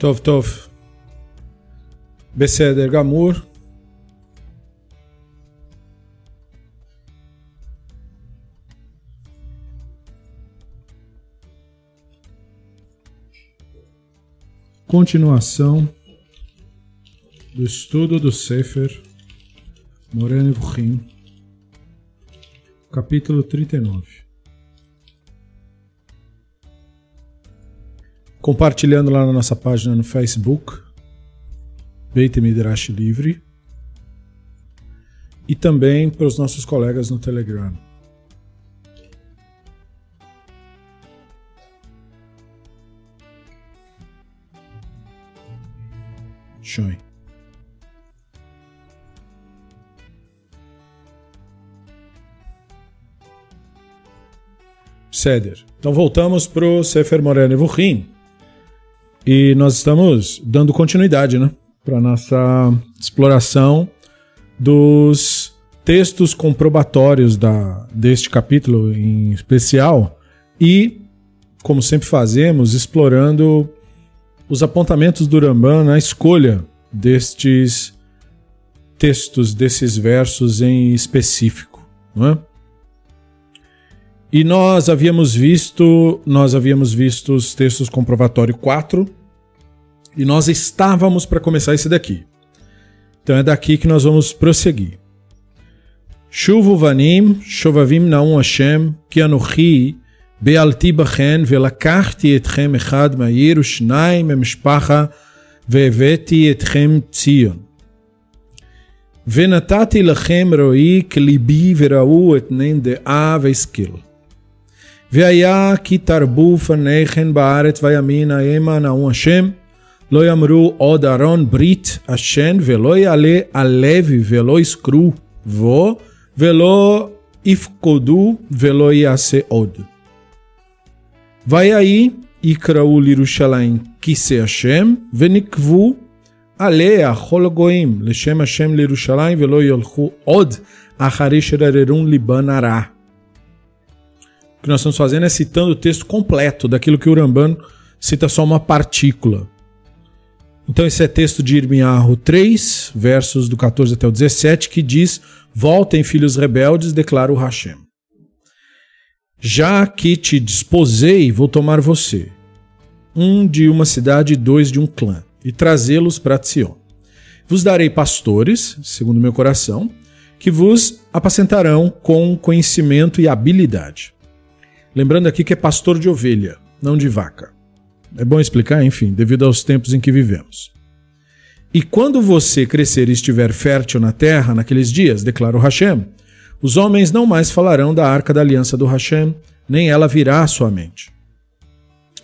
טוב, טוב. בסדר גמור. Continuação do estudo do Sefer Moreno Nevuchim, capítulo 39. Compartilhando lá na nossa página no Facebook, Beit Midrash Livre, e também para os nossos colegas no Telegram. Shoy. Seder. Então voltamos para o Sefer Moreno Evuchim. E nós estamos dando continuidade né, para nossa exploração dos textos comprobatórios da, deste capítulo em especial e, como sempre fazemos, explorando os apontamentos do Ramban na escolha destes textos, desses versos em específico. Não é? E nós havíamos visto, nós havíamos visto os textos comprovatório 4 e nós estávamos para começar esse daqui. Então é daqui que nós vamos prosseguir. Shuvu vanim, shovavim naum Hashem, ki anochi בעלתי בכן ולקחתי אתכם אחד מהעיר ושניים ממשפחה והבאתי אתכם ציון. ונתתי לכם רועי כליבי וראו אתנן דעה והשכיל. והיה כי תרבו פניכם בארץ וימין המה נאו השם לא יאמרו עוד ארון ברית השן ולא יעלה הלוי ולא יסקרו בו ולא יפקודו ולא יעשה עוד. ויהי יקראו לירושלים כיסא השם, ונקבו עליה כל הגויים לשם השם לירושלים, ולא ילכו עוד אחרי שררום ליבן הרע. O que nós estamos fazendo é citando o texto completo daquilo que o Ramban cita só uma partícula. Então esse é texto de Irmiarro 3, versos do 14 até o 17, que diz: Voltem, filhos rebeldes, declara o Hashem. Já que te desposei, vou tomar você, um de uma cidade e dois de um clã, e trazê-los para Sion. Vos darei pastores, segundo meu coração, que vos apacentarão com conhecimento e habilidade. Lembrando aqui que é pastor de ovelha, não de vaca. É bom explicar, enfim, devido aos tempos em que vivemos. E quando você crescer e estiver fértil na terra, naqueles dias, declara o Hashem, os homens não mais falarão da arca da aliança do Hashem, nem ela virá à sua mente.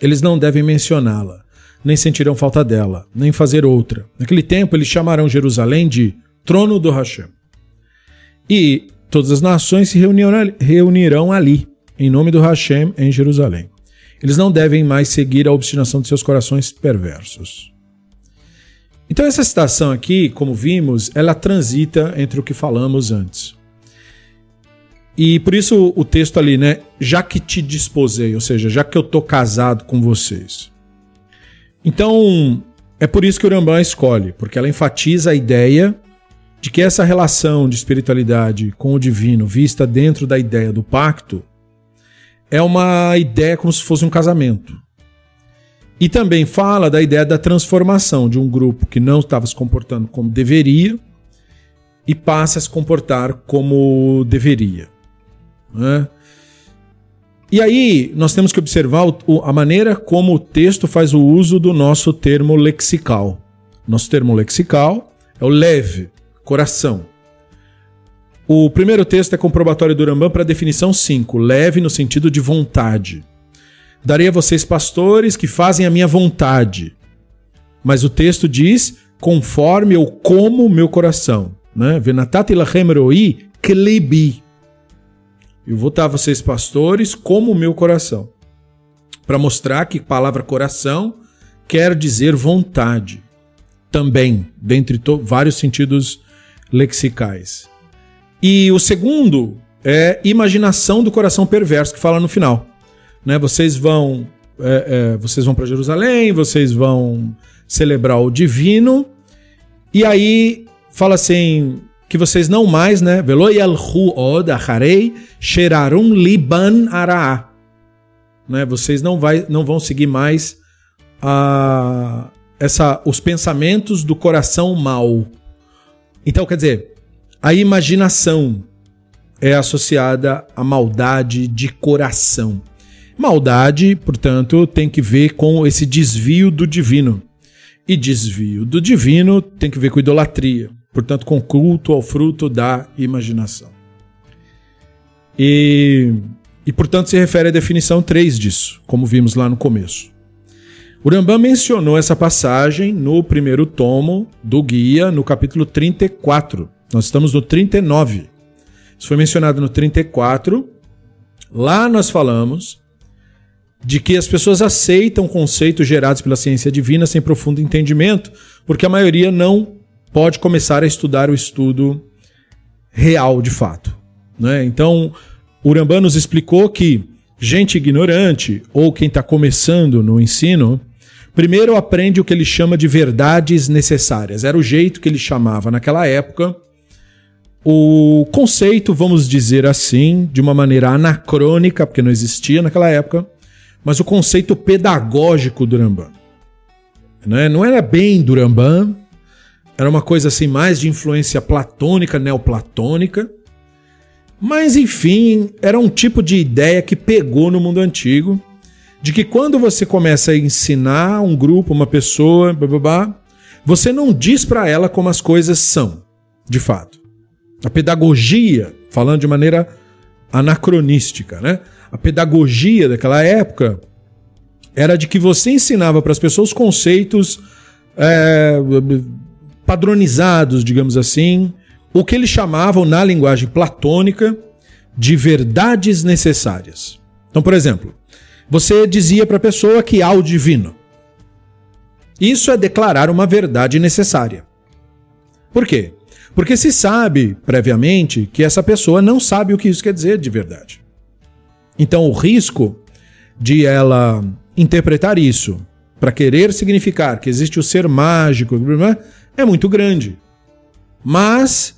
Eles não devem mencioná-la, nem sentirão falta dela, nem fazer outra. Naquele tempo eles chamarão Jerusalém de trono do Hashem. E todas as nações se reunirão ali, em nome do Hashem, em Jerusalém. Eles não devem mais seguir a obstinação de seus corações perversos. Então essa citação aqui, como vimos, ela transita entre o que falamos antes. E por isso o texto ali, né? Já que te disposei, ou seja, já que eu tô casado com vocês. Então, é por isso que o Rambam escolhe, porque ela enfatiza a ideia de que essa relação de espiritualidade com o divino, vista dentro da ideia do pacto, é uma ideia como se fosse um casamento. E também fala da ideia da transformação de um grupo que não estava se comportando como deveria e passa a se comportar como deveria. Né? E aí nós temos que observar a maneira como o texto faz o uso do nosso termo lexical. Nosso termo lexical é o leve, coração. O primeiro texto é comprobatório do Rambam para definição 5, leve no sentido de vontade. Darei a vocês pastores que fazem a minha vontade. Mas o texto diz conforme ou como meu coração. Né? Venatati roi klebi. Eu vou dar a vocês, pastores, como o meu coração. Para mostrar que a palavra coração quer dizer vontade. Também, dentre vários sentidos lexicais. E o segundo é imaginação do coração perverso, que fala no final. Né? Vocês vão. É, é, vocês vão para Jerusalém, vocês vão celebrar o divino. E aí fala assim que vocês não mais, né? Sherarum liban araá. Né? Vocês não, vai, não vão seguir mais a, essa, os pensamentos do coração mau. Então, quer dizer, a imaginação é associada à maldade de coração. Maldade, portanto, tem que ver com esse desvio do divino. E desvio do divino tem que ver com idolatria, portanto, com culto ao fruto da imaginação. E, e portanto, se refere à definição 3 disso, como vimos lá no começo. O mencionou essa passagem no primeiro tomo do guia, no capítulo 34. Nós estamos no 39. Isso foi mencionado no 34. Lá nós falamos de que as pessoas aceitam conceitos gerados pela ciência divina sem profundo entendimento, porque a maioria não pode começar a estudar o estudo real de fato. Né? Então, o Rambam nos explicou que gente ignorante ou quem está começando no ensino Primeiro aprende o que ele chama de verdades necessárias. Era o jeito que ele chamava naquela época. O conceito, vamos dizer assim, de uma maneira anacrônica, porque não existia naquela época, mas o conceito pedagógico do Rambam. Né? Não era bem do Rambam, era uma coisa assim mais de influência platônica, neoplatônica. Mas enfim, era um tipo de ideia que pegou no mundo antigo de que quando você começa a ensinar um grupo, uma pessoa, blá, você não diz para ela como as coisas são, de fato. A pedagogia, falando de maneira anacronística, né? A pedagogia daquela época era de que você ensinava para as pessoas conceitos é, padronizados, digamos assim, o que eles chamavam na linguagem platônica de verdades necessárias. Então, por exemplo, você dizia para a pessoa que há o divino. Isso é declarar uma verdade necessária. Por quê? Porque se sabe previamente que essa pessoa não sabe o que isso quer dizer de verdade. Então o risco de ela interpretar isso para querer significar que existe o ser mágico é muito grande. Mas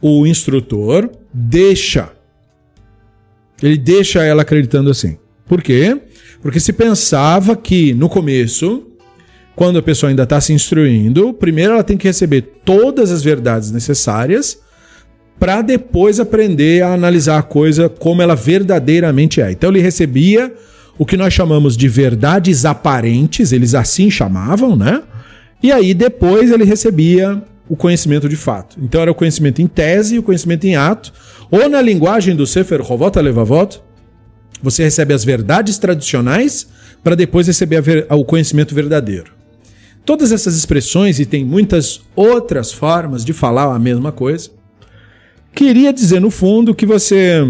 o instrutor deixa. Ele deixa ela acreditando assim. Por quê? Porque se pensava que no começo, quando a pessoa ainda está se instruindo, primeiro ela tem que receber todas as verdades necessárias para depois aprender a analisar a coisa como ela verdadeiramente é. Então ele recebia o que nós chamamos de verdades aparentes, eles assim chamavam, né? E aí depois ele recebia o conhecimento de fato. Então era o conhecimento em tese e o conhecimento em ato, ou na linguagem do Sefer Hovot Levavot, você recebe as verdades tradicionais para depois receber ver, o conhecimento verdadeiro. Todas essas expressões, e tem muitas outras formas de falar a mesma coisa, queria dizer no fundo que você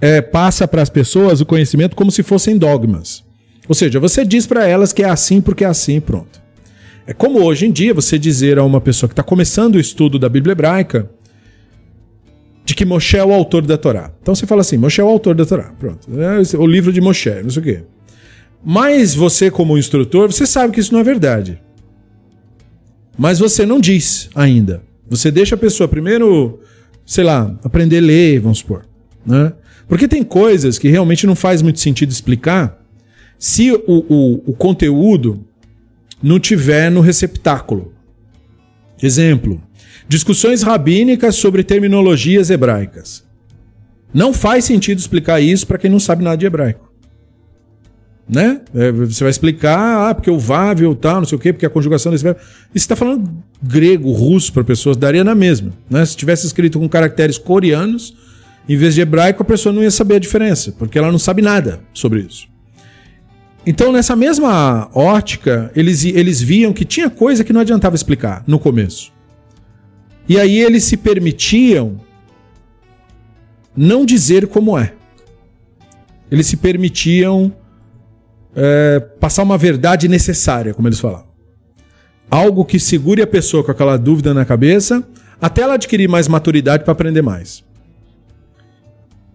é, passa para as pessoas o conhecimento como se fossem dogmas. Ou seja, você diz para elas que é assim porque é assim, pronto. É como hoje em dia você dizer a uma pessoa que está começando o estudo da Bíblia hebraica de que Moshe é o autor da Torá. Então você fala assim, Moshe é o autor da Torá. Pronto. É o livro de Moshe, não sei o quê. Mas você, como instrutor, você sabe que isso não é verdade. Mas você não diz ainda. Você deixa a pessoa primeiro, sei lá, aprender a ler, vamos supor. Né? Porque tem coisas que realmente não faz muito sentido explicar se o, o, o conteúdo não tiver no receptáculo. Exemplo, Discussões rabínicas sobre terminologias hebraicas. Não faz sentido explicar isso para quem não sabe nada de hebraico. Né? É, você vai explicar, ah, porque o ou tal, não sei o quê, porque a conjugação desse verbo. E você está falando grego, russo para pessoas, daria na mesma. Né? Se tivesse escrito com caracteres coreanos, em vez de hebraico, a pessoa não ia saber a diferença, porque ela não sabe nada sobre isso. Então, nessa mesma ótica, eles, eles viam que tinha coisa que não adiantava explicar no começo. E aí eles se permitiam não dizer como é. Eles se permitiam é, passar uma verdade necessária, como eles falavam. Algo que segure a pessoa com aquela dúvida na cabeça até ela adquirir mais maturidade para aprender mais.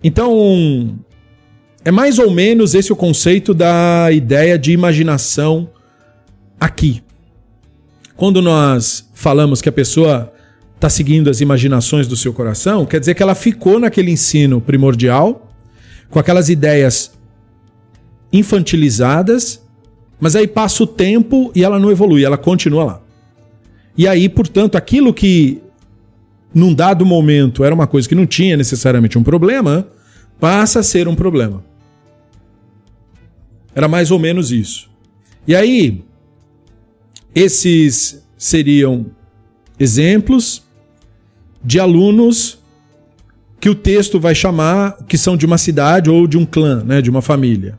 Então, é mais ou menos esse o conceito da ideia de imaginação aqui. quando nós falamos que a pessoa está seguindo as imaginações do seu coração, quer dizer que ela ficou naquele ensino primordial, com aquelas ideias infantilizadas, mas aí passa o tempo e ela não evolui, ela continua lá. E aí, portanto, aquilo que num dado momento era uma coisa que não tinha necessariamente um problema, passa a ser um problema. Era mais ou menos isso. E aí, esses seriam exemplos de alunos que o texto vai chamar que são de uma cidade ou de um clã, né, de uma família.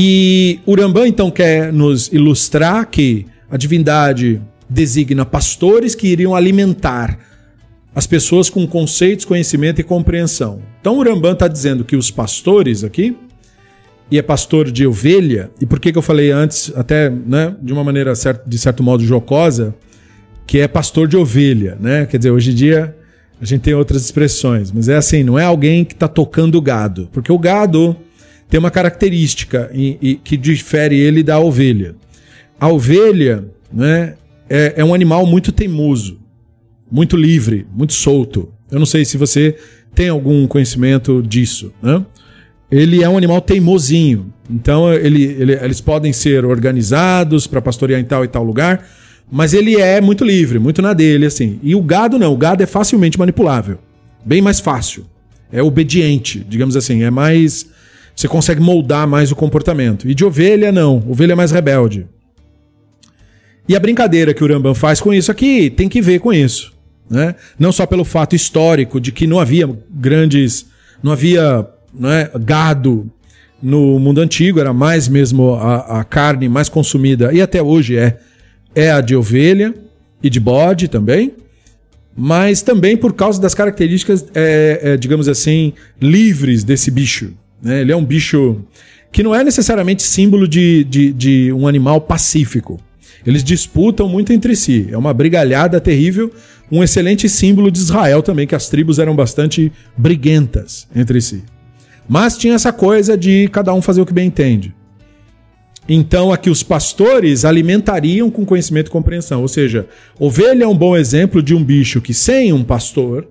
E Urambã então quer nos ilustrar que a divindade designa pastores que iriam alimentar as pessoas com conceitos, conhecimento e compreensão. Então Urambã está dizendo que os pastores aqui, e é pastor de ovelha, e por que, que eu falei antes, até né, de uma maneira de certo modo jocosa, que é pastor de ovelha, né? Quer dizer, hoje em dia a gente tem outras expressões, mas é assim, não é alguém que está tocando gado, porque o gado tem uma característica que difere ele da ovelha. A ovelha né, é, é um animal muito teimoso, muito livre, muito solto. Eu não sei se você tem algum conhecimento disso. Né? Ele é um animal teimosinho. Então ele, ele, eles podem ser organizados para pastorear em tal e tal lugar, mas ele é muito livre, muito na dele, assim. E o gado não, o gado é facilmente manipulável. Bem mais fácil. É obediente, digamos assim. É mais. Você consegue moldar mais o comportamento. E de ovelha, não. Ovelha é mais rebelde. E a brincadeira que o Rambam faz com isso aqui tem que ver com isso. Né? Não só pelo fato histórico de que não havia grandes. Não havia né, gado no mundo antigo, era mais mesmo a, a carne mais consumida, e até hoje é é a de ovelha e de bode também, mas também por causa das características, é, é, digamos assim, livres desse bicho. Né? Ele é um bicho que não é necessariamente símbolo de, de, de um animal pacífico. Eles disputam muito entre si. É uma brigalhada terrível, um excelente símbolo de Israel também, que as tribos eram bastante briguentas entre si. Mas tinha essa coisa de cada um fazer o que bem entende. Então, aqui os pastores alimentariam com conhecimento e compreensão. Ou seja, ovelha é um bom exemplo de um bicho que, sem um pastor,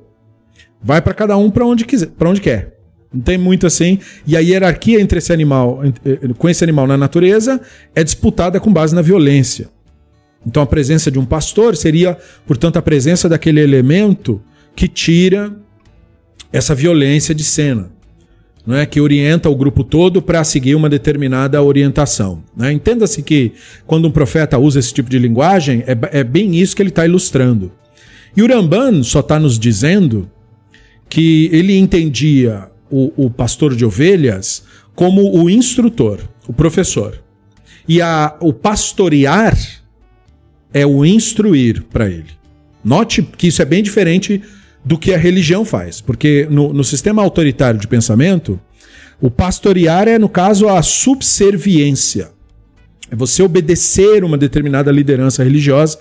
vai para cada um para onde, quiser, onde quer. Não tem muito assim. E a hierarquia entre esse animal, eh, com esse animal na natureza é disputada com base na violência. Então, a presença de um pastor seria, portanto, a presença daquele elemento que tira essa violência de cena é, que orienta o grupo todo para seguir uma determinada orientação. Né? Entenda-se que quando um profeta usa esse tipo de linguagem, é, é bem isso que ele está ilustrando. E o Ramban só está nos dizendo que ele entendia o, o, pastor de ovelhas como o instrutor, o professor. E a, o pastorear é o instruir para ele. Note que isso é bem diferente do que a religião faz. Porque no, no sistema autoritário de pensamento, o pastorear é, no caso, a subserviência. É você obedecer uma determinada liderança religiosa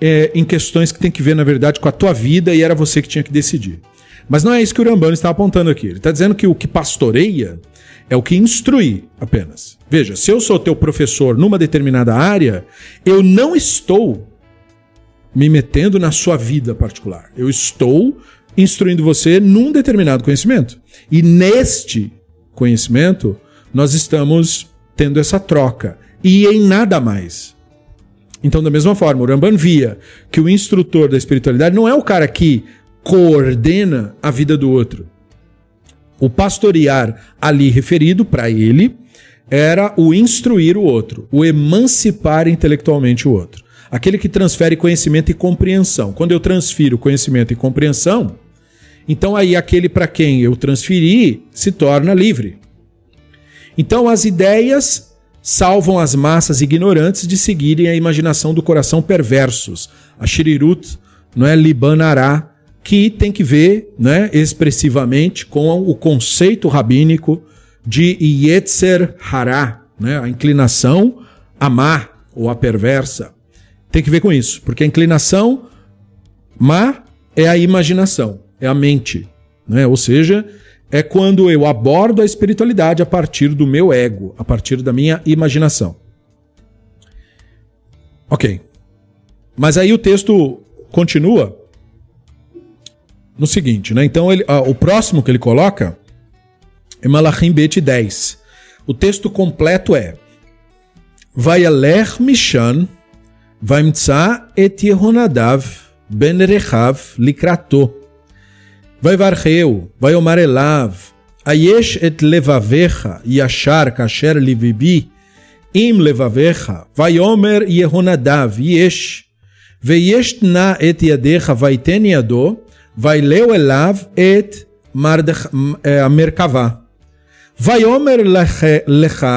é, em questões que tem que ver, na verdade, com a tua vida e era você que tinha que decidir. Mas não é isso que o Rambano está apontando aqui. Ele está dizendo que o que pastoreia é o que instrui apenas. Veja, se eu sou teu professor numa determinada área, eu não estou me metendo na sua vida particular. Eu estou instruindo você num determinado conhecimento. E neste conhecimento, nós estamos tendo essa troca. E em nada mais. Então, da mesma forma, o Ramban via que o instrutor da espiritualidade não é o cara que coordena a vida do outro. O pastorear ali referido para ele era o instruir o outro, o emancipar intelectualmente o outro aquele que transfere conhecimento e compreensão. Quando eu transfiro conhecimento e compreensão, então aí aquele para quem eu transferi se torna livre. Então as ideias salvam as massas ignorantes de seguirem a imaginação do coração perversos, a Shirirut, não é Libanará, que tem que ver, né, expressivamente com o conceito rabínico de Yetzer Hará, né, a inclinação a má ou a perversa tem que ver com isso, porque a inclinação má é a imaginação, é a mente, né? Ou seja, é quando eu abordo a espiritualidade a partir do meu ego, a partir da minha imaginação. Ok. Mas aí o texto continua no seguinte, né? Então ele, ah, o próximo que ele coloca é Malachim Bet 10. O texto completo é Vai Vayalech Mishan Vaimtsa et Yehonadav ben Rechav likrato Vai Omar Elav Ayesh et levavecha yashar kasher livibi im levavecha Vaiomer Yehonadav yesh Veyesh na et yadecha vaiten yado וילאו אליו את המרכבה. ויאמר לך,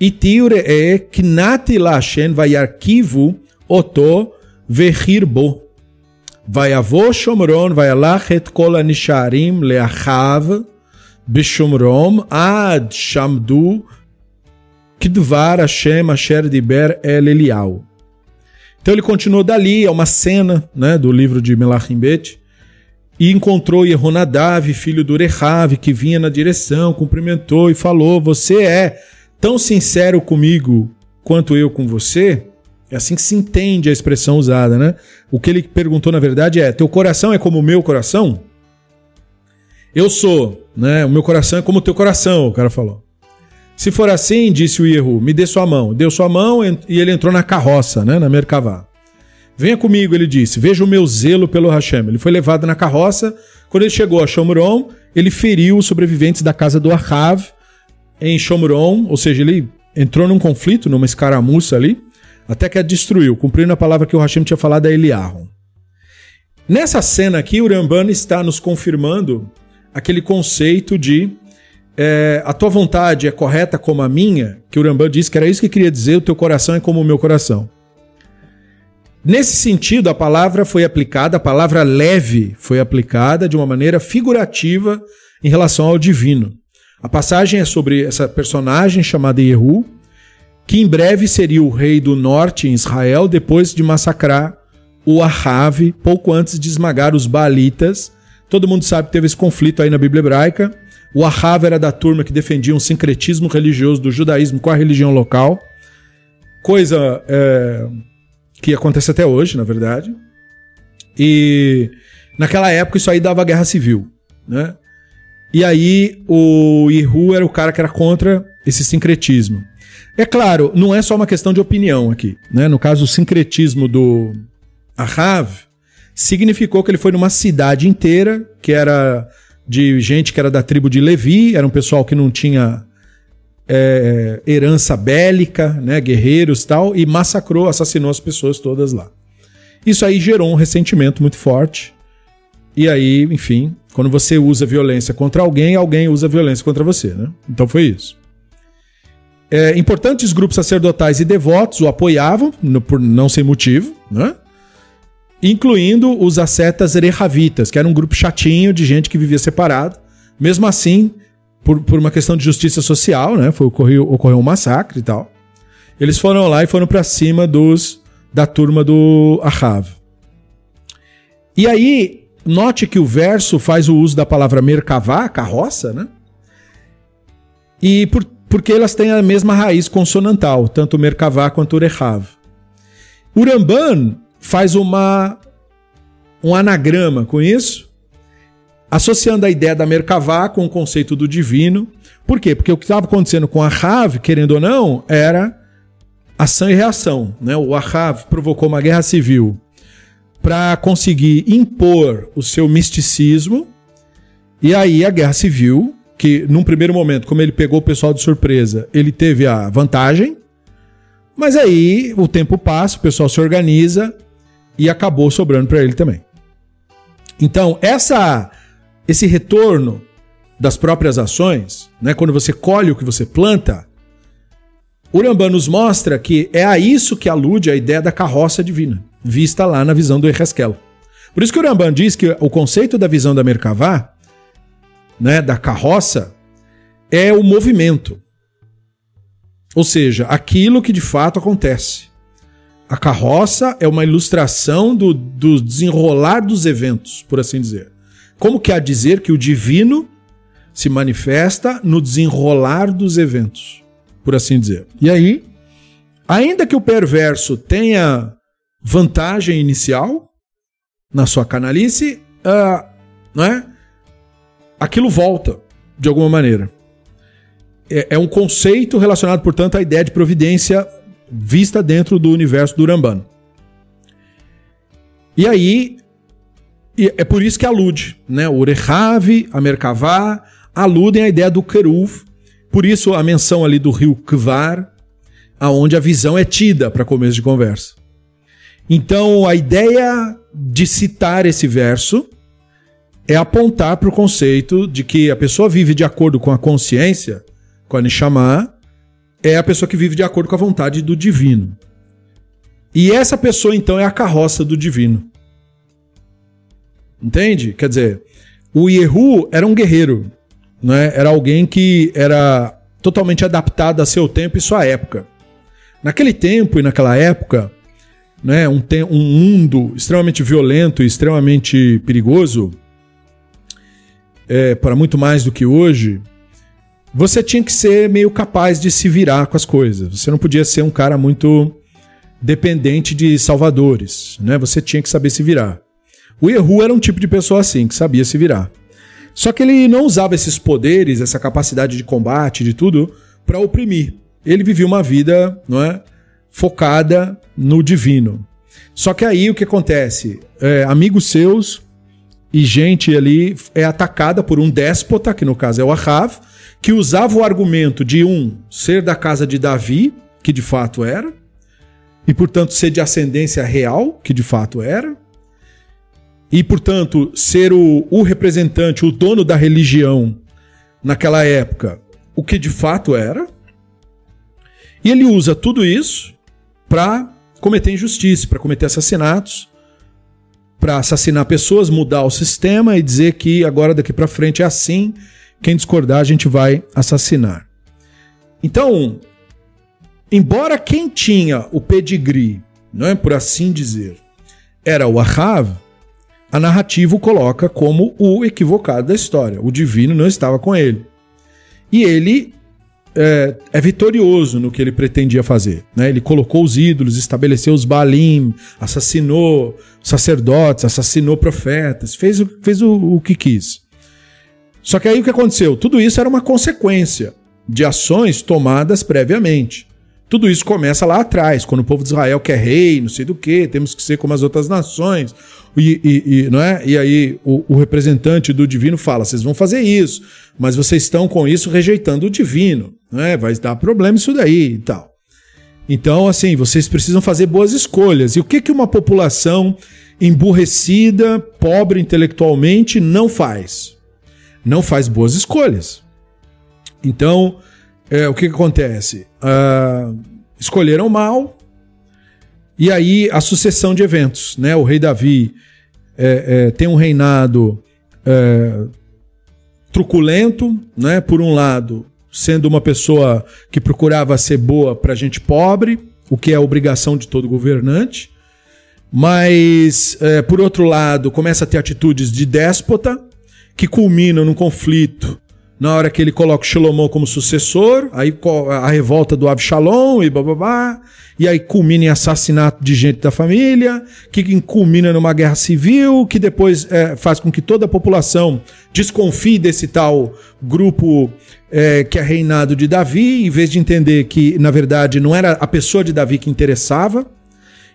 איתי וראה, קנאתי להשן וירכיבו אותו וחירבו. ויבוא שומרון וילך את כל הנשארים לאחיו בשומרום עד שעמדו כדבר השם אשר דיבר אל אליהו. Então ele continuou dali, é uma cena né, do livro de Melachim Bet, e encontrou Yehonadav, filho do Rehav, que vinha na direção, cumprimentou e falou: Você é tão sincero comigo quanto eu com você? É assim que se entende a expressão usada, né? O que ele perguntou na verdade é: Teu coração é como o meu coração? Eu sou, né? O meu coração é como o teu coração, o cara falou. Se for assim, disse o Yehu, me dê sua mão. Deu sua mão e ele entrou na carroça, né? Na Merkavá. Venha comigo, ele disse, veja o meu zelo pelo Hashem. Ele foi levado na carroça. Quando ele chegou a Shomron, ele feriu os sobreviventes da casa do Ahav em Shomron, ou seja, ele entrou num conflito, numa escaramuça ali, até que a destruiu, cumprindo a palavra que o Hashem tinha falado a Eliarron. Nessa cena aqui, o Ramban está nos confirmando aquele conceito de é, a tua vontade é correta como a minha, que o Ramban disse que era isso que queria dizer, o teu coração é como o meu coração. Nesse sentido, a palavra foi aplicada, a palavra leve foi aplicada de uma maneira figurativa em relação ao divino. A passagem é sobre essa personagem chamada Yehu, que em breve seria o rei do norte em Israel, depois de massacrar o Ahav, pouco antes de esmagar os Baalitas. Todo mundo sabe que teve esse conflito aí na Bíblia hebraica. O Ahav era da turma que defendia um sincretismo religioso do judaísmo com a religião local. Coisa é, que acontece até hoje, na verdade. E naquela época isso aí dava guerra civil, né? E aí o Ihu era o cara que era contra esse sincretismo. É claro, não é só uma questão de opinião aqui, né? No caso, o sincretismo do Ahav significou que ele foi numa cidade inteira que era de gente que era da tribo de Levi, era um pessoal que não tinha é, herança bélica, né, guerreiros tal, e massacrou, assassinou as pessoas todas lá. Isso aí gerou um ressentimento muito forte. E aí, enfim, quando você usa violência contra alguém, alguém usa violência contra você, né? Então foi isso. É, importantes grupos sacerdotais e devotos o apoiavam, no, por não sem motivo, né? incluindo os ascetas rehavitas, que era um grupo chatinho de gente que vivia separado. Mesmo assim, por, por uma questão de justiça social, né? Foi, ocorreu, ocorreu um massacre e tal. Eles foram lá e foram para cima dos da turma do Ahav. E aí, note que o verso faz o uso da palavra merkavá, carroça, né? E por, porque elas têm a mesma raiz consonantal, tanto merkavá quanto o rehav. O Ramban faz uma um anagrama com isso associando a ideia da Merkavá com o conceito do divino. Por quê? Porque o que estava acontecendo com a Rav, querendo ou não, era ação e reação. Né? O Ahav provocou uma guerra civil para conseguir impor o seu misticismo. E aí a guerra civil, que num primeiro momento, como ele pegou o pessoal de surpresa, ele teve a vantagem. Mas aí o tempo passa, o pessoal se organiza e acabou sobrando para ele também. Então, essa esse retorno das próprias ações, né, quando você colhe o que você planta, Urambá nos mostra que é a isso que alude a ideia da carroça divina, vista lá na visão do Erreskel. Por isso que Urambá diz que o conceito da visão da Merkavá, né, da carroça, é o movimento. Ou seja, aquilo que de fato acontece. A carroça é uma ilustração do, do desenrolar dos eventos, por assim dizer. Como quer dizer que o divino se manifesta no desenrolar dos eventos, por assim dizer. E aí, ainda que o perverso tenha vantagem inicial na sua canalice, uh, não é? aquilo volta de alguma maneira. É, é, um conceito relacionado, portanto, à ideia de providência vista dentro do universo do Uramban. E aí, é por isso que alude, né? O Rehav, a Merkavá, aludem à ideia do Keruv. Por isso a menção ali do rio Kvar, aonde a visão é tida para começo de conversa. Então, a ideia de citar esse verso é apontar para o conceito de que a pessoa vive de acordo com a consciência, com a Neshama, é a pessoa que vive de acordo com a vontade do divino. E essa pessoa, então, é a carroça do divino. Entende? Quer dizer, o Yehu era um guerreiro, né? era alguém que era totalmente adaptado a seu tempo e sua época. Naquele tempo e naquela época, né, um, um mundo extremamente violento e extremamente perigoso, é, para muito mais do que hoje, você tinha que ser meio capaz de se virar com as coisas. Você não podia ser um cara muito dependente de salvadores, né? Você tinha que saber se virar. O Yehu era um tipo de pessoa assim, que sabia se virar. Só que ele não usava esses poderes, essa capacidade de combate, de tudo, para oprimir. Ele vivia uma vida, não é, focada no divino. Só que aí o que acontece? É, amigos seus e gente ali é atacada por um déspota, que no caso é o Ahav, que usava o argumento de um ser da casa de Davi, que de fato era, e portanto ser de ascendência real, que de fato era, e portanto ser o, o representante, o dono da religião naquela época, o que de fato era. E ele usa tudo isso para cometer injustiça, para cometer assassinatos para assassinar pessoas, mudar o sistema e dizer que agora daqui para frente é assim, quem discordar a gente vai assassinar. Então, embora quem tinha o pedigree, não é por assim dizer, era o Ahav, a narrativa o coloca como o equivocado da história. O divino não estava com ele. E ele é, é, vitorioso no que ele pretendia fazer. Né? Ele colocou os ídolos, estabeleceu os Baalim, assassinou sacerdotes, assassinou profetas, fez, fez o, o que quis. Só que aí o que aconteceu? Tudo isso era uma consequência de ações tomadas previamente. Tudo isso começa lá atrás, quando o povo de Israel quer rei, não sei do que, temos que ser como as outras nações. E, e, e, não é? e aí o, o, representante do divino fala: vocês vão fazer isso, mas vocês estão com isso rejeitando o divino. Não é? Vai dar problema isso daí e tal. Então, assim, vocês precisam fazer boas escolhas. E o que, que uma população emburrecida, pobre intelectualmente, não faz? Não faz boas escolhas. Então, é, o que, que acontece? Uh, escolheram mal, e aí a sucessão de eventos, né? O rei Davi é, é, tem um reinado é, truculento, né? Por um lado, sendo uma pessoa que procurava ser boa para gente pobre, o que é obrigação de todo governante, mas é, por outro lado começa a ter atitudes de déspota que culminam num conflito na hora que ele coloca o Shlomo como sucessor, aí a revolta do Absalom e bababá, e aí culmina em assassinato de gente da família, que culmina numa guerra civil, que depois é, faz com que toda a população desconfie desse tal grupo é, que é reinado de Davi, em vez de entender que, na verdade, não era a pessoa de Davi que interessava,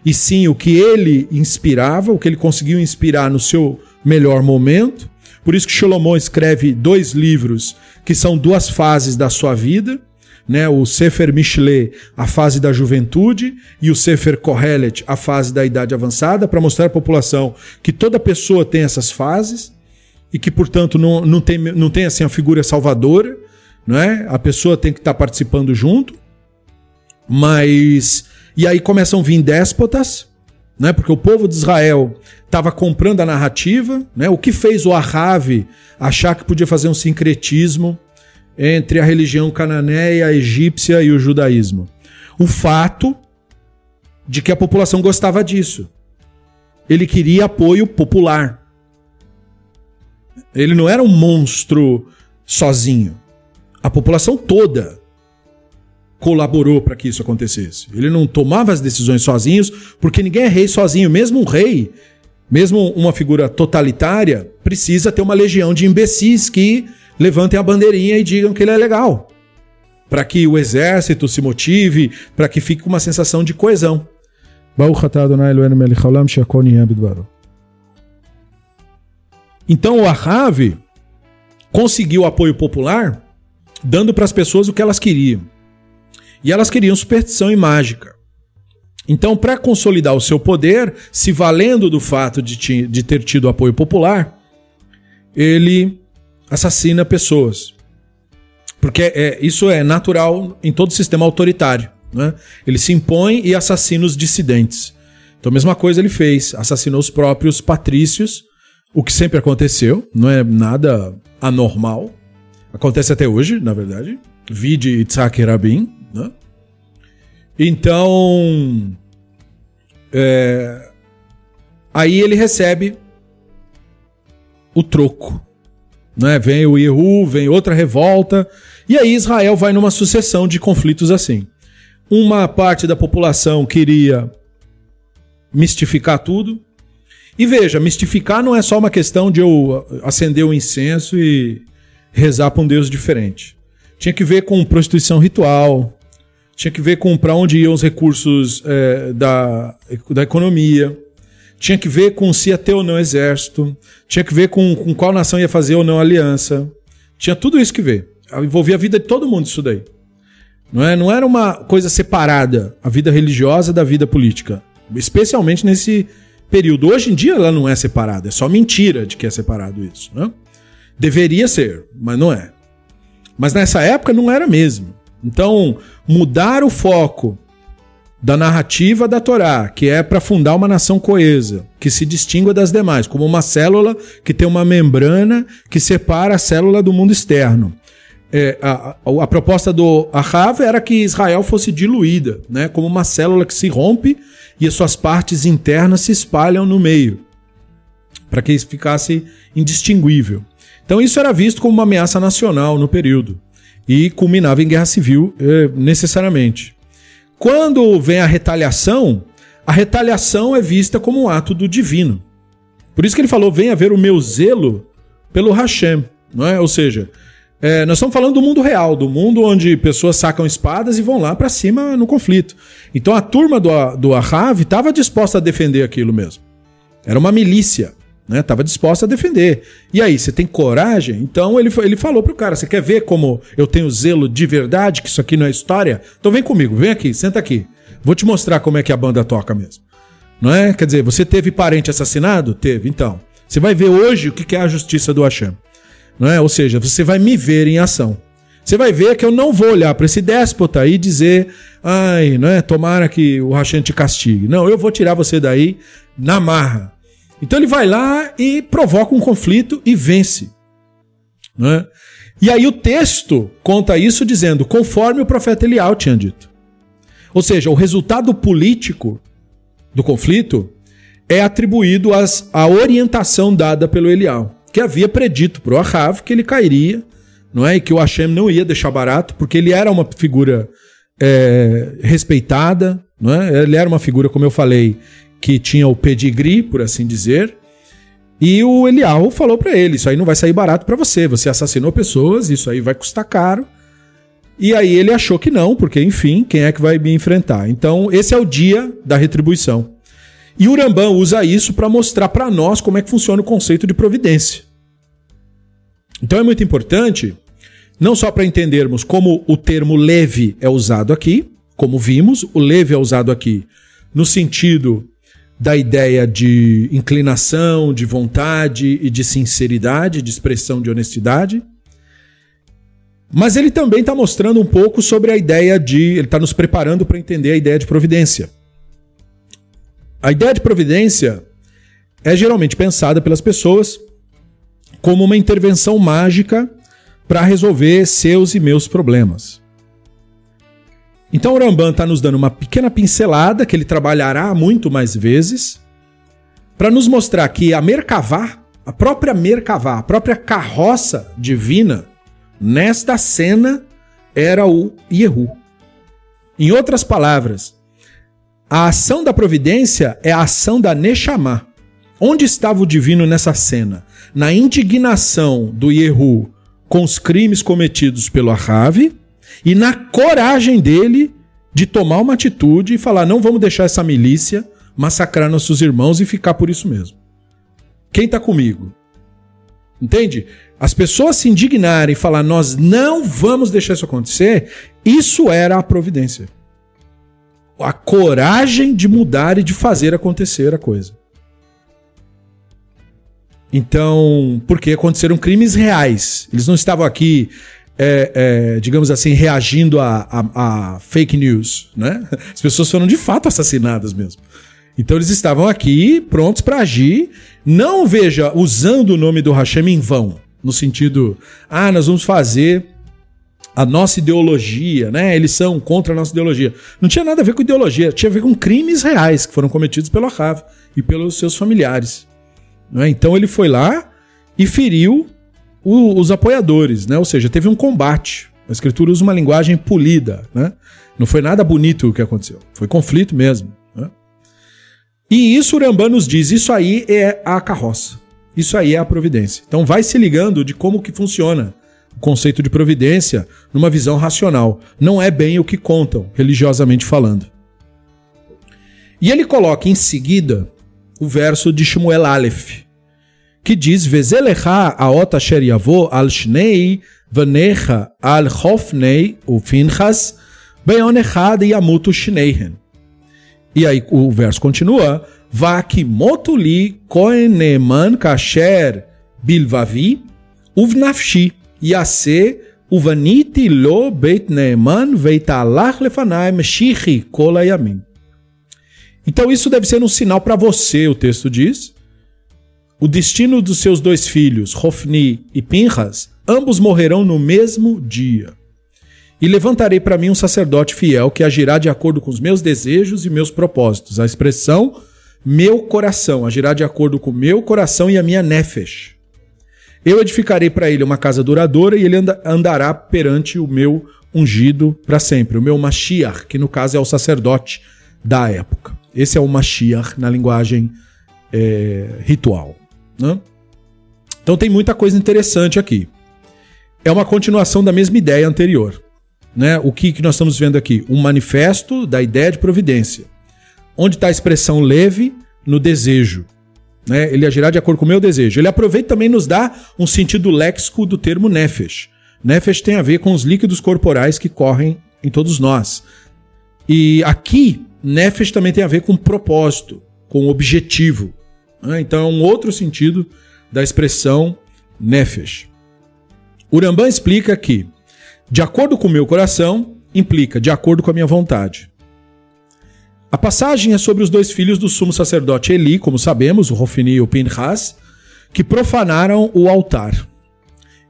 e sim o que ele inspirava, o que ele conseguiu inspirar no seu melhor momento. Por isso que Salomão escreve dois livros que são duas fases da sua vida, né? O Sefer Mishle, a fase da juventude, e o Sefer Kohelet, a fase da idade avançada, para mostrar à população que toda pessoa tem essas fases e que, portanto, não, não, tem, não tem assim a figura salvadora, né? A pessoa tem que estar tá participando junto. Mas e aí começam a vir déspotas, né? Porque o povo de Israel estava comprando a narrativa, né? O que fez o Ahav achar que podia fazer um sincretismo entre a religião cananeia, a egípcia e o judaísmo? O fato de que a população gostava disso. Ele queria apoio popular. Ele não era um monstro sozinho. A população toda colaborou para que isso acontecesse. Ele não tomava as decisões sozinhos, porque ninguém é rei sozinho. Mesmo um rei, mesmo uma figura totalitária, precisa ter uma legião de imbecis que levantem a bandeirinha e digam que ele é legal. Para que o exército se motive, para que fique uma sensação de coesão. Então o Ahav conseguiu apoio popular dando para as pessoas o que elas queriam. E elas queriam superstição e mágica. Então, para consolidar o seu poder, se valendo do fato de, de ter tido apoio popular, ele assassina pessoas. Porque é, isso é natural em todo sistema autoritário. Né? Ele se impõe e assassina os dissidentes. Então, a mesma coisa ele fez: assassinou os próprios patrícios, o que sempre aconteceu, não é nada anormal. Acontece até hoje, na verdade. Vide Itzhak Rabin. Né? Então. É, aí ele recebe o troco. Né? Vem o Yehu, vem outra revolta. E aí Israel vai numa sucessão de conflitos assim. Uma parte da população queria mistificar tudo. E veja, mistificar não é só uma questão de eu acender o um incenso e rezar para um Deus diferente. Tinha que ver com prostituição ritual, tinha que ver com para onde iam os recursos é, da, da economia, tinha que ver com se ia ter ou não exército, tinha que ver com, com qual nação ia fazer ou não aliança. Tinha tudo isso que ver. Envolvia a vida de todo mundo isso daí. Não, é, não era uma coisa separada, a vida religiosa da vida política. Especialmente nesse período. Hoje em dia ela não é separada, é só mentira de que é separado isso. Né? Deveria ser, mas não é. Mas nessa época não era mesmo. Então, mudar o foco da narrativa da Torá, que é para fundar uma nação coesa, que se distingua das demais, como uma célula que tem uma membrana que separa a célula do mundo externo. É, a, a, a, proposta do Ahav era que Israel fosse diluída, né, como uma célula que se rompe e as suas partes internas se espalham no meio, para que isso ficasse indistinguível. Então isso era visto como uma ameaça nacional no período e culminava em guerra civil eh, necessariamente. Quando vem a retaliação, a retaliação é vista como um ato do divino. Por isso que ele falou: venha ver o meu zelo pelo Hashem. Não é? Ou seja, é, nós estamos falando do mundo real, do mundo onde pessoas sacam espadas e vão lá para cima no conflito. Então a turma do, do Ahav estava disposta a defender aquilo mesmo. Era uma milícia né? Tava disposta a defender. E aí, você tem coragem? Então ele, ele falou pro cara: você quer ver como eu tenho zelo de verdade, que isso aqui não é história? Então vem comigo, vem aqui, senta aqui. Vou te mostrar como é que a banda toca mesmo. Não é? Quer dizer, você teve parente assassinado? Teve, então. Você vai ver hoje o que é a justiça do Hashem. Não é? Ou seja, você vai me ver em ação. Você vai ver que eu não vou olhar para esse déspota e dizer, ai, não é? Tomara que o Hashem te castigue. Não, eu vou tirar você daí na marra. Então ele vai lá e provoca um conflito e vence. Né? E aí o texto conta isso dizendo, conforme o profeta Elial tinha dito. Ou seja, o resultado político do conflito é atribuído às, à orientação dada pelo Elial, que havia predito para o Ahav que ele cairia, não é? E que o Hashem não ia deixar barato, porque ele era uma figura é, respeitada, não é? Ele era uma figura, como eu falei, que tinha o pedigree, por assim dizer. E o Elial falou para ele: Isso aí não vai sair barato para você. Você assassinou pessoas, isso aí vai custar caro. E aí ele achou que não, porque enfim, quem é que vai me enfrentar? Então, esse é o dia da retribuição. E o Rambam usa isso para mostrar para nós como é que funciona o conceito de providência. Então é muito importante, não só para entendermos como o termo leve é usado aqui, como vimos, o leve é usado aqui no sentido da ideia de inclinação, de vontade e de sinceridade, de expressão de honestidade. Mas ele também está mostrando um pouco sobre a ideia de. Ele está nos preparando para entender a ideia de providência. A ideia de providência é geralmente pensada pelas pessoas como uma intervenção mágica para resolver seus e meus problemas. Então o Ramban está nos dando uma pequena pincelada que ele trabalhará muito mais vezes para nos mostrar que a Merkavá, a própria Merkavá, a própria carroça divina, nesta cena era o Yehu. Em outras palavras, a ação da providência é a ação da Neshama. Onde estava o divino nessa cena? Na indignação do Yehu com os crimes cometidos pelo Ahav e na coragem dele de tomar uma atitude e falar: não vamos deixar essa milícia massacrar nossos irmãos e ficar por isso mesmo. Quem está comigo? Entende? As pessoas se indignarem e falar: nós não vamos deixar isso acontecer, isso era a providência. A coragem de mudar e de fazer acontecer a coisa. Então, porque aconteceram crimes reais. Eles não estavam aqui, é, é, digamos assim, reagindo a, a, a, fake news, né? As pessoas foram de fato assassinadas mesmo. Então eles estavam aqui prontos para agir, não veja usando o nome do Hashem em vão, no sentido, ah, nós vamos fazer a nossa ideologia, né? Eles são contra a nossa ideologia. Não tinha nada a ver com ideologia, tinha a ver com crimes reais que foram cometidos pelo Ahav e pelos seus familiares. Né? Então ele foi lá e feriu o, os apoiadores, né? ou seja, teve um combate. A escritura usa uma linguagem polida. Né? Não foi nada bonito o que aconteceu, foi conflito mesmo. Né? E isso o Rambam nos diz, isso aí é a carroça. Isso aí é a providência. Então vai se ligando de como que funciona o conceito de providência numa visão racional. Não é bem o que contam, religiosamente falando. E ele coloca em seguida o verso de Shmuel Aleph, que diz: Vezelecha aot asher yavo al shnei vanecha al chofnei u finchas beon echad yamutu shneihen. E aí o verso continua: Vakimotuli koeneman kasher bilvavi uvnafshi yase uvaniti lo beit neeman veitalach lefanai meshichi kol ayamim. Então isso deve ser um sinal para você, o texto diz. O destino dos seus dois filhos, Hofni e Pinhas, ambos morrerão no mesmo dia. E levantarei para mim um sacerdote fiel que agirá de acordo com os meus desejos e meus propósitos. A expressão meu coração agirá de acordo com o meu coração e a minha nefesh. Eu edificarei para ele uma casa duradoura e ele andará perante o meu ungido para sempre, o meu Mashiach, que no caso é o sacerdote da época. Esse é o Mashiach na linguagem é, ritual. Né? Então tem muita coisa interessante aqui. É uma continuação da mesma ideia anterior. Né? O que, que nós estamos vendo aqui? Um manifesto da ideia de providência. Onde está a expressão leve no desejo. Né? Ele agirá de acordo com o meu desejo. Ele aproveita também nos dá um sentido léxico do termo nefesh. Nefesh tem a ver com os líquidos corporais que correm em todos nós. E aqui Nefesh também tem a ver com propósito, com objetivo. Né? Então é um outro sentido da expressão Nefesh. Urambã explica que, de acordo com o meu coração, implica de acordo com a minha vontade. A passagem é sobre os dois filhos do sumo sacerdote Eli, como sabemos, o Rofini e o Pinhas, que profanaram o altar.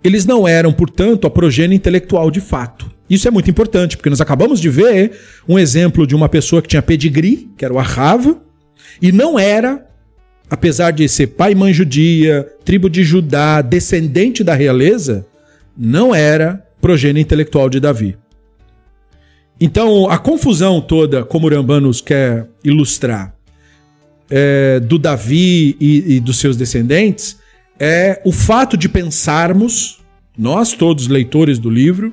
Eles não eram, portanto, a progênie intelectual de fato. Isso é muito importante, porque nós acabamos de ver um exemplo de uma pessoa que tinha pedigree, que era o Ahav, e não era, apesar de ser pai e mãe judia, tribo de Judá, descendente da realeza, não era progênie intelectual de Davi. Então, a confusão toda, como Rambam nos quer ilustrar, é, do Davi e, e dos seus descendentes, é o fato de pensarmos, nós todos leitores do livro,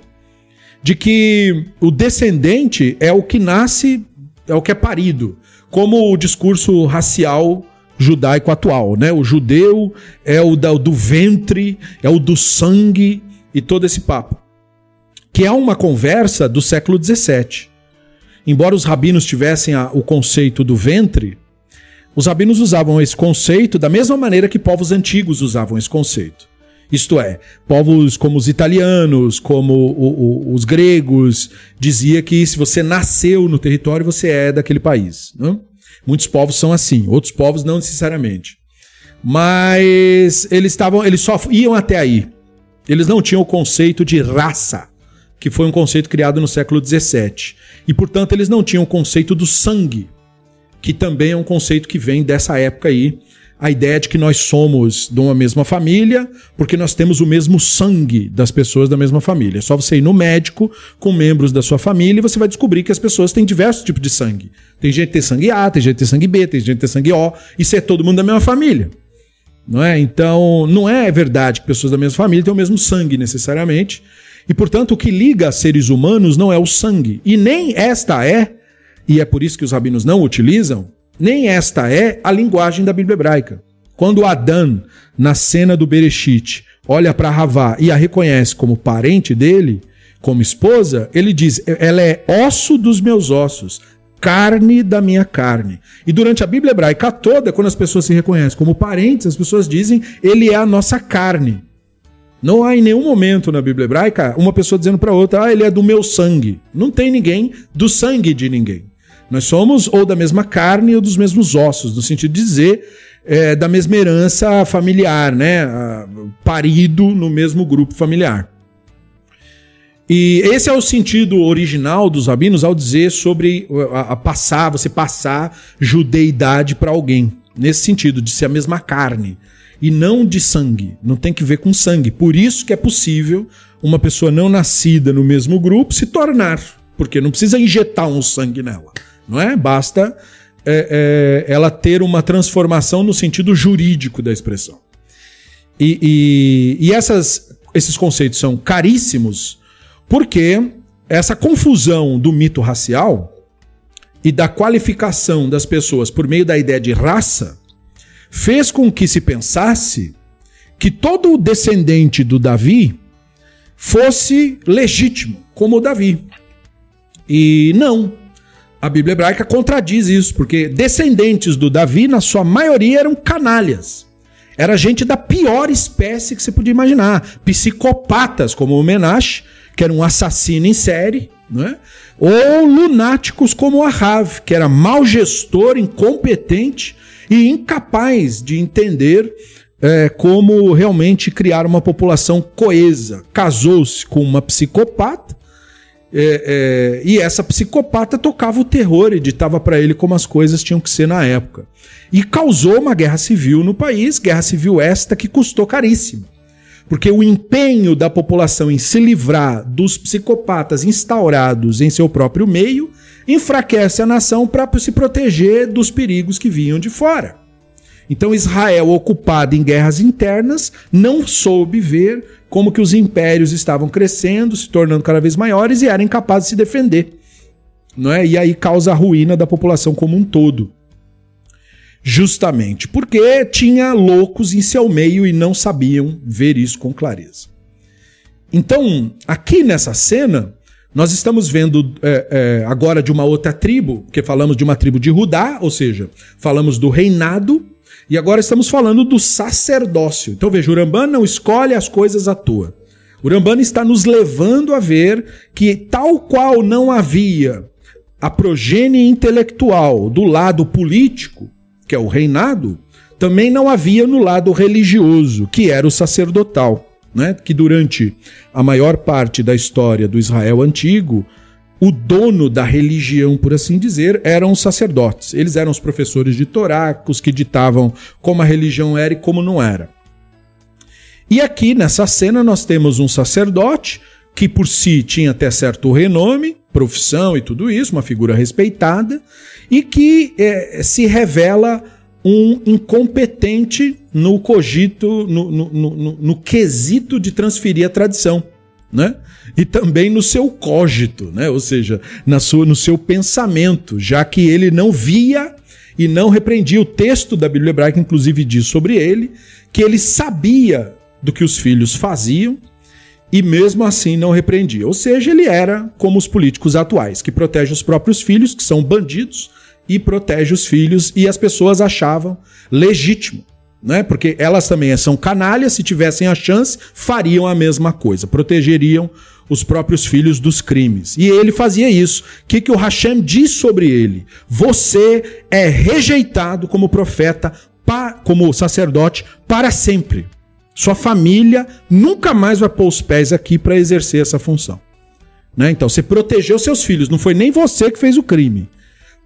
de que o descendente é o que nasce, é o que é parido, como o discurso racial judaico atual, né? O judeu é o do ventre, é o do sangue e todo esse papo. Que é uma conversa do século XVII. Embora os rabinos tivessem a, o conceito do ventre, os rabinos usavam esse conceito da mesma maneira que povos antigos usavam esse conceito. Isto é, povos como os italianos, como o, o, os gregos, dizia que se você nasceu no território, você é daquele país. Né? Muitos povos são assim, outros povos não necessariamente. Mas eles estavam, eles só iam até aí. Eles não tinham o conceito de raça, que foi um conceito criado no século XVII. E, portanto, eles não tinham o conceito do sangue, que também é um conceito que vem dessa época aí, a ideia de que nós somos de uma mesma família, porque nós temos o mesmo sangue das pessoas da mesma família. É só você ir no médico com membros da sua família e você vai descobrir que as pessoas têm diversos tipos de sangue. Tem gente que tem sangue A, tem gente que tem sangue B, tem gente que tem sangue O, isso é todo mundo da mesma família. Não é? Então, não é verdade que pessoas da mesma família têm o mesmo sangue necessariamente. E, portanto, o que liga seres humanos não é o sangue. E nem esta é, e é por isso que os rabinos não utilizam, nem esta é a linguagem da Bíblia hebraica. Quando Adão, na cena do Bereshit, olha para Ravá e a reconhece como parente dele, como esposa, ele diz: ela é osso dos meus ossos, carne da minha carne. E durante a Bíblia hebraica toda, quando as pessoas se reconhecem como parentes, as pessoas dizem: ele é a nossa carne. Não há em nenhum momento na Bíblia hebraica uma pessoa dizendo para outra: ah, ele é do meu sangue. Não tem ninguém do sangue de ninguém. Nós somos ou da mesma carne ou dos mesmos ossos, no sentido de dizer é, da mesma herança familiar, né? Parido no mesmo grupo familiar. E esse é o sentido original dos rabinos ao dizer sobre a, a passar, você passar judeidade para alguém. Nesse sentido, de ser a mesma carne e não de sangue. Não tem que ver com sangue. Por isso que é possível uma pessoa não nascida no mesmo grupo se tornar, porque não precisa injetar um sangue nela não é? Basta é, é, ela ter uma transformação no sentido jurídico da expressão. E, e, e essas, esses conceitos são caríssimos porque essa confusão do mito racial e da qualificação das pessoas por meio da ideia de raça fez com que se pensasse que todo descendente do Davi fosse legítimo, como o Davi. E não a Bíblia hebraica contradiz isso, porque descendentes do Davi, na sua maioria, eram canalhas. Era gente da pior espécie que você podia imaginar. Psicopatas, como o Menash, que era um assassino em série, né? ou lunáticos como Ahav, que era mau gestor, incompetente e incapaz de entender é, como realmente criar uma população coesa. Casou-se com uma psicopata é, é, e essa psicopata tocava o terror e ditava para ele como as coisas tinham que ser na época. E causou uma guerra civil no país, guerra civil esta que custou caríssimo. Porque o empenho da população em se livrar dos psicopatas instaurados em seu próprio meio enfraquece a nação para se proteger dos perigos que vinham de fora. Então Israel, ocupado em guerras internas, não soube ver como que os impérios estavam crescendo, se tornando cada vez maiores e eram incapazes de se defender. Não é? E aí causa a ruína da população como um todo. Justamente porque tinha loucos em seu meio e não sabiam ver isso com clareza. Então, aqui nessa cena, nós estamos vendo é, é, agora de uma outra tribo, porque falamos de uma tribo de Rudá, ou seja, falamos do reinado e agora estamos falando do sacerdócio. Então veja, Urambana não escolhe as coisas à toa. Urambana está nos levando a ver que, tal qual não havia a progênie intelectual do lado político, que é o reinado, também não havia no lado religioso, que era o sacerdotal. Né? Que durante a maior parte da história do Israel antigo, o dono da religião, por assim dizer, eram os sacerdotes. Eles eram os professores de Torá, os que ditavam como a religião era e como não era. E aqui nessa cena nós temos um sacerdote que por si tinha até certo renome, profissão e tudo isso, uma figura respeitada, e que é, se revela um incompetente no cogito, no, no, no, no quesito de transferir a tradição né? E também no seu cogito, né? Ou seja, na sua, no seu pensamento, já que ele não via e não repreendia. O texto da Bíblia hebraica, inclusive, diz sobre ele que ele sabia do que os filhos faziam e mesmo assim não repreendia. Ou seja, ele era como os políticos atuais, que protege os próprios filhos, que são bandidos, e protege os filhos, e as pessoas achavam legítimo né? Porque elas também são canalhas, se tivessem a chance, fariam a mesma coisa, protegeriam os próprios filhos dos crimes. E ele fazia isso. O que, que o Hashem diz sobre ele? Você é rejeitado como profeta, como sacerdote, para sempre. Sua família nunca mais vai pôr os pés aqui para exercer essa função. Né? Então, você protegeu seus filhos, não foi nem você que fez o crime.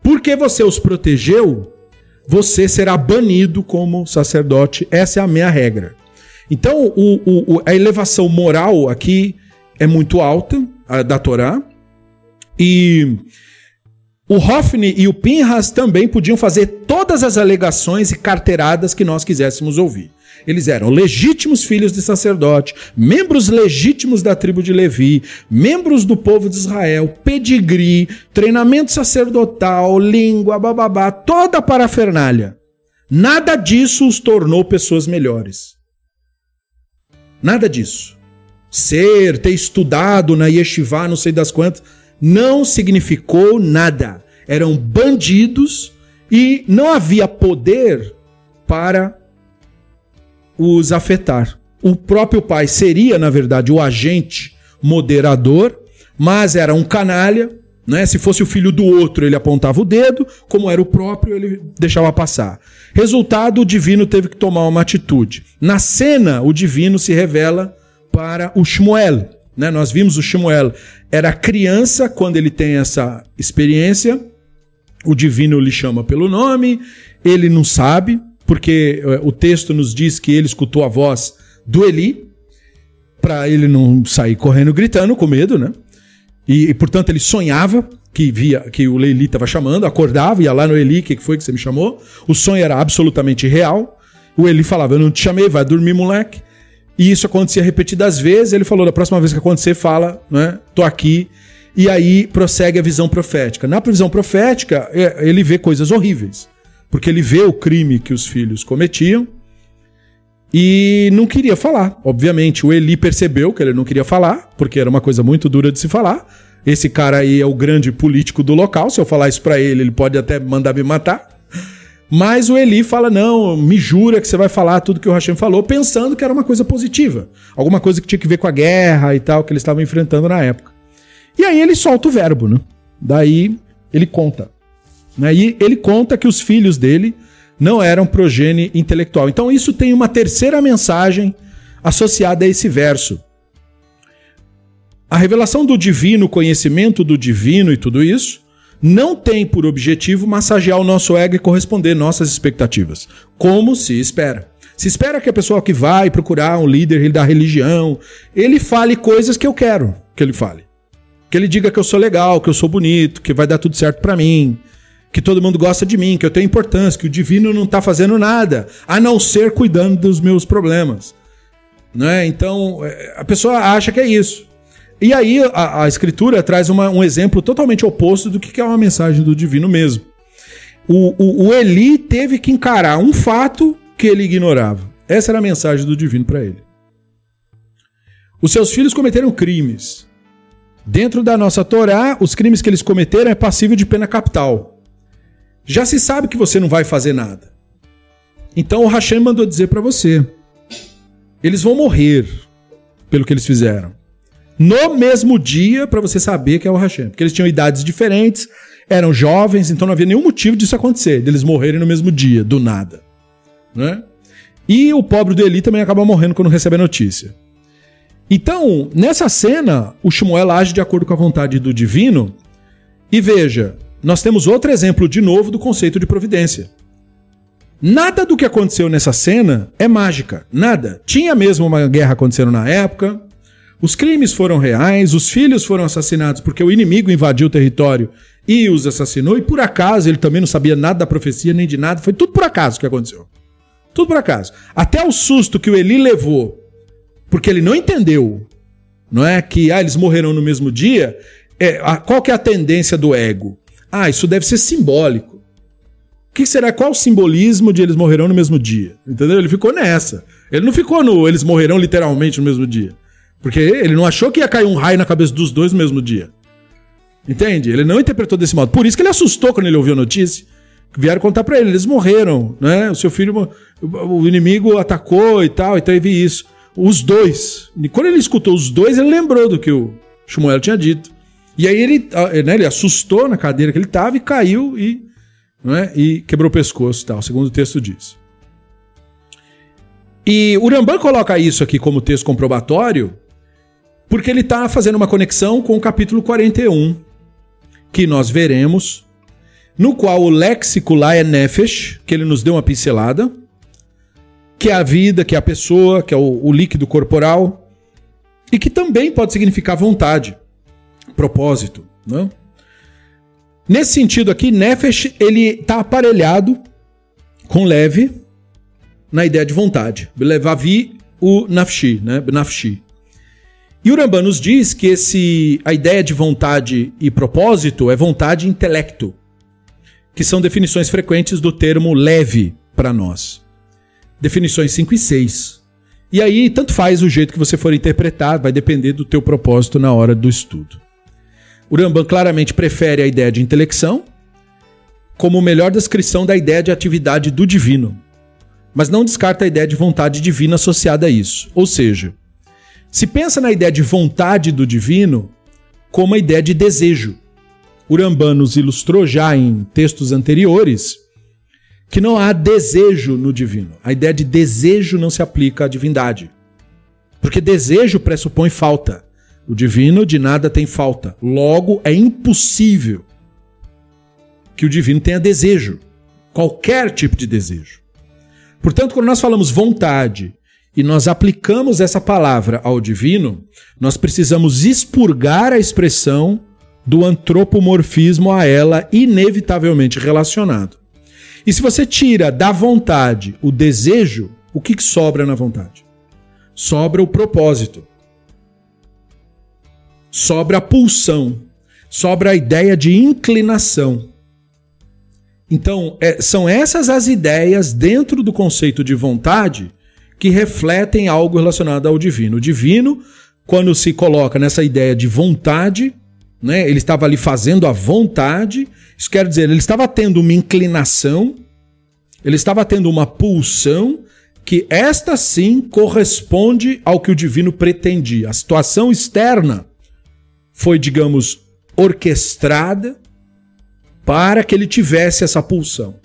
Porque você os protegeu, você será banido como sacerdote. Essa é a minha regra. Então, o, o, a elevação moral aqui é muito alta, a da Torá. E o Hoffney e o Pinhas também podiam fazer todas as alegações e carteiradas que nós quiséssemos ouvir. Eles eram legítimos filhos de sacerdote, membros legítimos da tribo de Levi, membros do povo de Israel, pedigree, treinamento sacerdotal, língua, bababá, toda a parafernália. Nada disso os tornou pessoas melhores. Nada disso. Ser, ter estudado na yeshiva, não sei das quantas, não significou nada. Eram bandidos e não havia poder para os afetar. O próprio pai seria, na verdade, o agente moderador, mas era um canalha, né? Se fosse o filho do outro, ele apontava o dedo, como era o próprio, ele deixava passar. Resultado, o divino teve que tomar uma atitude. Na cena, o divino se revela para o Shmuel. Né? Nós vimos o Shmuel era criança quando ele tem essa experiência. O divino lhe chama pelo nome, ele não sabe, porque eh, o texto nos diz que ele escutou a voz do Eli, para ele não sair correndo gritando com medo, né? E, e, portanto ele sonhava que via que o Leili estava chamando, acordava, ia lá no Eli, o que foi que você me chamou? O sonho era absolutamente real. O Eli falava: Eu não te chamei, vai dormir, moleque. E isso acontecia repetidas vezes. Ele falou: Da próxima vez que acontecer, fala, né? Tô aqui. E aí prossegue a visão profética. Na visão profética, é, ele vê coisas horríveis. Porque ele vê o crime que os filhos cometiam e não queria falar. Obviamente, o Eli percebeu que ele não queria falar, porque era uma coisa muito dura de se falar. Esse cara aí é o grande político do local. Se eu falar isso para ele, ele pode até mandar me matar. Mas o Eli fala: não, me jura que você vai falar tudo que o Hashem falou, pensando que era uma coisa positiva. Alguma coisa que tinha que ver com a guerra e tal, que eles estavam enfrentando na época. E aí ele solta o verbo, né? Daí ele conta. Né? E ele conta que os filhos dele não eram progênie intelectual. Então isso tem uma terceira mensagem associada a esse verso. A revelação do divino, o conhecimento do divino e tudo isso, não tem por objetivo massagear o nosso ego e corresponder nossas expectativas, como se espera. Se espera que a pessoa que vai procurar um líder da religião, ele fale coisas que eu quero que ele fale. Que ele diga que eu sou legal, que eu sou bonito, que vai dar tudo certo para mim, que todo mundo gosta de mim, que eu tenho importância, que o divino não está fazendo nada, a não ser cuidando dos meus problemas. Né? Então, é, a pessoa acha que é isso. E aí a, a escritura traz uma, um exemplo totalmente oposto do que é uma mensagem do divino mesmo. O, o, o Eli teve que encarar um fato que ele ignorava. Essa era a mensagem do divino para ele. Os seus filhos cometeram crimes. Dentro da nossa Torá, os crimes que eles cometeram é passível de pena capital já se sabe que você não vai fazer nada. Então o Hashem mandou dizer para você: eles vão morrer pelo que eles fizeram. No mesmo dia, para você saber que é o Hashem. Porque eles tinham idades diferentes, eram jovens, então não havia nenhum motivo disso acontecer, deles morrerem no mesmo dia, do nada. Né? E o pobre do Eli também acaba morrendo quando recebe a notícia. Então, nessa cena, o Shmuel age de acordo com a vontade do divino. E veja, nós temos outro exemplo de novo do conceito de providência. Nada do que aconteceu nessa cena é mágica, nada. Tinha mesmo uma guerra acontecendo na época, os crimes foram reais, os filhos foram assassinados porque o inimigo invadiu o território e os assassinou, e por acaso ele também não sabia nada da profecia nem de nada, foi tudo por acaso que aconteceu. Tudo por acaso. Até o susto que o Eli levou, porque ele não entendeu, não é que ah, eles morreram no mesmo dia, é, a, qual que é a tendência do ego? Ah, isso deve ser simbólico. O que será? Qual o simbolismo de eles morrerão no mesmo dia? Entendeu? Ele ficou nessa. Ele não ficou no eles morrerão literalmente no mesmo dia. Porque ele não achou que ia cair um raio na cabeça dos dois no mesmo dia. Entende? Ele não interpretou desse modo. Por isso que ele assustou quando ele ouviu a notícia. Vieram contar para ele, eles morreram, né? O seu filho, o inimigo atacou e tal, e teve isso. Os dois. E quando ele escutou os dois, ele lembrou do que o Shmuel tinha dito. E aí ele, né, ele assustou na cadeira que ele estava e caiu e, né, e quebrou o pescoço, tal, segundo o texto diz. E o Rambam coloca isso aqui como texto comprobatório porque ele está fazendo uma conexão com o capítulo 41, que nós veremos no qual o léxico lá é nefesh, que ele nos deu uma pincelada, que é a vida, que é a pessoa, que é o, o líquido corporal, e que também pode significar vontade, propósito. Né? Nesse sentido aqui, nefesh ele está aparelhado com leve na ideia de vontade. Levavi o nafshi, né? Nafshi. E o Rambam nos diz que esse, a ideia de vontade e propósito é vontade e intelecto, que são definições frequentes do termo leve para nós. Definições 5 e 6. E aí, tanto faz o jeito que você for interpretar, vai depender do teu propósito na hora do estudo. O Rambam claramente prefere a ideia de intelecção como melhor descrição da ideia de atividade do divino, mas não descarta a ideia de vontade divina associada a isso. Ou seja, se pensa na ideia de vontade do divino como a ideia de desejo. Urambá nos ilustrou já em textos anteriores que não há desejo no divino. A ideia de desejo não se aplica à divindade. Porque desejo pressupõe falta. O divino de nada tem falta. Logo, é impossível que o divino tenha desejo. Qualquer tipo de desejo. Portanto, quando nós falamos vontade e nós aplicamos essa palavra ao divino, nós precisamos expurgar a expressão do antropomorfismo a ela inevitavelmente relacionado. E se você tira da vontade o desejo, o que, sobra na vontade? Sobra o propósito. Sobra a pulsão. Sobra a ideia de inclinação. Então, é, são essas as ideias dentro do conceito de vontade que refletem algo relacionado ao divino. O divino, quando se coloca nessa ideia de vontade, né, ele estava ali fazendo a vontade, isso quer dizer, ele estava tendo uma inclinação, ele estava tendo uma pulsão, que esta sim corresponde ao que o divino pretendia. A situação externa foi, digamos, orquestrada para que ele tivesse essa pulsão.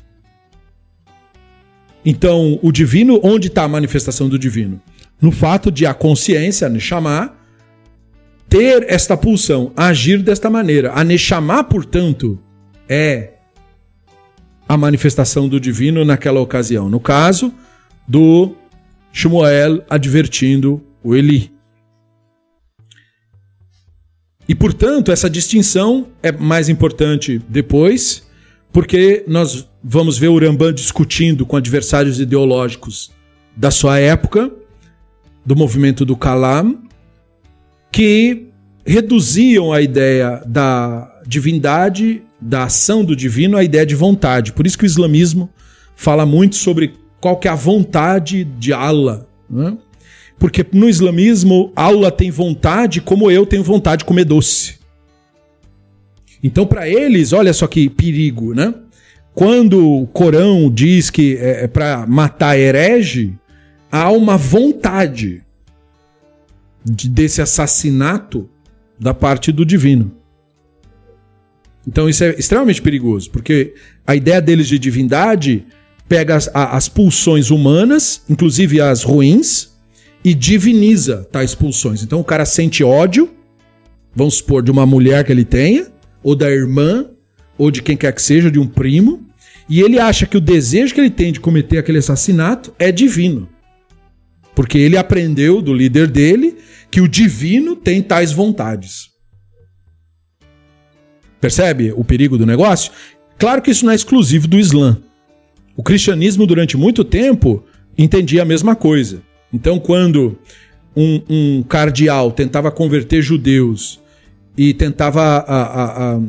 Então, o divino, onde está a manifestação do divino? No fato de a consciência, a Neshama, ter esta pulsão, agir desta maneira. A Neshama, portanto, é a manifestação do divino naquela ocasião. No caso do Shmuel advertindo o Eli. E, portanto, essa distinção é mais importante depois, porque nós vamos ver o Rambam discutindo com adversários ideológicos da sua época, do movimento do Kalam, que reduziam a ideia da divindade, da ação do divino, à ideia de vontade. Por isso que o islamismo fala muito sobre qual que é a vontade de Allah. Né? Porque no islamismo, Allah tem vontade como eu tenho vontade de comer doce. Então, para eles, olha só que perigo, né? Quando o Corão diz que é, é para matar herege, há uma vontade de, desse assassinato da parte do divino. Então isso é extremamente perigoso, porque a ideia deles de divindade pega as, as pulsões humanas, inclusive as ruins, e diviniza tais pulsões. Então o cara sente ódio, vamos supor, de uma mulher que ele tenha, ou da irmã, ou de quem quer que seja, de um primo, e ele acha que o desejo que ele tem de cometer aquele assassinato é divino. Porque ele aprendeu do líder dele que o divino tem tais vontades. Percebe o perigo do negócio? Claro que isso não é exclusivo do Islã. O cristianismo, durante muito tempo, entendia a mesma coisa. Então, quando um, um cardeal tentava converter judeus e tentava a, a, a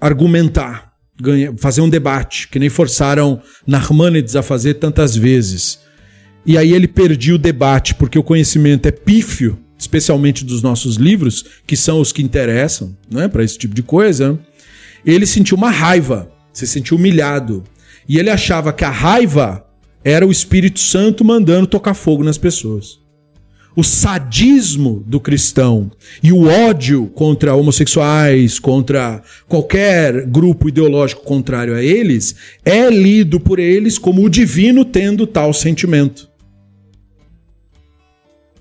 argumentar, ganha, fazer um debate, que nem forçaram Narmanides a fazer tantas vezes. E aí ele perdia o debate, porque o conhecimento é pífio, especialmente dos nossos livros, que são os que interessam né, para esse tipo de coisa. Ele sentiu uma raiva, se sentiu humilhado. E ele achava que a raiva era o Espírito Santo mandando tocar fogo nas pessoas o sadismo do cristão e o ódio contra homossexuais, contra qualquer grupo ideológico contrário a eles, é lido por eles como o divino tendo tal sentimento.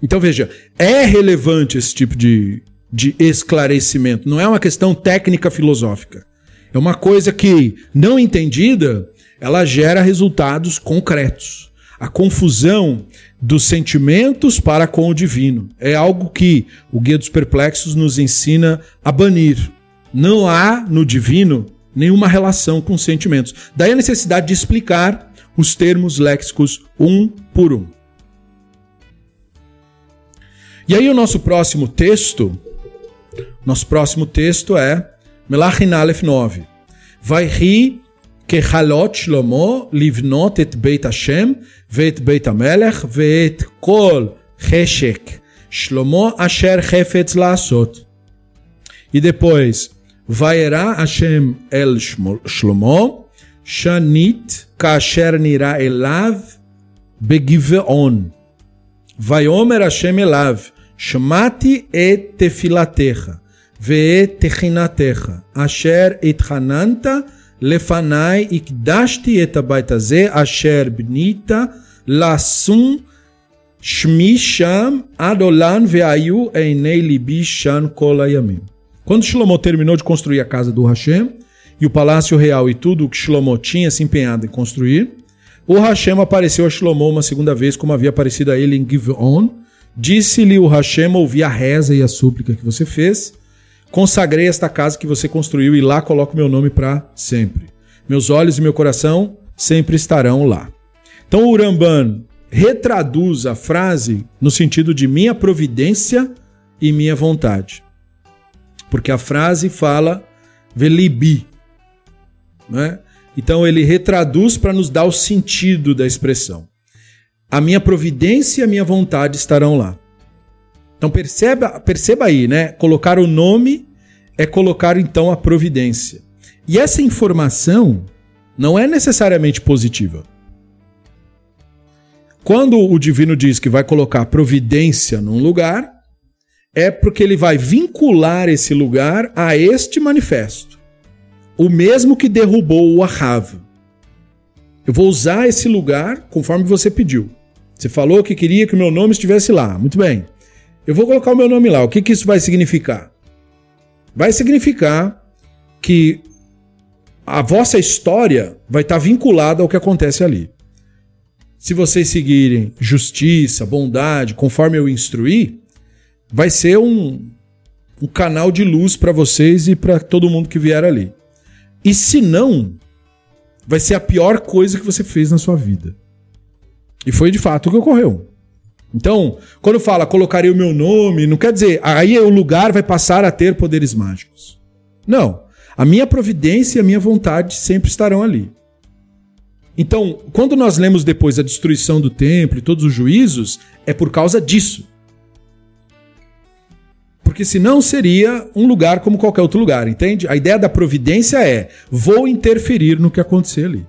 Então veja, é relevante esse tipo de, de esclarecimento, não é uma questão técnica filosófica. É uma coisa que, não entendida, ela gera resultados concretos. A confusão dos sentimentos para com o divino é algo que o Guia dos Perplexos nos ensina a banir. Não há no divino nenhuma relação com sentimentos. Daí a necessidade de explicar os termos léxicos um por um. E aí o nosso próximo texto, nosso próximo texto é Melachin Aleph 9. Vai ri ככלות שלמה לבנות את בית השם ואת בית המלך ואת כל חשק שלמה אשר חפץ לעשות. E depois, Vairá Hashem el Shlomo, Shanit כאשר נראה אליו בגבעון. ויאמר השם אליו, שמעתי את תפילתך ואת תחינתך, אשר התחננת lefanai ikdashti et asher bnita lasum adolan veayu einei libi shan kol Quando Shlomo terminou de construir a casa do Hashem e o palácio real e tudo o que Shlomo tinha se empenhado em construir, o Hashem apareceu a Shlomo uma segunda vez, como havia aparecido a ele em Givon. Disse-lhe o Hashem, ouvi a reza e a súplica que você fez, Consagrei esta casa que você construiu e lá coloco meu nome para sempre. Meus olhos e meu coração sempre estarão lá. Então o Uramban retraduz a frase no sentido de minha providência e minha vontade. Porque a frase fala velibi, né? Então ele retraduz para nos dar o sentido da expressão. A minha providência e a minha vontade estarão lá. Então perceba, perceba aí, né? Colocar o nome é colocar então a providência. E essa informação não é necessariamente positiva. Quando o divino diz que vai colocar providência num lugar, é porque ele vai vincular esse lugar a este manifesto o mesmo que derrubou o Ahav. Eu vou usar esse lugar conforme você pediu. Você falou que queria que o meu nome estivesse lá. Muito bem. Eu vou colocar o meu nome lá. O que, que isso vai significar? Vai significar que a vossa história vai estar vinculada ao que acontece ali. Se vocês seguirem justiça, bondade, conforme eu instruí, vai ser um, um canal de luz para vocês e para todo mundo que vier ali. E se não, vai ser a pior coisa que você fez na sua vida. E foi de fato o que ocorreu. Então, quando fala colocarei o meu nome, não quer dizer aí o lugar vai passar a ter poderes mágicos. Não. A minha providência e a minha vontade sempre estarão ali. Então, quando nós lemos depois a destruição do templo e todos os juízos, é por causa disso porque senão seria um lugar como qualquer outro lugar, entende? A ideia da providência é: vou interferir no que acontecer ali.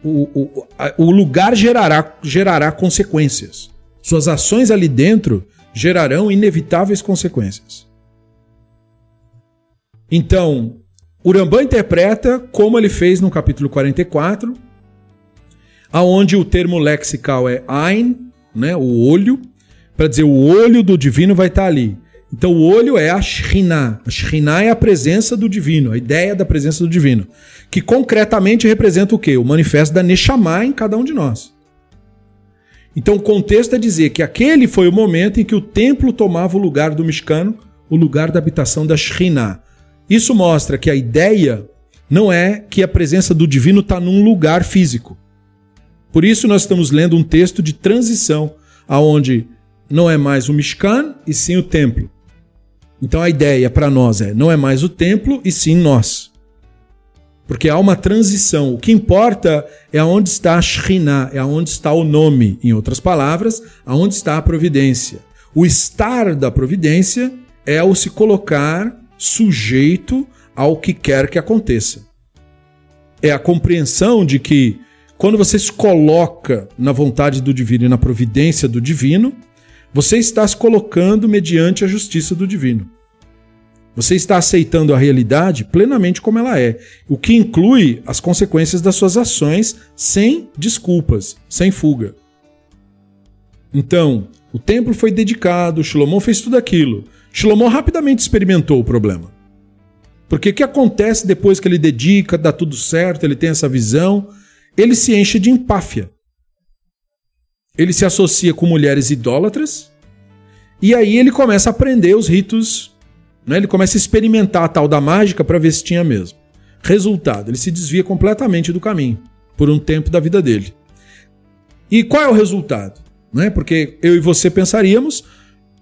O, o, o lugar gerará, gerará consequências. Suas ações ali dentro gerarão inevitáveis consequências. Então, Urambá interpreta como ele fez no capítulo 44, aonde o termo lexical é Ein, né, o olho, para dizer o olho do divino vai estar ali. Então o olho é a Shekhinah. A Shekhinah é a presença do divino, a ideia da presença do divino. Que concretamente representa o quê? O manifesto da Neshama em cada um de nós. Então o contexto é dizer que aquele foi o momento em que o templo tomava o lugar do Mishkan, o lugar da habitação da Shekhinah. Isso mostra que a ideia não é que a presença do divino está num lugar físico. Por isso nós estamos lendo um texto de transição, aonde não é mais o Mishkan e sim o templo. Então a ideia para nós é: não é mais o templo e sim nós. Porque há uma transição. O que importa é aonde está a Shekhinah, é aonde está o nome. Em outras palavras, aonde está a providência. O estar da providência é o se colocar sujeito ao que quer que aconteça. É a compreensão de que quando você se coloca na vontade do divino e na providência do divino, você está se colocando mediante a justiça do divino. Você está aceitando a realidade plenamente como ela é, o que inclui as consequências das suas ações sem desculpas, sem fuga. Então, o templo foi dedicado, Shlomo fez tudo aquilo. Shlomo rapidamente experimentou o problema. Porque o que acontece depois que ele dedica, dá tudo certo, ele tem essa visão, ele se enche de empáfia. Ele se associa com mulheres idólatras e aí ele começa a aprender os ritos, né? ele começa a experimentar a tal da mágica para ver se tinha mesmo. Resultado, ele se desvia completamente do caminho por um tempo da vida dele. E qual é o resultado? Né? Porque eu e você pensaríamos,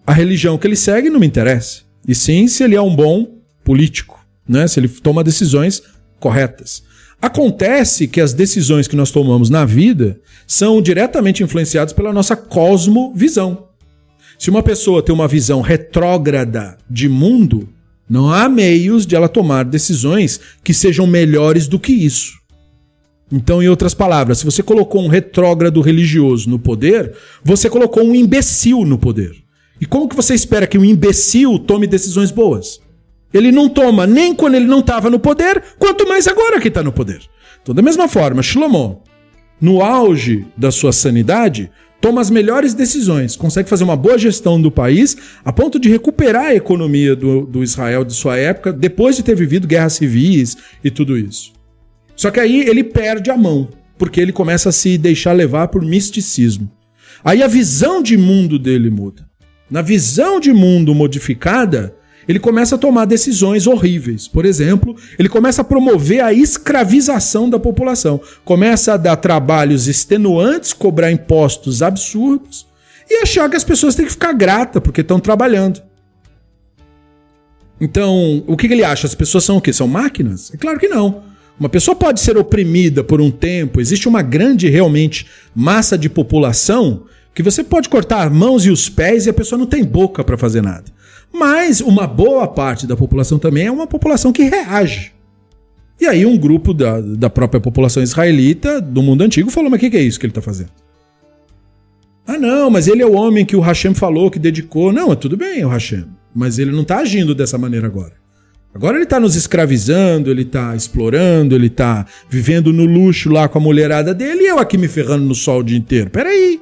a religião que ele segue não me interessa. E sim se ele é um bom político, né? se ele toma decisões corretas. Acontece que as decisões que nós tomamos na vida são diretamente influenciadas pela nossa cosmovisão. Se uma pessoa tem uma visão retrógrada de mundo, não há meios de ela tomar decisões que sejam melhores do que isso. Então, em outras palavras, se você colocou um retrógrado religioso no poder, você colocou um imbecil no poder. E como que você espera que um imbecil tome decisões boas? Ele não toma nem quando ele não estava no poder, quanto mais agora que está no poder. Então, da mesma forma, Shlomo, no auge da sua sanidade, toma as melhores decisões, consegue fazer uma boa gestão do país, a ponto de recuperar a economia do, do Israel de sua época, depois de ter vivido guerras civis e tudo isso. Só que aí ele perde a mão, porque ele começa a se deixar levar por misticismo. Aí a visão de mundo dele muda. Na visão de mundo modificada, ele começa a tomar decisões horríveis. Por exemplo, ele começa a promover a escravização da população. Começa a dar trabalhos extenuantes, cobrar impostos absurdos e achar que as pessoas têm que ficar gratas porque estão trabalhando. Então, o que ele acha? As pessoas são o quê? São máquinas? É claro que não. Uma pessoa pode ser oprimida por um tempo, existe uma grande, realmente, massa de população que você pode cortar as mãos e os pés e a pessoa não tem boca para fazer nada. Mas uma boa parte da população também é uma população que reage. E aí um grupo da, da própria população israelita do mundo antigo falou: mas o que, que é isso que ele está fazendo? Ah, não, mas ele é o homem que o Hashem falou, que dedicou. Não, tudo bem, o Hashem. Mas ele não está agindo dessa maneira agora. Agora ele está nos escravizando, ele está explorando, ele está vivendo no luxo lá com a mulherada dele e eu aqui me ferrando no sol o dia inteiro. Peraí.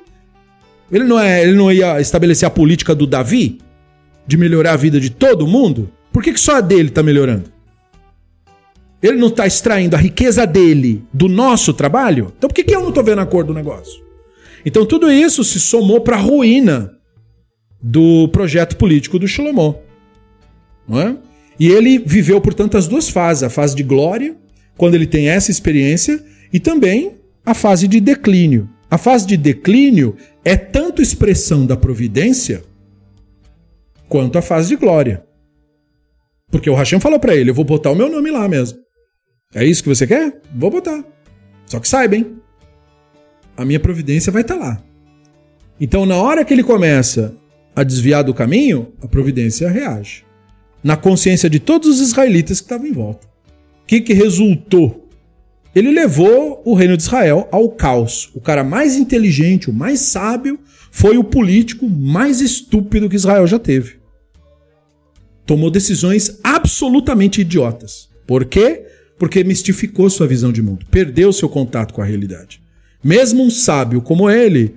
Ele não, é, ele não ia estabelecer a política do Davi? De melhorar a vida de todo mundo, por que, que só a dele está melhorando? Ele não está extraindo a riqueza dele do nosso trabalho? Então por que, que eu não estou vendo a cor do negócio? Então tudo isso se somou para a ruína do projeto político do Shlomo. Não é? E ele viveu, portanto, as duas fases: a fase de glória, quando ele tem essa experiência, e também a fase de declínio. A fase de declínio é tanto expressão da providência quanto a fase de glória. Porque o Hashem falou para ele: Eu vou botar o meu nome lá mesmo. É isso que você quer? Vou botar. Só que saiba, hein? A minha providência vai estar tá lá. Então, na hora que ele começa a desviar do caminho, a providência reage. Na consciência de todos os israelitas que estavam em volta. O que, que resultou? Ele levou o reino de Israel ao caos. O cara mais inteligente, o mais sábio, foi o político mais estúpido que Israel já teve tomou decisões absolutamente idiotas. Por quê? Porque mistificou sua visão de mundo, perdeu seu contato com a realidade. Mesmo um sábio como ele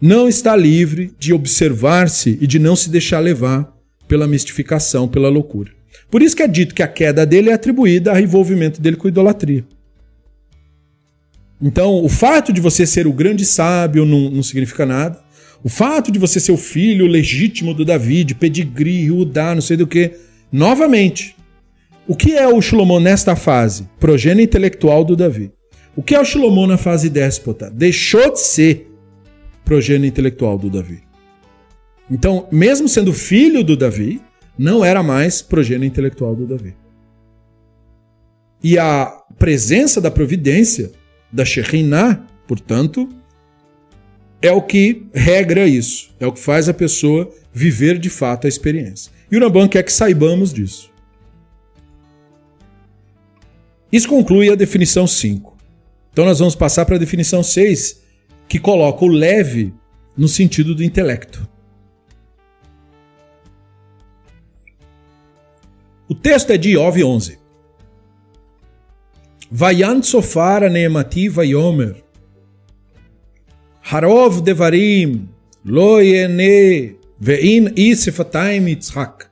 não está livre de observar-se e de não se deixar levar pela mistificação, pela loucura. Por isso que é dito que a queda dele é atribuída ao envolvimento dele com idolatria. Então, o fato de você ser o grande sábio não, não significa nada. O fato de você ser o filho legítimo do Davi, de pedigree, Udá, não sei do que. Novamente, o que é o Shlomo nesta fase? Progênio intelectual do Davi. O que é o Shlomo na fase déspota? Deixou de ser progênio intelectual do Davi. Então, mesmo sendo filho do Davi, não era mais progênio intelectual do Davi. E a presença da providência, da Shekhinah, portanto, é o que regra isso, é o que faz a pessoa viver de fato a experiência. E o Rambam quer que saibamos disso. Isso conclui a definição 5. Então nós vamos passar para a definição 6, que coloca o leve no sentido do intelecto. O texto é de Iov 11. Vayan sofar a neemati vayomer הרוב דברים לא ייהנה ואין אי שפתיים יצחק.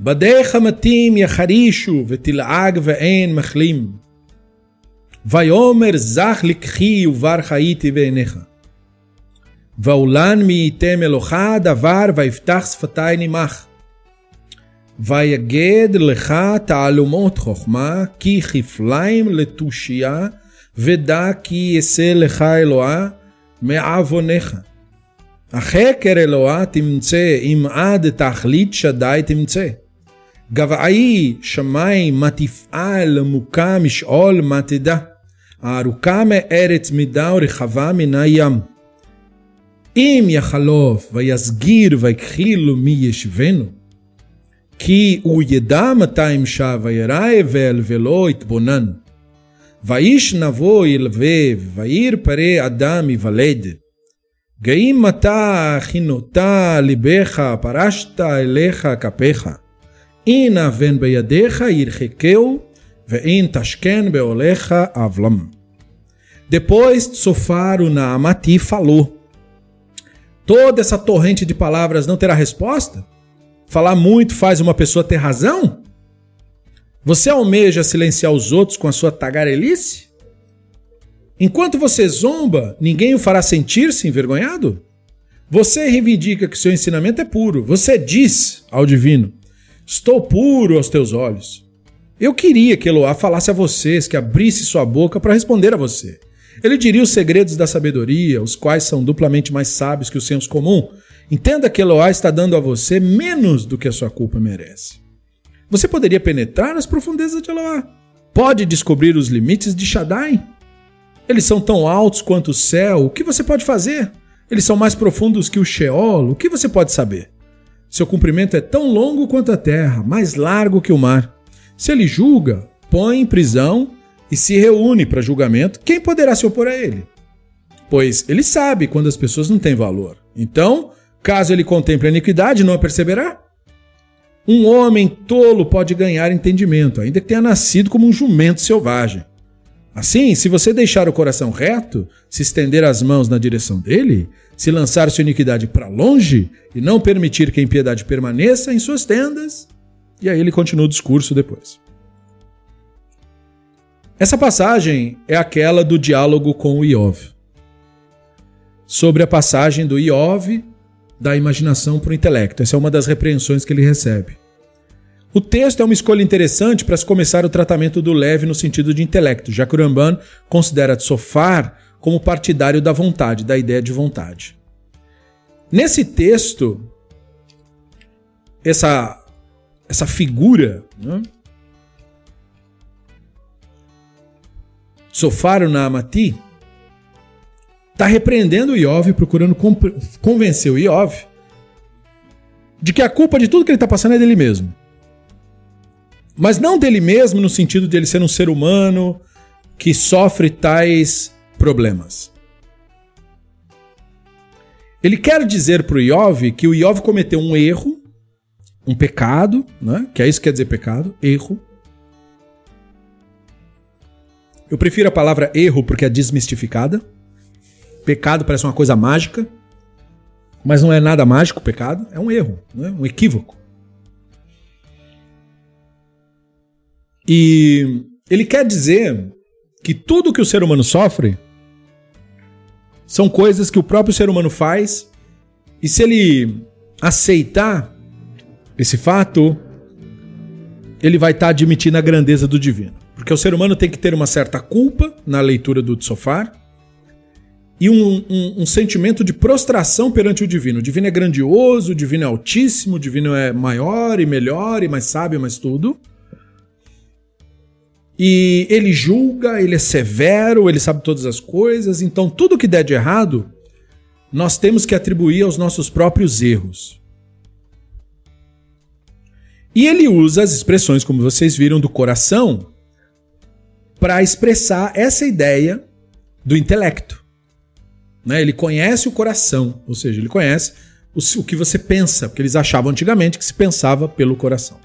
בדיך המתים יחרישו ותלעג ואין מחלים. ויאמר זך לקחי ובר חייתי בעיניך. ועולן מי ייתם אלוהה דבר ויפתח שפתי נימך. ויגד לך תעלומות חוכמה כי כפליים לתושייה ודע כי יעשה לך אלוהה מעווניך. החקר אלוהה תמצא אם עד תכלית שדי תמצא. גבעי שמיים מה תפעל מוכה משאול מה תדע. הארוכה מארץ מידה ורחבה מן הים. אם יחלוף ויסגיר ויקחילו מי ישבנו, כי הוא ידע מתי ימשע וירא אבל ולא יתבונן. ואיש נבוא ילבב, ועיר פרא אדם יוולד. גאים מתה חינותה ליבך, פרשת אליך כפיך. אין אבן בידיך ירחקהו, ואין תשכן בעולך אבלם. Depois Sofar o Naamati falou: Toda essa torrente de palavras não terá resposta? Falar muito faz uma pessoa ter razão? Você almeja silenciar os outros com a sua tagarelice? Enquanto você zomba, ninguém o fará sentir-se envergonhado? Você reivindica que seu ensinamento é puro. Você diz ao divino: Estou puro aos teus olhos. Eu queria que Eloá falasse a vocês, que abrisse sua boca para responder a você. Ele diria os segredos da sabedoria, os quais são duplamente mais sábios que o senso comum. Entenda que Eloá está dando a você menos do que a sua culpa merece. Você poderia penetrar nas profundezas de Eloá. Pode descobrir os limites de Shaddai. Eles são tão altos quanto o céu. O que você pode fazer? Eles são mais profundos que o Sheol. O que você pode saber? Seu comprimento é tão longo quanto a terra, mais largo que o mar. Se ele julga, põe em prisão e se reúne para julgamento, quem poderá se opor a ele? Pois ele sabe quando as pessoas não têm valor. Então, caso ele contemple a iniquidade, não a perceberá? Um homem tolo pode ganhar entendimento, ainda que tenha nascido como um jumento selvagem. Assim, se você deixar o coração reto, se estender as mãos na direção dele, se lançar sua iniquidade para longe e não permitir que a impiedade permaneça em suas tendas, e aí ele continua o discurso depois. Essa passagem é aquela do diálogo com o Iov. Sobre a passagem do Iov da imaginação para o intelecto. Essa é uma das repreensões que ele recebe. O texto é uma escolha interessante para se começar o tratamento do leve no sentido de intelecto, já que considera Tsofar como partidário da vontade, da ideia de vontade. Nesse texto, essa, essa figura né, Sofaro Naamati, está repreendendo o Iov, procurando convencer o Iov de que a culpa de tudo que ele está passando é dele mesmo. Mas não dele mesmo no sentido de ele ser um ser humano que sofre tais problemas. Ele quer dizer para o Iov que o Iov cometeu um erro, um pecado, né? que é isso que quer dizer pecado, erro, eu prefiro a palavra erro porque é desmistificada. Pecado parece uma coisa mágica, mas não é nada mágico pecado, é um erro, né? um equívoco. E ele quer dizer que tudo que o ser humano sofre são coisas que o próprio ser humano faz, e se ele aceitar esse fato, ele vai estar admitindo a grandeza do divino. Porque o ser humano tem que ter uma certa culpa na leitura do Tsofar e um, um, um, sentimento de prostração perante o divino. O divino é grandioso, o divino é altíssimo, o divino é maior e melhor e mais sábio, mais tudo. E ele julga, ele é severo, ele sabe todas as coisas, então tudo que der de errado, nós temos que atribuir aos nossos próprios erros. E ele usa as expressões, como vocês viram, do coração para expressar essa ideia do intelecto. Né? Ele conhece o coração, ou seja, ele conhece o, o que você pensa, porque eles achavam antigamente que se pensava pelo coração.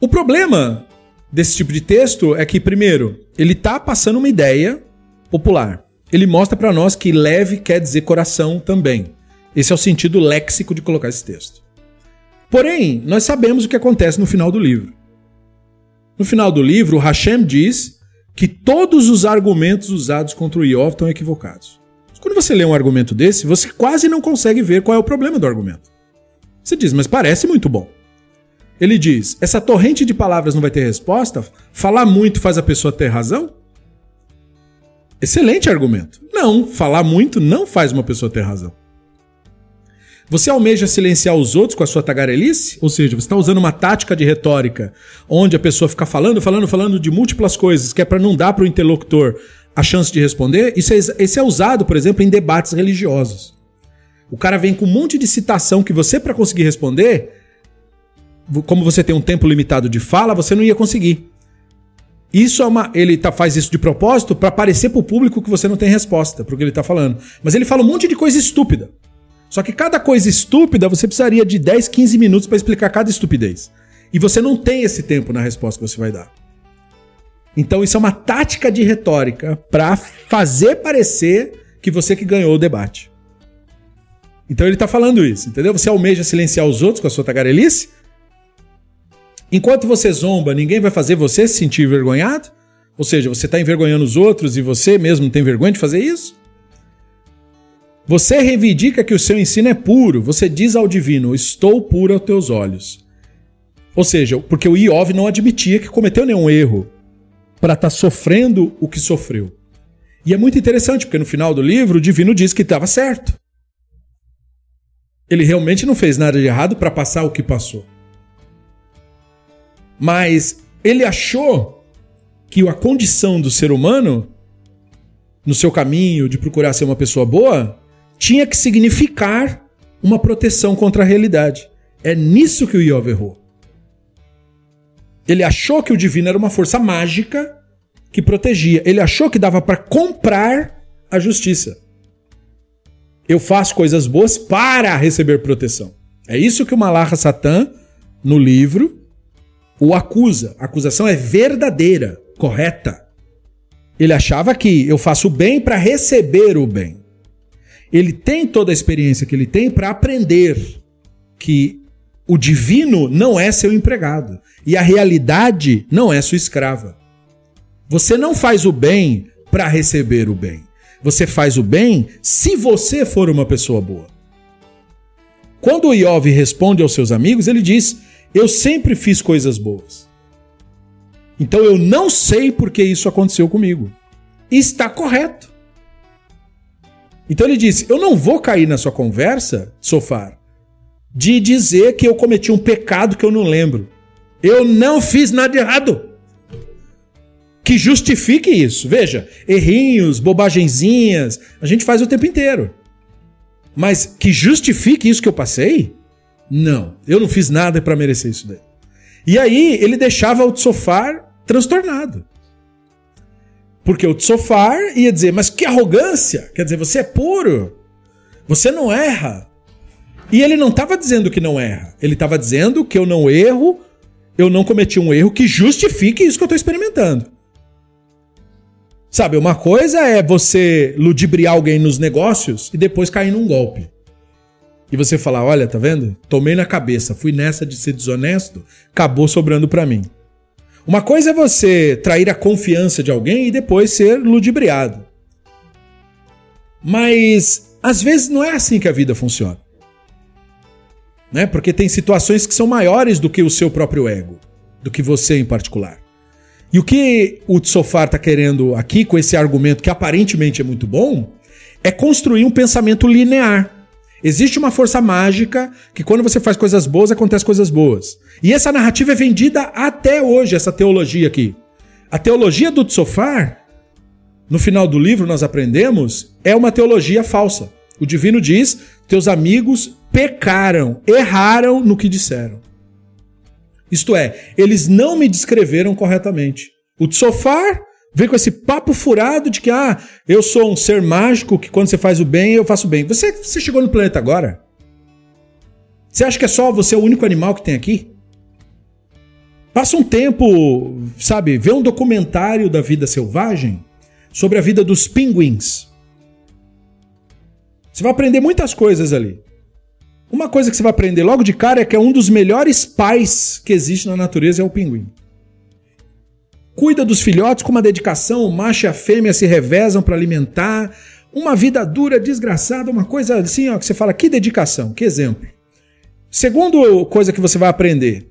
O problema desse tipo de texto é que, primeiro, ele está passando uma ideia popular. Ele mostra para nós que leve quer dizer coração também. Esse é o sentido léxico de colocar esse texto. Porém, nós sabemos o que acontece no final do livro. No final do livro, Hashem diz que todos os argumentos usados contra o Iov estão equivocados. Quando você lê um argumento desse, você quase não consegue ver qual é o problema do argumento. Você diz, mas parece muito bom. Ele diz: essa torrente de palavras não vai ter resposta? Falar muito faz a pessoa ter razão? Excelente argumento. Não, falar muito não faz uma pessoa ter razão. Você almeja silenciar os outros com a sua tagarelice? Ou seja, você está usando uma tática de retórica onde a pessoa fica falando, falando, falando de múltiplas coisas, que é para não dar para o interlocutor a chance de responder? Isso é, é usado, por exemplo, em debates religiosos. O cara vem com um monte de citação que você, para conseguir responder, como você tem um tempo limitado de fala, você não ia conseguir. Isso é uma, ele tá, faz isso de propósito para parecer para o público que você não tem resposta para o que ele está falando. Mas ele fala um monte de coisa estúpida. Só que cada coisa estúpida você precisaria de 10, 15 minutos para explicar cada estupidez. E você não tem esse tempo na resposta que você vai dar. Então isso é uma tática de retórica para fazer parecer que você que ganhou o debate. Então ele está falando isso, entendeu? Você almeja silenciar os outros com a sua tagarelice? Enquanto você zomba, ninguém vai fazer você se sentir envergonhado? Ou seja, você está envergonhando os outros e você mesmo tem vergonha de fazer isso? Você reivindica que o seu ensino é puro. Você diz ao divino: Estou puro aos teus olhos. Ou seja, porque o Iov não admitia que cometeu nenhum erro para estar tá sofrendo o que sofreu. E é muito interessante, porque no final do livro o divino diz que estava certo. Ele realmente não fez nada de errado para passar o que passou. Mas ele achou que a condição do ser humano, no seu caminho de procurar ser uma pessoa boa, tinha que significar uma proteção contra a realidade. É nisso que o Iov errou. Ele achou que o divino era uma força mágica que protegia. Ele achou que dava para comprar a justiça. Eu faço coisas boas para receber proteção. É isso que o Malacha Satã, no livro, o acusa. A acusação é verdadeira, correta. Ele achava que eu faço o bem para receber o bem ele tem toda a experiência que ele tem para aprender que o divino não é seu empregado e a realidade não é sua escrava. Você não faz o bem para receber o bem. Você faz o bem se você for uma pessoa boa. Quando o Iov responde aos seus amigos, ele diz: Eu sempre fiz coisas boas. Então eu não sei por que isso aconteceu comigo. está correto. Então ele disse: Eu não vou cair na sua conversa, Sofar, de dizer que eu cometi um pecado que eu não lembro. Eu não fiz nada errado. Que justifique isso. Veja, errinhos, bobagenzinhas, a gente faz o tempo inteiro. Mas que justifique isso que eu passei? Não, eu não fiz nada para merecer isso daí. E aí ele deixava o Sofar transtornado. Porque o Tsofar ia dizer, mas que arrogância! Quer dizer, você é puro, você não erra. E ele não estava dizendo que não erra, ele estava dizendo que eu não erro, eu não cometi um erro que justifique isso que eu estou experimentando. Sabe, uma coisa é você ludibriar alguém nos negócios e depois cair num golpe. E você falar, olha, tá vendo? Tomei na cabeça, fui nessa de ser desonesto, acabou sobrando para mim. Uma coisa é você trair a confiança de alguém e depois ser ludibriado. Mas às vezes não é assim que a vida funciona. Né? Porque tem situações que são maiores do que o seu próprio ego, do que você em particular. E o que o Tsofar está querendo aqui, com esse argumento que aparentemente é muito bom, é construir um pensamento linear. Existe uma força mágica que quando você faz coisas boas, acontecem coisas boas. E essa narrativa é vendida até hoje, essa teologia aqui. A teologia do Tsofar, no final do livro nós aprendemos, é uma teologia falsa. O divino diz: teus amigos pecaram, erraram no que disseram. Isto é, eles não me descreveram corretamente. O Tsofar Vem com esse papo furado de que, ah, eu sou um ser mágico que quando você faz o bem, eu faço o bem. Você, você chegou no planeta agora? Você acha que é só você o único animal que tem aqui? Passa um tempo, sabe, vê um documentário da vida selvagem sobre a vida dos pinguins. Você vai aprender muitas coisas ali. Uma coisa que você vai aprender logo de cara é que é um dos melhores pais que existe na natureza é o pinguim. Cuida dos filhotes com uma dedicação, o macho e a fêmea se revezam para alimentar. Uma vida dura, desgraçada, uma coisa assim, ó, que você fala, que dedicação, que exemplo. Segundo coisa que você vai aprender,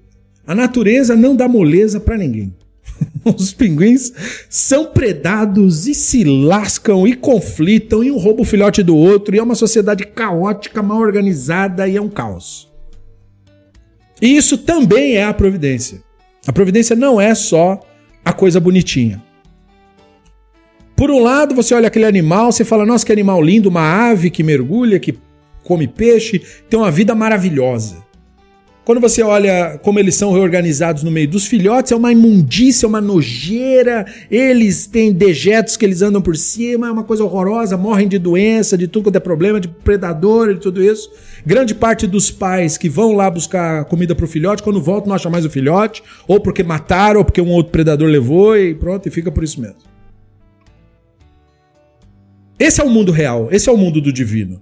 a natureza não dá moleza para ninguém. Os pinguins são predados e se lascam e conflitam e um rouba o filhote do outro e é uma sociedade caótica, mal organizada e é um caos. E isso também é a providência. A providência não é só a coisa bonitinha. Por um lado, você olha aquele animal, você fala, nossa, que animal lindo, uma ave que mergulha, que come peixe, tem uma vida maravilhosa. Quando você olha como eles são reorganizados no meio dos filhotes, é uma imundícia, uma nojeira. Eles têm dejetos que eles andam por cima, é uma coisa horrorosa, morrem de doença, de tudo quanto é problema, de predador e tudo isso. Grande parte dos pais que vão lá buscar comida para o filhote, quando voltam não acham mais o filhote, ou porque mataram, ou porque um outro predador levou e pronto, e fica por isso mesmo. Esse é o mundo real, esse é o mundo do divino.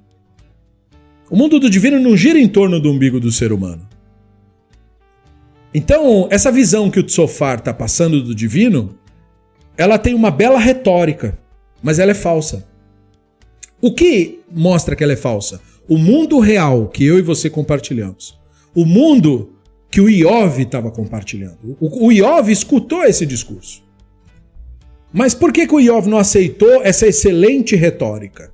O mundo do divino não gira em torno do umbigo do ser humano. Então, essa visão que o Tsofar está passando do divino, ela tem uma bela retórica, mas ela é falsa. O que mostra que ela é falsa? O mundo real que eu e você compartilhamos. O mundo que o Iov estava compartilhando. O, Iov escutou esse discurso. Mas por que, que o Iov não aceitou essa excelente retórica?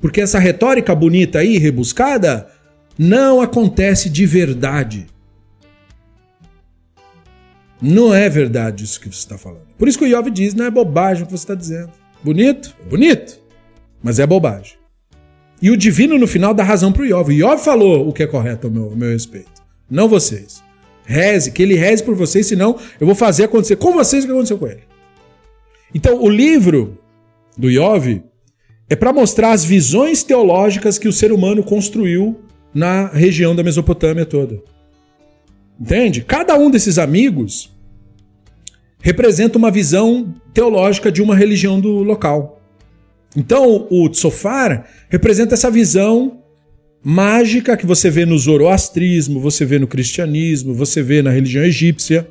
Porque essa retórica bonita aí, rebuscada, não acontece de verdade. Não é verdade isso que você está falando. Por isso que o Iov diz, não é bobagem o que você está dizendo. Bonito? Bonito. Mas é bobagem. E o divino no final dá razão para o Iov. Iov falou o que é correto ao meu, ao meu respeito. Não vocês. Reze, que ele reze por vocês, senão eu vou fazer acontecer com vocês o que aconteceu com ele. Então, o livro do Iov é para mostrar as visões teológicas que o ser humano construiu na região da Mesopotâmia toda. Entende? Cada um desses amigos representa uma visão teológica de uma religião do local. Então, o Tsofar representa essa visão mágica que você vê no zoroastrismo, você vê no cristianismo, você vê na religião egípcia,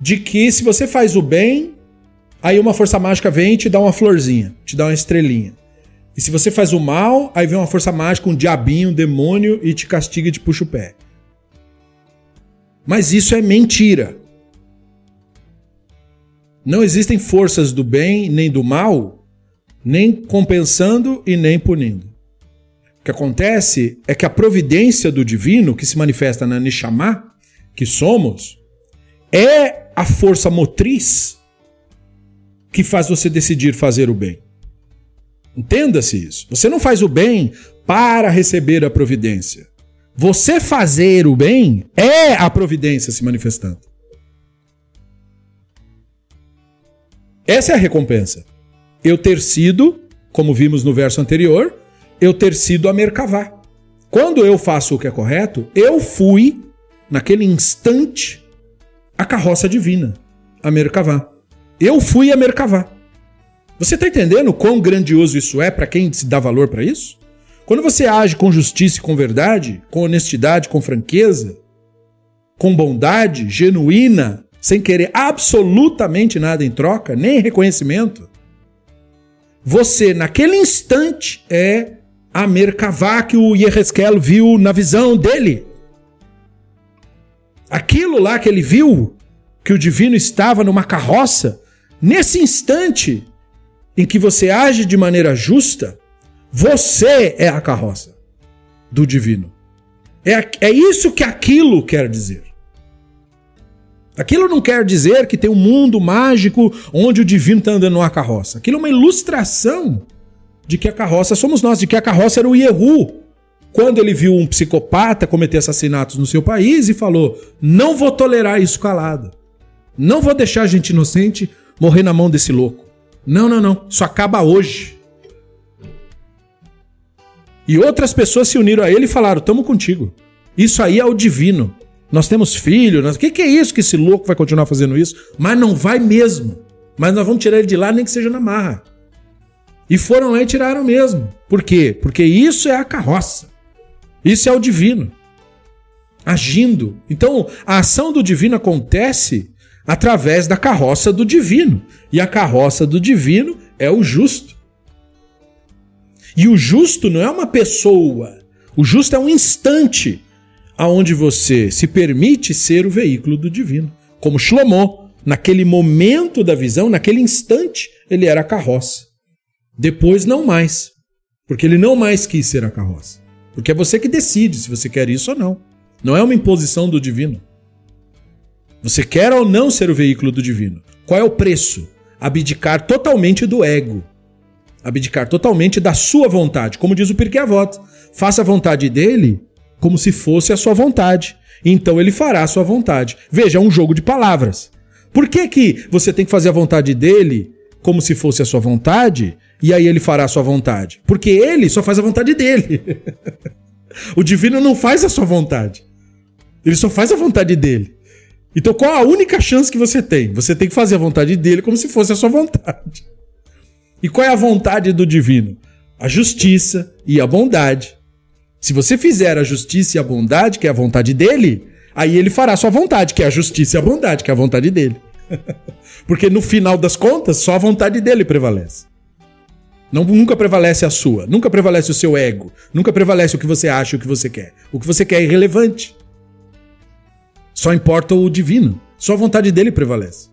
de que se você faz o bem, aí uma força mágica vem e te dá uma florzinha, te dá uma estrelinha. E se você faz o mal, aí vem uma força mágica, um diabinho, um demônio e te castiga e te puxa o pé. Mas isso é mentira. Não existem forças do bem nem do mal, nem compensando e nem punindo. O que acontece é que a providência do divino, que se manifesta na Neshama, que somos, é a força motriz que faz você decidir fazer o bem. Entenda-se isso. Você não faz o bem para receber a providência. Você fazer o bem é a providência se manifestando. Essa é a recompensa. Eu ter sido, como vimos no verso anterior, eu ter sido a Merkavá. Quando eu faço o que é correto, eu fui, naquele instante, a carroça divina, a Merkavá. Eu fui a Merkavá. Você está entendendo quão grandioso isso é para quem se dá valor para isso? Quando você age com justiça e com verdade, com honestidade, com franqueza, com bondade genuína, sem querer absolutamente nada em troca, nem reconhecimento, você, naquele instante, é a Merkavá que o Yeheskel viu na visão dele. Aquilo lá que ele viu, que o divino estava numa carroça, nesse instante em que você age de maneira justa, você é a carroça do divino. É, é isso que aquilo quer dizer. Aquilo não quer dizer que tem um mundo mágico onde o divino está andando numa carroça. Aquilo é uma ilustração de que a carroça somos nós, de que a carroça era o Yehu. Quando ele viu um psicopata cometer assassinatos no seu país e falou: Não vou tolerar isso calado. Não vou deixar gente inocente morrer na mão desse louco. Não, não, não. Isso acaba hoje. E outras pessoas se uniram a ele e falaram: Tamo contigo. Isso aí é o divino. Nós temos filhos. Nós... O que, que é isso que esse louco vai continuar fazendo isso? Mas não vai mesmo. Mas nós vamos tirar ele de lá, nem que seja na marra. E foram lá e tiraram mesmo. Por quê? Porque isso é a carroça. Isso é o divino. Agindo. Então, a ação do divino acontece através da carroça do divino. E a carroça do divino é o justo. E o justo não é uma pessoa. O justo é um instante aonde você se permite ser o veículo do divino. Como Shlomo, naquele momento da visão, naquele instante, ele era a carroça. Depois não mais. Porque ele não mais quis ser a carroça. Porque é você que decide se você quer isso ou não. Não é uma imposição do divino. Você quer ou não ser o veículo do divino? Qual é o preço? Abdicar totalmente do ego. Abdicar totalmente da sua vontade. Como diz o Pirkei Avot. Faça a vontade dele como se fosse a sua vontade. Então ele fará a sua vontade. Veja, é um jogo de palavras. Por que, que você tem que fazer a vontade dele como se fosse a sua vontade e aí ele fará a sua vontade? Porque ele só faz a vontade dele. o divino não faz a sua vontade. Ele só faz a vontade dele. Então qual a única chance que você tem? Você tem que fazer a vontade dele como se fosse a sua vontade. E qual é a vontade do divino? A justiça e a bondade. Se você fizer a justiça e a bondade, que é a vontade dele, aí ele fará sua vontade, que é a justiça e a bondade, que é a vontade dele. Porque no final das contas, só a vontade dele prevalece. Não, nunca prevalece a sua, nunca prevalece o seu ego, nunca prevalece o que você acha, o que você quer. O que você quer é irrelevante. Só importa o divino, só a vontade dele prevalece.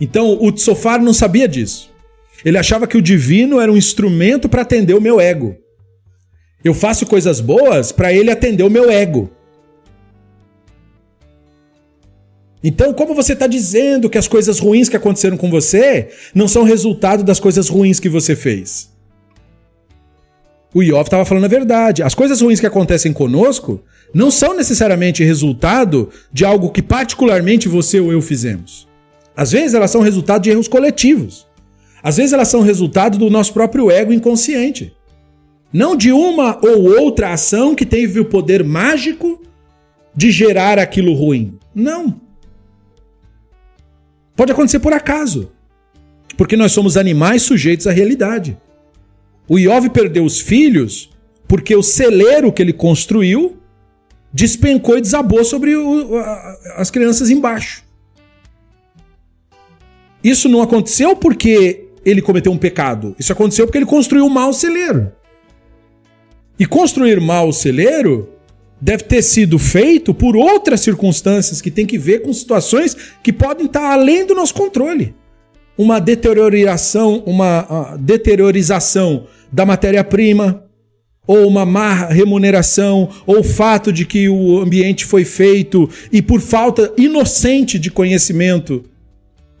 Então o Tsofar não sabia disso. Ele achava que o divino era um instrumento para atender o meu ego. Eu faço coisas boas para ele atender o meu ego. Então, como você está dizendo que as coisas ruins que aconteceram com você não são resultado das coisas ruins que você fez? O Iov estava falando a verdade. As coisas ruins que acontecem conosco não são necessariamente resultado de algo que particularmente você ou eu fizemos. Às vezes elas são resultado de erros coletivos. Às vezes elas são resultado do nosso próprio ego inconsciente. Não de uma ou outra ação que teve o poder mágico de gerar aquilo ruim. Não. Pode acontecer por acaso. Porque nós somos animais sujeitos à realidade. O Iov perdeu os filhos porque o celeiro que ele construiu despencou e desabou sobre o, as crianças embaixo. Isso não aconteceu porque ele cometeu um pecado. Isso aconteceu porque ele construiu um mau celeiro. E construir mal o celeiro deve ter sido feito por outras circunstâncias que tem que ver com situações que podem estar além do nosso controle. Uma deterioração, uma deteriorização da matéria-prima, ou uma má remuneração, ou o fato de que o ambiente foi feito e por falta inocente de conhecimento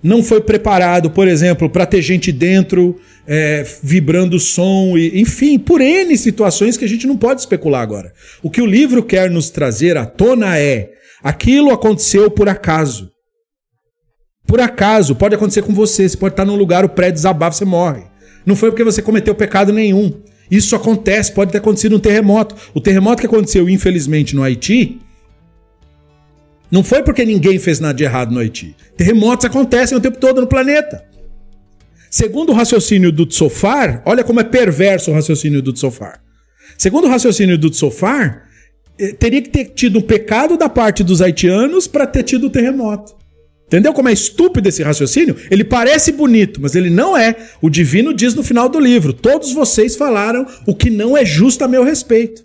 não foi preparado, por exemplo, para ter gente dentro é, vibrando som, e, enfim, por N situações que a gente não pode especular agora. O que o livro quer nos trazer à tona é: aquilo aconteceu por acaso. Por acaso, pode acontecer com você, você pode estar num lugar, o prédio desabafa, você morre. Não foi porque você cometeu pecado nenhum. Isso acontece, pode ter acontecido um terremoto. O terremoto que aconteceu, infelizmente, no Haiti, não foi porque ninguém fez nada de errado no Haiti. Terremotos acontecem o tempo todo no planeta. Segundo o raciocínio do Tsofar, olha como é perverso o raciocínio do Tsofar. Segundo o raciocínio do Tsofar, eh, teria que ter tido um pecado da parte dos haitianos para ter tido o terremoto. Entendeu como é estúpido esse raciocínio? Ele parece bonito, mas ele não é. O divino diz no final do livro: todos vocês falaram o que não é justo a meu respeito.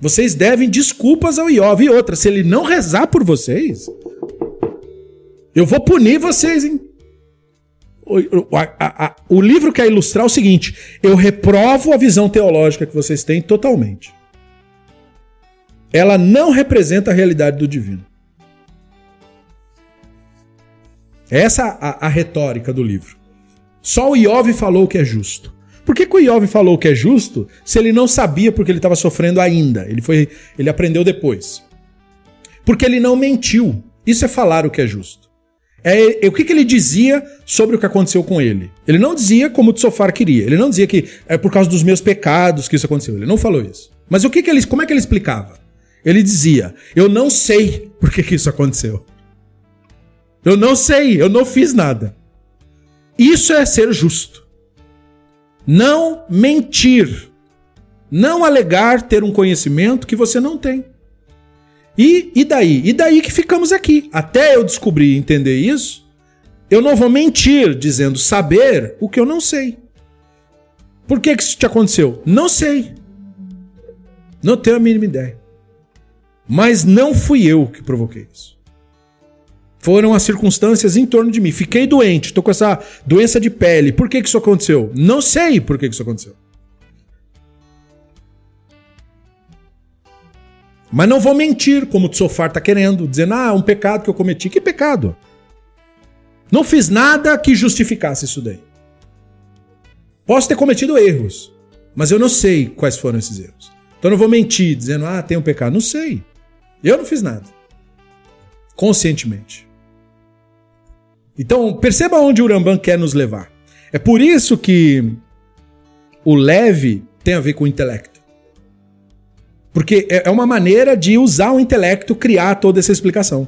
Vocês devem desculpas ao Iov e outra. Se ele não rezar por vocês, eu vou punir vocês, hein? O, a, a, o livro quer ilustrar o seguinte: eu reprovo a visão teológica que vocês têm totalmente. Ela não representa a realidade do divino. Essa é a, a retórica do livro. Só o Iov falou que é justo. Por que, que o Iov falou que é justo se ele não sabia porque ele estava sofrendo ainda? Ele, foi, ele aprendeu depois. Porque ele não mentiu. Isso é falar o que é justo. É, é, o que, que, ele dizia sobre o que aconteceu com ele? Ele não dizia como o Tsofar queria. Ele não dizia que é por causa dos meus pecados que isso aconteceu. Ele não falou isso. Mas o que, que ele, como é que ele explicava? Ele dizia: Eu não sei por que, que isso aconteceu. Eu não sei, eu não fiz nada. Isso é ser justo. Não mentir. Não alegar ter um conhecimento que você não tem. E, e daí? E daí que ficamos aqui. Até eu descobrir e entender isso, eu não vou mentir dizendo saber o que eu não sei. Por que, que isso te aconteceu? Não sei. Não tenho a mínima ideia. Mas não fui eu que provoquei isso. Foram as circunstâncias em torno de mim. Fiquei doente, estou com essa doença de pele. Por que, que isso aconteceu? Não sei por que, que isso aconteceu. Mas não vou mentir, como o Tsofar está querendo, dizendo, ah, um pecado que eu cometi. Que pecado? Não fiz nada que justificasse isso daí. Posso ter cometido erros, mas eu não sei quais foram esses erros. Então eu não vou mentir dizendo, ah, tem um pecado. Não sei. Eu não fiz nada. Conscientemente. Então, perceba onde o Rambam quer nos levar. É por isso que o leve tem a ver com o intelecto. Porque é, é uma maneira de usar o intelecto criar toda essa explicação.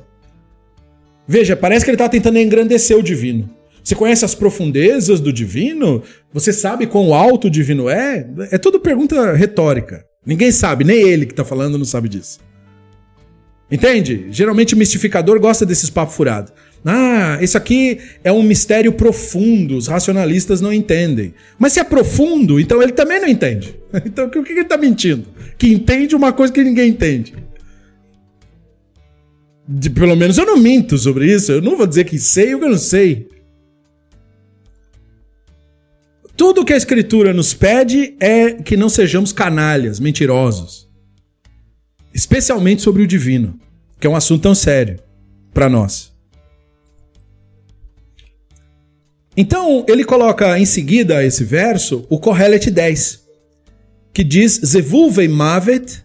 Veja, parece que ele está tentando engrandecer o divino. Você conhece as profundezas do divino? Você sabe quão alto o divino é? É tudo pergunta retórica. Ninguém sabe, nem ele que está falando não sabe disso. Entende? Geralmente o mistificador gosta desses papos furados. Ah, isso aqui é um mistério profundo, os racionalistas não entendem. Mas se é profundo, então ele também não entende. Então o que ele está mentindo? Que entende uma coisa que ninguém entende. De, pelo menos eu não minto sobre isso. Eu não vou dizer que sei o que eu não sei. Tudo que a Escritura nos pede é que não sejamos canalhas, mentirosos. Especialmente sobre o divino, que é um assunto tão sério para nós. Então, ele coloca em seguida esse verso o Kohelet 10, que diz: Zevulvei mavet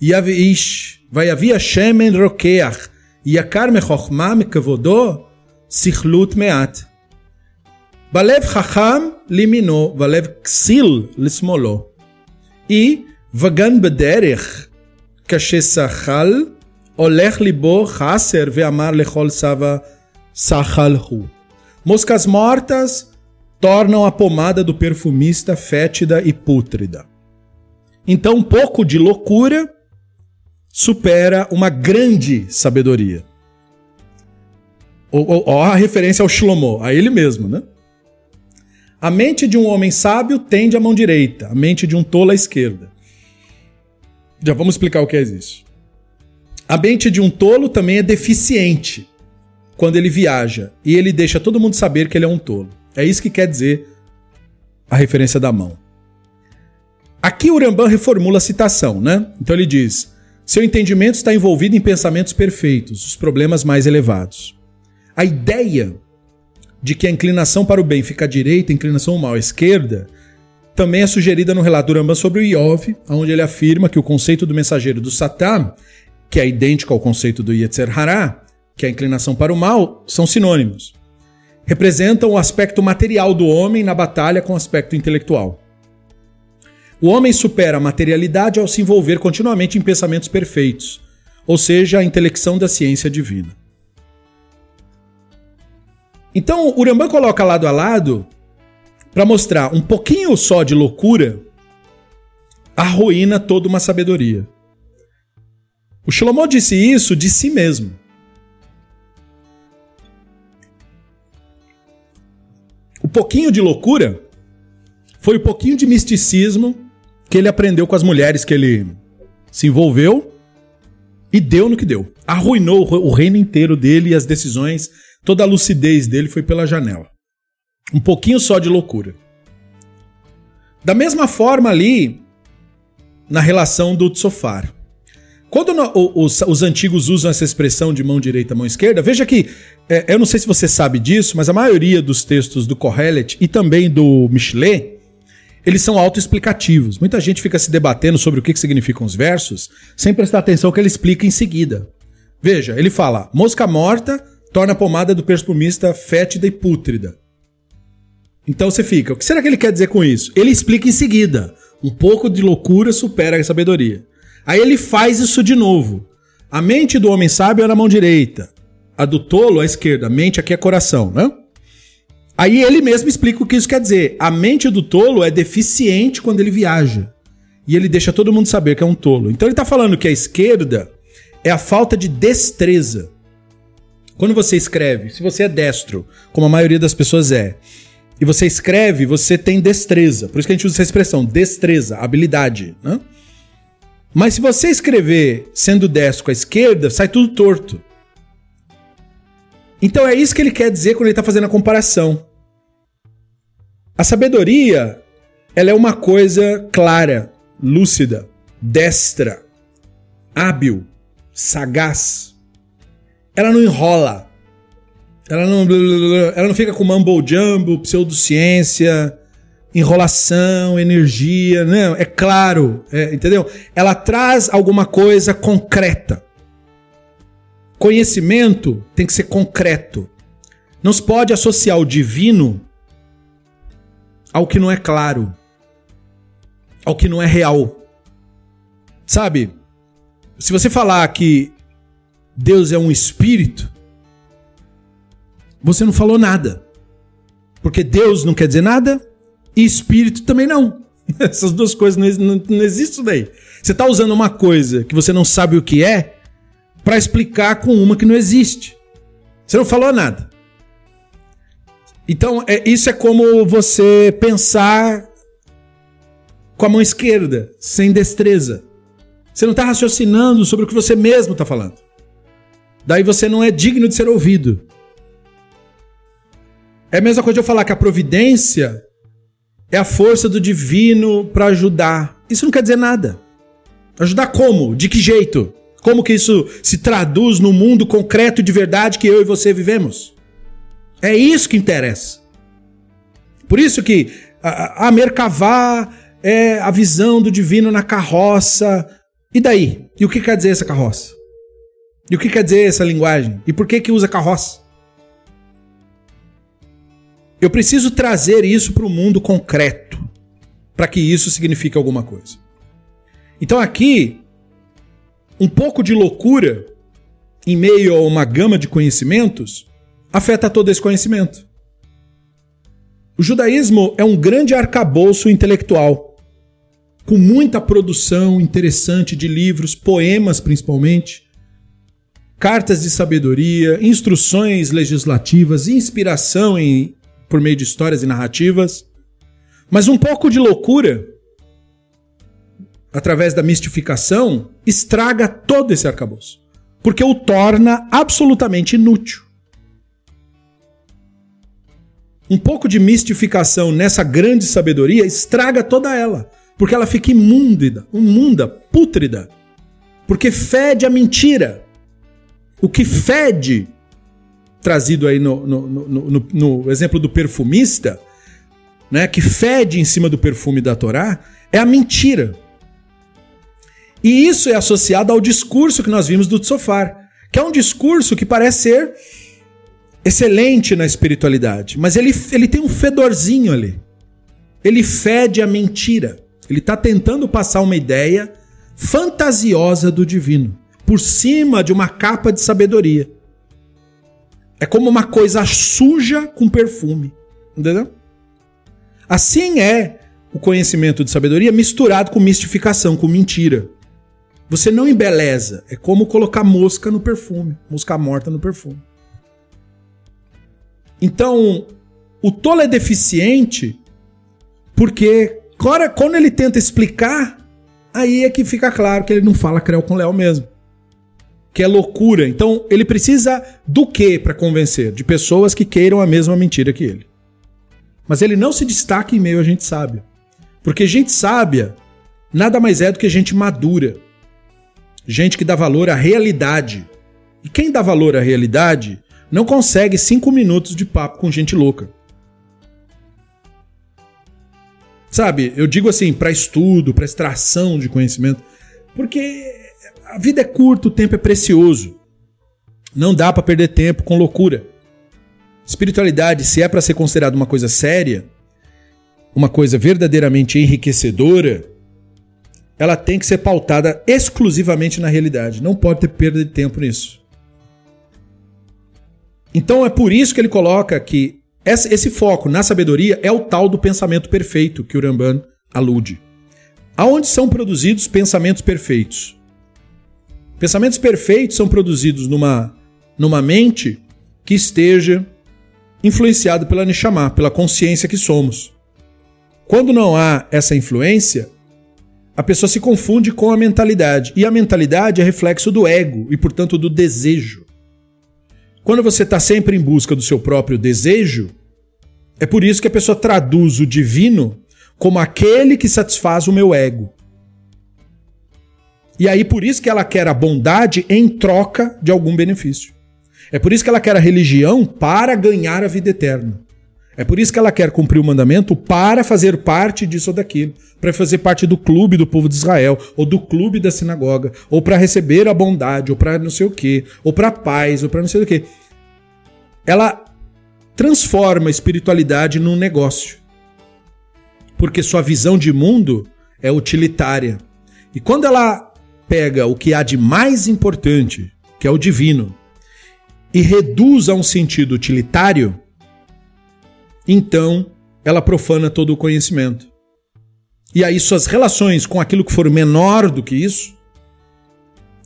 yavish, vayavia shemen rokeach, yakar mechochma mekevodó, sichlut meat. Balev chacham limino, balev ksil lismolo, E vagan bederech, kashesachal, olech libo chaser veamar lechol sava sachal hu. Moscas mortas tornam a pomada do perfumista fétida e pútrida. Então, um pouco de loucura supera uma grande sabedoria. Ó a referência ao Shlomo, a ele mesmo, né? A mente de um homem sábio tende à mão direita, a mente de um tolo à esquerda. Já vamos explicar o que é isso. A mente de um tolo também é deficiente quando ele viaja e ele deixa todo mundo saber que ele é um tolo. É isso que quer dizer a referência da mão. Aqui o reformula a citação, né? Então ele diz: seu entendimento está envolvido em pensamentos perfeitos, os problemas mais elevados. A ideia de que a inclinação para o bem fica à direita, a inclinação ao mal à esquerda, também é sugerida no relato do sobre o Iov, onde ele afirma que o conceito do mensageiro do Satã, que é idêntico ao conceito do Yetzer Hará, que é a inclinação para o mal, são sinônimos. Representam o aspecto material do homem na batalha com o aspecto intelectual. O homem supera a materialidade ao se envolver continuamente em pensamentos perfeitos, ou seja, a intelecção da ciência divina. Então, o Rambam coloca lado a lado para mostrar um pouquinho só de loucura arruína toda uma sabedoria. O Shlomo disse isso de si mesmo. O pouquinho de loucura foi o pouquinho de misticismo que ele aprendeu com as mulheres que ele se envolveu e deu no que deu. Arruinou o reino inteiro dele e as decisões, toda a lucidez dele foi pela janela. Um pouquinho só de loucura. Da mesma forma ali, na relação do Tsofar. Quando os, os, antigos usam essa expressão de mão direita, mão esquerda, veja que, é, eu não sei se você sabe disso, mas a maioria dos textos do Kohelet e também do Michelet, eles são autoexplicativos. Muita gente fica se debatendo sobre o que, que significam os versos, sem prestar atenção que ele explica em seguida. Veja, ele fala: mosca morta torna a pomada do perfumista fétida e pútrida. Então você fica, o que será que ele quer dizer com isso? Ele explica em seguida. Um pouco de loucura supera a sabedoria. Aí ele faz isso de novo. A mente do homem sábio é na mão direita, a do tolo à esquerda. Mente aqui é coração, né? Aí ele mesmo explica o que isso quer dizer. A mente do tolo é deficiente quando ele viaja. E ele deixa todo mundo saber que é um tolo. Então ele está falando que a esquerda é a falta de destreza. Quando você escreve, se você é destro, como a maioria das pessoas é, e você escreve, você tem destreza. Por isso que a gente usa essa expressão, destreza, habilidade. Né? Mas se você escrever sendo destro com a esquerda, sai tudo torto. Então é isso que ele quer dizer quando ele está fazendo a comparação. A sabedoria, ela é uma coisa clara, lúcida, destra, hábil, sagaz. Ela não enrola. Ela não, ela não fica com mumble jumbo, pseudociência, enrolação, energia. Não, é claro, é, entendeu? Ela traz alguma coisa concreta. Conhecimento tem que ser concreto. Não se pode associar o divino ao que não é claro, ao que não é real. Sabe? Se você falar que Deus é um espírito, você não falou nada. Porque Deus não quer dizer nada e espírito também não. Essas duas coisas não, não, não existem daí. Você está usando uma coisa que você não sabe o que é para explicar com uma que não existe. Você não falou nada. Então, é, isso é como você pensar com a mão esquerda, sem destreza. Você não está raciocinando sobre o que você mesmo está falando. Daí você não é digno de ser ouvido. É a mesma coisa de eu falar que a providência é a força do divino para ajudar. Isso não quer dizer nada. Ajudar como? De que jeito? Como que isso se traduz no mundo concreto de verdade que eu e você vivemos? É isso que interessa. Por isso que a, a Merkavá é a visão do divino na carroça. E daí? E o que quer dizer essa carroça? E o que quer dizer essa linguagem? E por que que usa carroça? Eu preciso trazer isso para o mundo concreto, para que isso signifique alguma coisa. Então aqui, um pouco de loucura em meio a uma gama de conhecimentos afeta todo esse conhecimento. O judaísmo é um grande arcabouço intelectual, com muita produção interessante de livros, poemas principalmente, cartas de sabedoria, instruções legislativas, inspiração em, por meio de histórias e narrativas, mas um pouco de loucura, através da mistificação, estraga todo esse arcabouço, porque o torna absolutamente inútil. Um pouco de mistificação nessa grande sabedoria estraga toda ela, porque ela fica imunda, imunda, pútrida, porque fede a mentira. O que fede, trazido aí no, no, no, no, exemplo do perfumista, né, que fede em cima do perfume da Torá, é a mentira. E isso é associado ao discurso que nós vimos do Tsofar, que é um discurso que parece ser excelente na espiritualidade, mas ele, ele tem um fedorzinho ali. Ele fede a mentira. Ele está tentando passar uma ideia fantasiosa do divino, por cima de uma capa de sabedoria. É como uma coisa suja com perfume. Entendeu? Assim é o conhecimento de sabedoria misturado com mistificação, com mentira. Você não embeleza. É como colocar mosca no perfume, mosca morta no perfume. Então, o tolo é deficiente porque quando ele tenta explicar, aí é que fica claro que ele não fala creu com Léo mesmo. Que é loucura. Então, ele precisa do que para convencer? De pessoas que queiram a mesma mentira que ele. Mas ele não se destaca em meio a gente sábia. Porque gente sábia nada mais é do que gente madura. Gente que dá valor à realidade. E quem dá valor à realidade não consegue cinco minutos de papo com gente louca. Sabe, eu digo assim, para estudo, para extração de conhecimento, porque a vida é curta, o tempo é precioso. Não dá para perder tempo com loucura. Espiritualidade, se é para ser considerada uma coisa séria, uma coisa verdadeiramente enriquecedora, ela tem que ser pautada exclusivamente na realidade. Não pode ter perda de tempo nisso. Então é por isso que ele coloca que esse foco na sabedoria é o tal do pensamento perfeito que o Ramban alude. Aonde são produzidos pensamentos perfeitos? Pensamentos perfeitos são produzidos numa, numa mente que esteja influenciado pela Neshama, pela consciência que somos. Quando não há essa influência, a pessoa se confunde com a mentalidade. E a mentalidade é reflexo do ego e, portanto, do desejo. Quando você está sempre em busca do seu próprio desejo, é por isso que a pessoa traduz o divino como aquele que satisfaz o meu ego. E aí, por isso que ela quer a bondade em troca de algum benefício. É por isso que ela quer a religião para ganhar a vida eterna. É por isso que ela quer cumprir o mandamento para fazer parte disso ou daquilo, para fazer parte do clube do povo de Israel, ou do clube da sinagoga, ou para receber a bondade, ou para não sei o quê, ou para paz, ou para não sei o quê. Ela transforma a espiritualidade num negócio. Porque sua visão de mundo é utilitária. E quando ela pega o que há de mais importante, que é o divino, e reduz a um sentido utilitário, então ela profana todo o conhecimento. E aí suas relações com aquilo que for menor do que isso,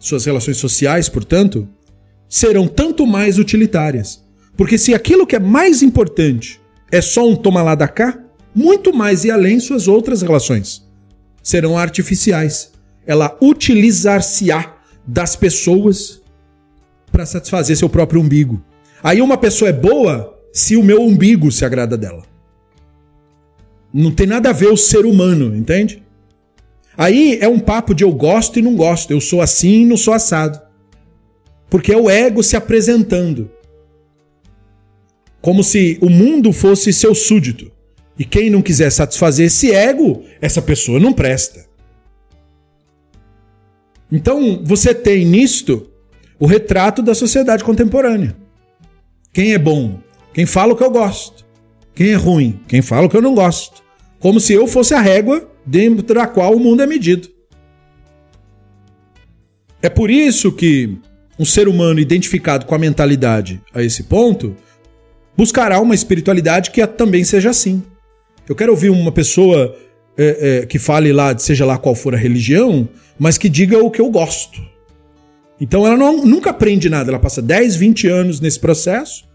suas relações sociais, portanto, serão tanto mais utilitárias. Porque se aquilo que é mais importante é só um toma lá da cá, muito mais e além suas outras relações serão artificiais. Ela utilizar-se-á das pessoas para satisfazer seu próprio umbigo. Aí uma pessoa é boa se o meu umbigo se agrada dela. Não tem nada a ver o ser humano, entende? Aí é um papo de eu gosto e não gosto, eu sou assim e não sou assado. Porque é o ego se apresentando. Como se o mundo fosse seu súdito. E quem não quiser satisfazer esse ego, essa pessoa não presta. Então você tem nisto o retrato da sociedade contemporânea. Quem é bom? Quem fala o que eu gosto. Quem é ruim? Quem fala o que eu não gosto. Como se eu fosse a régua dentro da qual o mundo é medido. É por isso que um ser humano identificado com a mentalidade a esse ponto buscará uma espiritualidade que também seja assim. Eu quero ouvir uma pessoa é, é, que fale lá, seja lá qual for a religião, mas que diga o que eu gosto. Então ela não, nunca aprende nada, ela passa 10, 20 anos nesse processo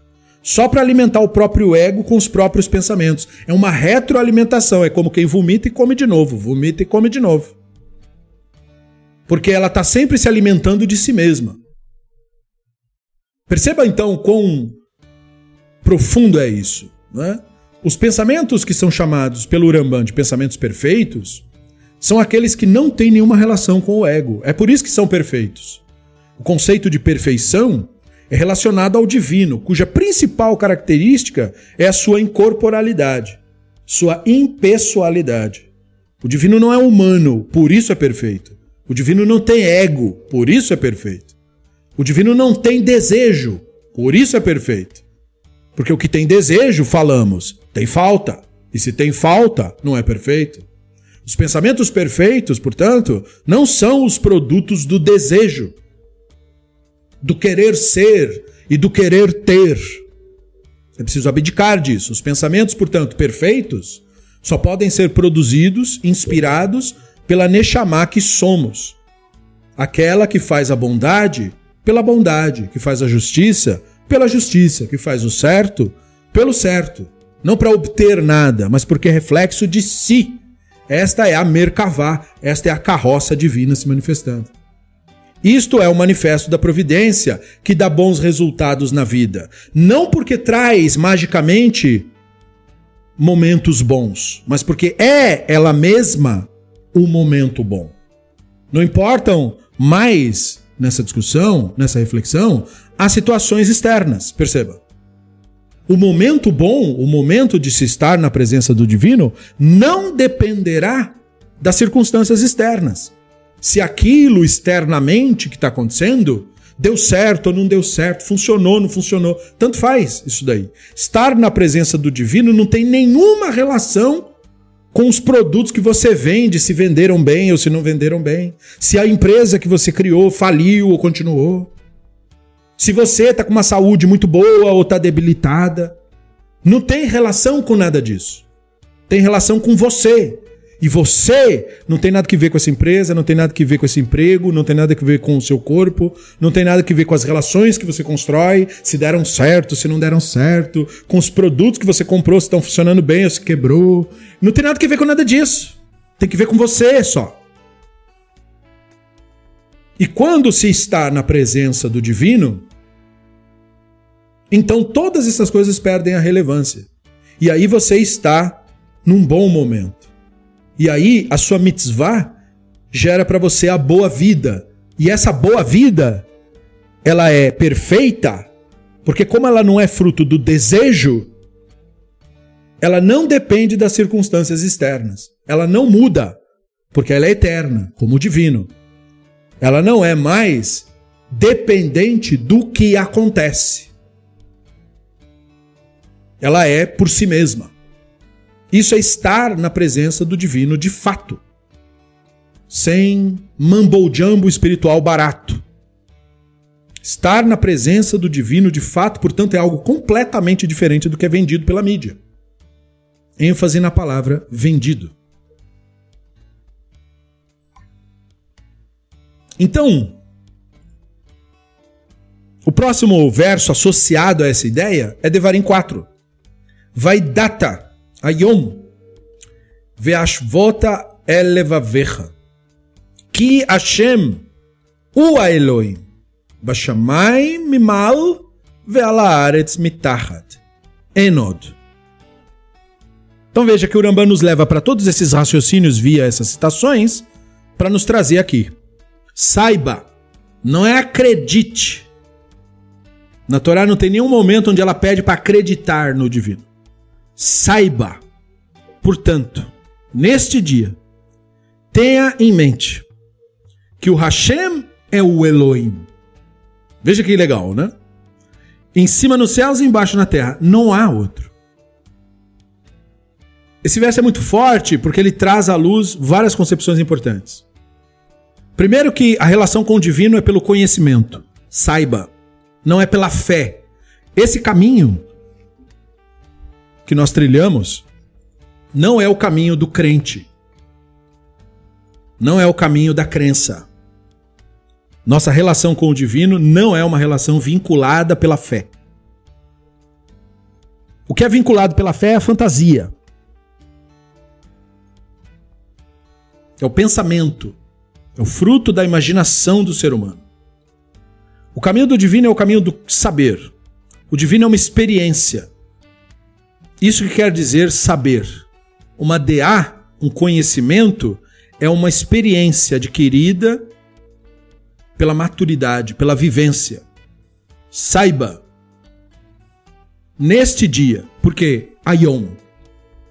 só para alimentar o próprio ego com os próprios pensamentos. É uma retroalimentação, é como quem vomita e come de novo, vomita e come de novo. Porque ela está sempre se alimentando de si mesma. Perceba então quão profundo é isso. Né? Os pensamentos que são chamados pelo Uramban de pensamentos perfeitos são aqueles que não têm nenhuma relação com o ego. É por isso que são perfeitos. O conceito de perfeição é relacionado ao divino, cuja principal característica é a sua incorporalidade, sua impessoalidade. O divino não é humano, por isso é perfeito. O divino não tem ego, por isso é perfeito. O divino não tem desejo, por isso é perfeito. Porque o que tem desejo, falamos, tem falta. E se tem falta, não é perfeito. Os pensamentos perfeitos, portanto, não são os produtos do desejo, do querer ser e do querer ter. É preciso abdicar disso. Os pensamentos, portanto, perfeitos só podem ser produzidos, inspirados pela Neshama que somos. Aquela que faz a bondade pela bondade, que faz a justiça pela justiça, que faz o certo pelo certo. Não para obter nada, mas porque é reflexo de si. Esta é a Merkavá, esta é a carroça divina se manifestando. Isto é o manifesto da providência que dá bons resultados na vida. Não porque traz magicamente momentos bons, mas porque é ela mesma o momento bom. Não importam mais nessa discussão, nessa reflexão, as situações externas, perceba. O momento bom, o momento de se estar na presença do divino, não dependerá das circunstâncias externas se aquilo externamente que está acontecendo deu certo ou não deu certo, funcionou ou não funcionou. Tanto faz isso daí. Estar na presença do divino não tem nenhuma relação com os produtos que você vende, se venderam bem ou se não venderam bem. Se a empresa que você criou faliu ou continuou. Se você está com uma saúde muito boa ou está debilitada. Não tem relação com nada disso. Tem relação com você. E você não tem nada que ver com essa empresa, não tem nada que ver com esse emprego, não tem nada que ver com o seu corpo, não tem nada que ver com as relações que você constrói, se deram certo, se não deram certo, com os produtos que você comprou, se estão funcionando bem ou se quebrou. Não tem nada que ver com nada disso. Tem que ver com você só. E quando se está na presença do divino, então todas essas coisas perdem a relevância. E aí você está num bom momento. E aí a sua mitzvah gera para você a boa vida. E essa boa vida, ela é perfeita, porque como ela não é fruto do desejo, ela não depende das circunstâncias externas. Ela não muda, porque ela é eterna, como o divino. Ela não é mais dependente do que acontece. Ela é por si mesma. Isso é estar na presença do divino de fato. Sem mambo-jambo espiritual barato. Estar na presença do divino de fato, portanto, é algo completamente diferente do que é vendido pela mídia. ênfase na palavra vendido. Então, o próximo verso associado a essa ideia é Devarim 4. Vai data היום והשוות אל לבביך. כי השם הוא האלוהים, בשמיים ממעל ועל הארץ מתחת. אין עוד. Então veja que o Rambam nos leva para todos esses raciocínios via essas citações para nos trazer aqui. Saiba, não é acredite. Na Torá não tem nenhum momento onde ela pede para acreditar no divino. Saiba, portanto, neste dia, tenha em mente que o Hashem é o Elohim. Veja que legal, né? Em cima nos céus e embaixo na terra, não há outro. Esse verso é muito forte porque ele traz à luz várias concepções importantes. Primeiro que a relação com o divino é pelo conhecimento. Saiba, não é pela fé. Esse caminho que nós trilhamos não é o caminho do crente. Não é o caminho da crença. Nossa relação com o divino não é uma relação vinculada pela fé. O que é vinculado pela fé é a fantasia. É o pensamento. É o fruto da imaginação do ser humano. O caminho do divino é o caminho do saber. O divino é uma experiência. Isso que quer dizer saber. Uma DA, um conhecimento, é uma experiência adquirida pela maturidade, pela vivência. Saiba, neste dia, porque Aion,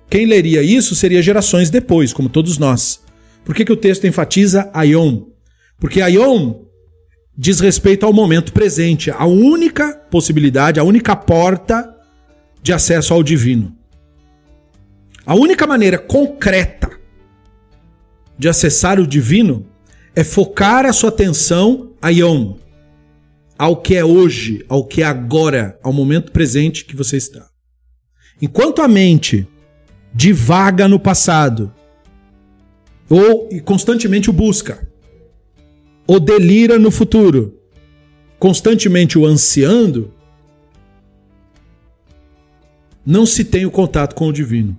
quem leria isso seria gerações depois, como todos nós. Por que, que o texto enfatiza Aion? Porque Aion diz respeito ao momento presente, a única possibilidade, a única porta de acesso ao divino. A única maneira concreta de acessar o divino é focar a sua atenção a Yom, ao que é hoje, ao que é agora, ao momento presente que você está. Enquanto a mente divaga no passado, ou constantemente o busca, ou delira no futuro, constantemente o ansiando, não se tem o contato com o divino.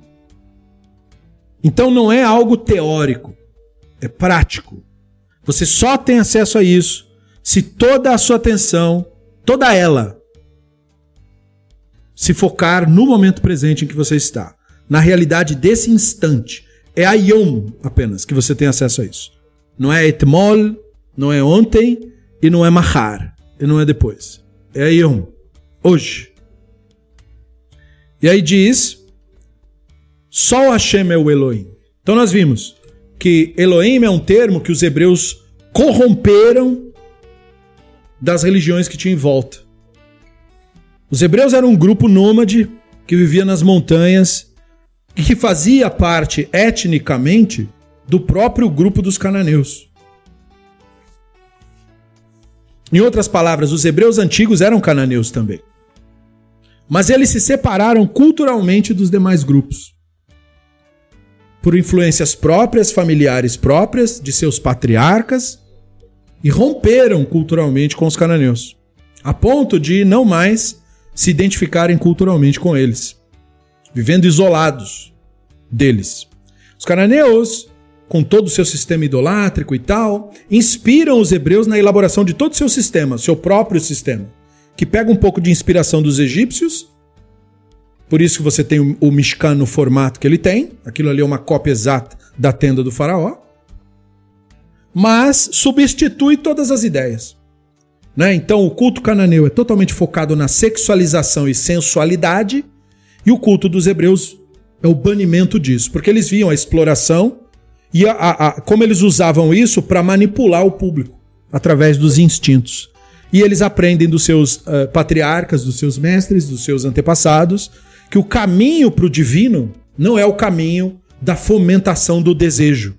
Então não é algo teórico, é prático. Você só tem acesso a isso se toda a sua atenção, toda ela, se focar no momento presente em que você está, na realidade desse instante. É a Yom apenas que você tem acesso a isso. Não é etmol, não é ontem e não é mahar, e não é depois. É Yom, hoje. E aí diz: só o Hashem é o Elohim. Então nós vimos que Elohim é um termo que os hebreus corromperam das religiões que tinham em volta. Os hebreus eram um grupo nômade que vivia nas montanhas e que fazia parte etnicamente do próprio grupo dos cananeus. Em outras palavras, os hebreus antigos eram cananeus também. Mas eles se separaram culturalmente dos demais grupos. Por influências próprias, familiares próprias, de seus patriarcas, e romperam culturalmente com os cananeus, a ponto de não mais se identificarem culturalmente com eles, vivendo isolados deles. Os cananeus, com todo o seu sistema idolátrico e tal, inspiram os hebreus na elaboração de todo o seu sistema, seu próprio sistema, que pega um pouco de inspiração dos egípcios. Por isso que você tem o Mishkan no formato que ele tem, aquilo ali é uma cópia exata da tenda do faraó, mas substitui todas as ideias. Né? Então, o culto cananeu é totalmente focado na sexualização e sensualidade, e o culto dos hebreus é o banimento disso, porque eles viam a exploração e a, a, a, como eles usavam isso para manipular o público através dos instintos. E eles aprendem dos seus uh, patriarcas, dos seus mestres, dos seus antepassados, que o caminho para o divino não é o caminho da fomentação do desejo.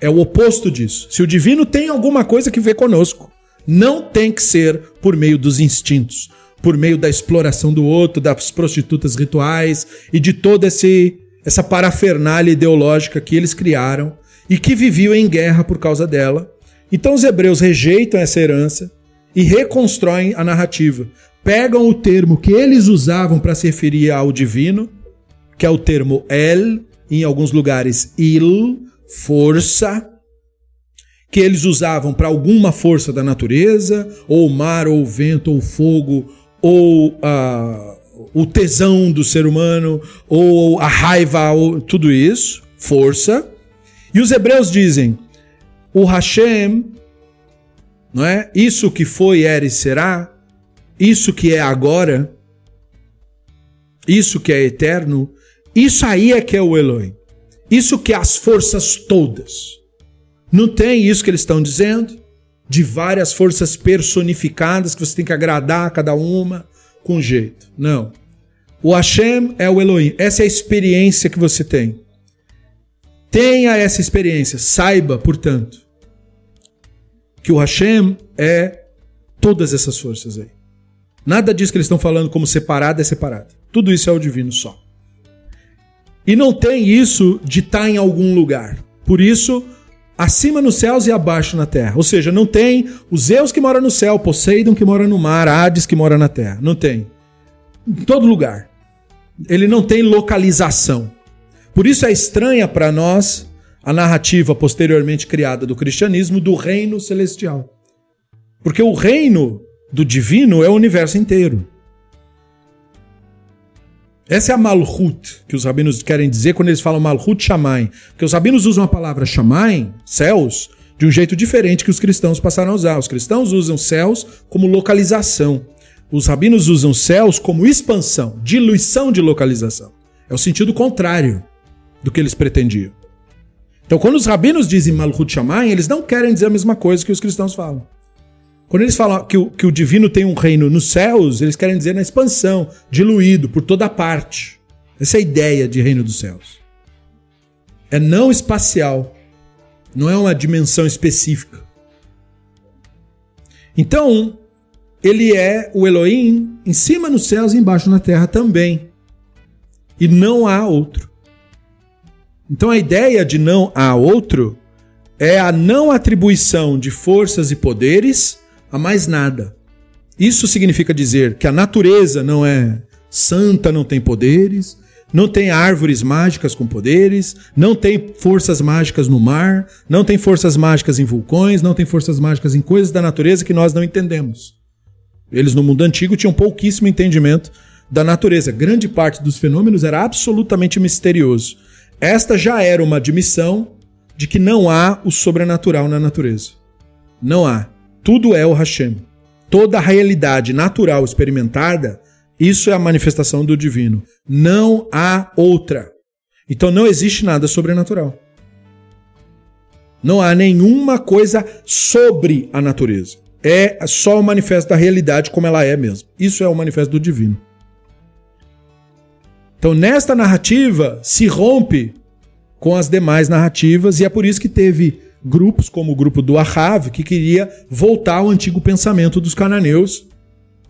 É o oposto disso. Se o divino tem alguma coisa que ver conosco, não tem que ser por meio dos instintos, por meio da exploração do outro, das prostitutas rituais e de toda essa parafernália ideológica que eles criaram e que viviam em guerra por causa dela. Então os hebreus rejeitam essa herança e reconstroem a narrativa. Pegam o termo que eles usavam para se referir ao divino, que é o termo El, em alguns lugares Il, força, que eles usavam para alguma força da natureza, ou mar, ou vento, ou fogo, ou uh, o tesão do ser humano, ou a raiva, ou tudo isso, força. E os hebreus dizem: o Hashem, não é? Isso que foi, era e será, isso que é agora, isso que é eterno, isso aí é que é o Elohim. Isso que é as forças todas. Não tem isso que eles estão dizendo? De várias forças personificadas que você tem que agradar a cada uma com jeito. Não. O Hashem é o Elohim. Essa é a experiência que você tem. Tenha essa experiência. Saiba, portanto, que o Hashem é todas essas forças aí. Nada disso que eles estão falando como separado é separado. Tudo isso é o divino só. E não tem isso de estar tá em algum lugar. Por isso, acima nos céus e abaixo na terra. Ou seja, não tem os Zeus que mora no céu, Poseidon que mora no mar, Hades que mora na terra. Não tem. Em todo lugar. Ele não tem localização. Por isso é estranha para nós a narrativa posteriormente criada do cristianismo do reino celestial. Porque o reino do divino é o universo inteiro. Essa é a Malhut que os rabinos querem dizer quando eles falam Malhut Shammai. Porque os rabinos usam a palavra Shammai, céus, de um jeito diferente que os cristãos passaram a usar. Os cristãos usam céus como localização. Os rabinos usam céus como expansão, diluição de localização. É o sentido contrário do que eles pretendiam. Então, quando os rabinos dizem Malhut Shammai, eles não querem dizer a mesma coisa que os cristãos falam. Quando eles falam que o, que o divino tem um reino nos céus, eles querem dizer na expansão, diluído por toda parte. Essa é a ideia de reino dos céus. É não espacial, não é uma dimensão específica. Então, ele é o Elohim em cima nos céus e embaixo na terra também. E não há outro. Então a ideia de não há outro é a não atribuição de forças e poderes a mais nada. Isso significa dizer que a natureza não é santa, não tem poderes, não tem árvores mágicas com poderes, não tem forças mágicas no mar, não tem forças mágicas em vulcões, não tem forças mágicas em coisas da natureza que nós não entendemos. Eles no mundo antigo tinham pouquíssimo entendimento da natureza. Grande parte dos fenômenos era absolutamente misterioso. Esta já era uma admissão de que não há o sobrenatural na natureza. Não há. Tudo é o Hashem. Toda a realidade natural experimentada, isso é a manifestação do divino. Não há outra. Então não existe nada sobrenatural. Não há nenhuma coisa sobre a natureza. É só o manifesto da realidade como ela é mesmo. Isso é o manifesto do divino. Então, nesta narrativa, se rompe com as demais narrativas, e é por isso que teve grupos como o grupo do Ahav, que queria voltar ao antigo pensamento dos cananeus,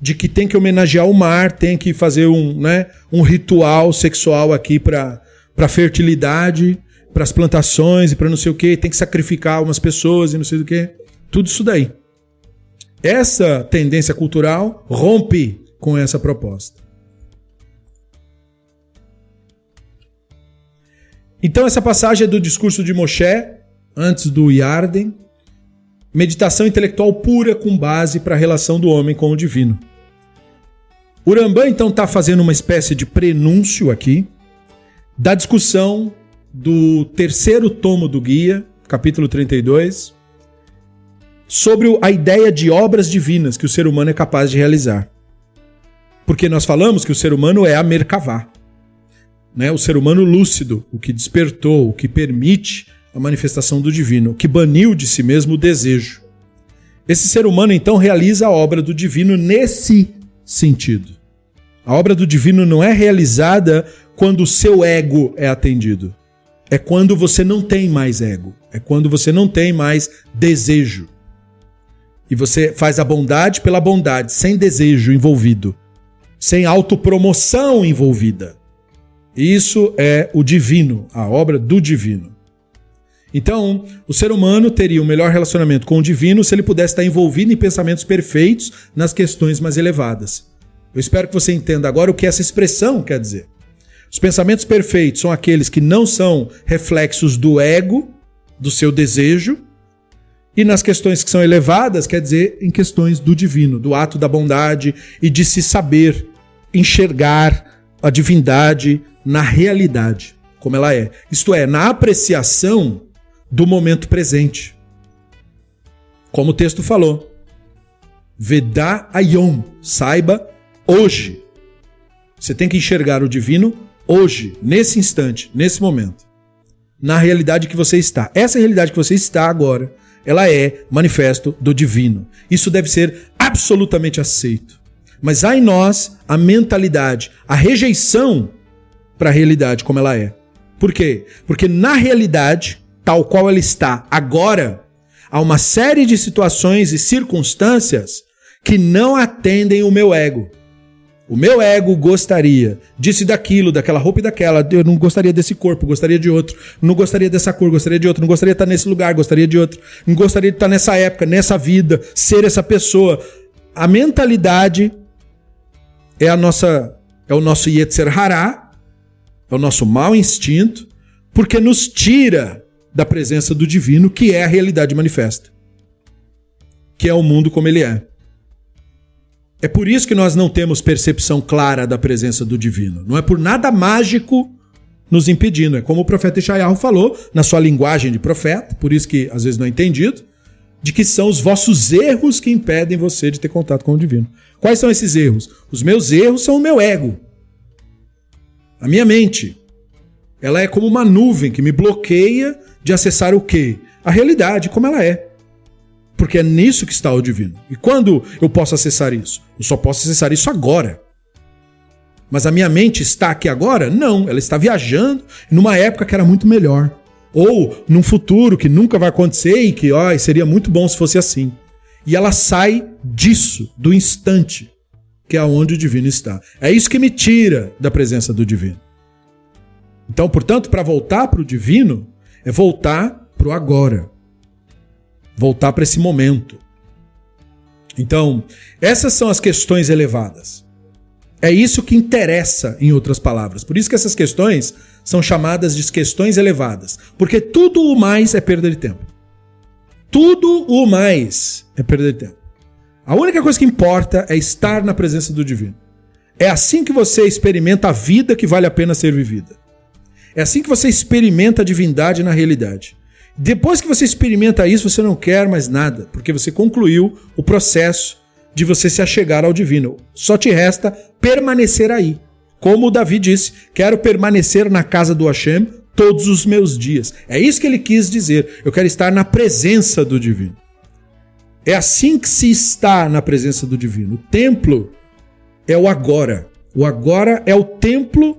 de que tem que homenagear o mar, tem que fazer um, né, um ritual sexual aqui para para fertilidade, para as plantações e para não sei o que, tem que sacrificar algumas pessoas e não sei o que. Tudo isso daí. Essa tendência cultural rompe com essa proposta. Então essa passagem é do discurso de Moshe, antes do Yarden, meditação intelectual pura com base para a relação do homem com o divino. Urambá então está fazendo uma espécie de prenúncio aqui da discussão do terceiro tomo do guia, capítulo 32, sobre a ideia de obras divinas que o ser humano é capaz de realizar. Porque nós falamos que o ser humano é a Merkavá, né? o ser humano lúcido, o que despertou, o que permite a manifestação do divino, que baniu de si mesmo o desejo. Esse ser humano então realiza a obra do divino nesse sentido. A obra do divino não é realizada quando o seu ego é atendido. É quando você não tem mais ego. É quando você não tem mais desejo. E você faz a bondade pela bondade, sem desejo envolvido, sem autopromoção envolvida. Isso é o divino, a obra do divino. Então, o ser humano teria um melhor relacionamento com o divino se ele pudesse estar envolvido em pensamentos perfeitos nas questões mais elevadas. Eu espero que você entenda agora o que essa expressão quer dizer. Os pensamentos perfeitos são aqueles que não são reflexos do ego, do seu desejo, e nas questões que são elevadas, quer dizer em questões do divino, do ato da bondade e de se saber enxergar a divindade na realidade, como ela é. Isto é, na apreciação do momento presente. Como o texto falou. Vedá ayom, saiba hoje. Você tem que enxergar o divino hoje, nesse instante, nesse momento. Na realidade que você está. Essa realidade que você está agora, ela é manifesto do divino. Isso deve ser absolutamente aceito. Mas há em nós a mentalidade, a rejeição para a realidade como ela é. Por quê? Porque na realidade tal qual ela está agora, há uma série de situações e circunstâncias que não atendem o meu ego. O meu ego gostaria disso daquilo, daquela roupa e daquela. Eu não gostaria desse corpo, gostaria de outro. Não gostaria dessa cor, gostaria de outro. Não gostaria de estar nesse lugar, gostaria de outro. Não gostaria de estar nessa época, nessa vida, ser essa pessoa. A mentalidade é a nossa é o nosso Yetzer Hará, é o nosso mau instinto, porque nos tira da presença do divino, que é a realidade manifesta. Que é o mundo como ele é. É por isso que nós não temos percepção clara da presença do divino. Não é por nada mágico nos impedindo. É como o profeta Ishayahu falou, na sua linguagem de profeta, por isso que às vezes não é entendido, de que são os vossos erros que impedem você de ter contato com o divino. Quais são esses erros? Os meus erros são o meu ego. A minha mente. Ela é como uma nuvem que me bloqueia de acessar o quê? A realidade, como ela é. Porque é nisso que está o divino. E quando eu posso acessar isso? Eu só posso acessar isso agora. Mas a minha mente está aqui agora? Não, ela está viajando numa época que era muito melhor. Ou num futuro que nunca vai acontecer e que ó, seria muito bom se fosse assim. E ela sai disso, do instante, que é onde o divino está. É isso que me tira da presença do divino. Então, portanto, para voltar para o divino, é voltar para o agora. Voltar para esse momento. Então, essas são as questões elevadas. É isso que interessa, em outras palavras. Por isso que essas questões são chamadas de questões elevadas. Porque tudo o mais é perda de tempo. Tudo o mais é perda de tempo. A única coisa que importa é estar na presença do divino. É assim que você experimenta a vida que vale a pena ser vivida. É assim que você experimenta a divindade na realidade. Depois que você experimenta isso, você não quer mais nada, porque você concluiu o processo de você se achegar ao divino. Só te resta permanecer aí. Como o Davi disse, quero permanecer na casa do Hashem todos os meus dias. É isso que ele quis dizer. Eu quero estar na presença do divino. É assim que se está na presença do divino. O templo é o agora. O agora é o templo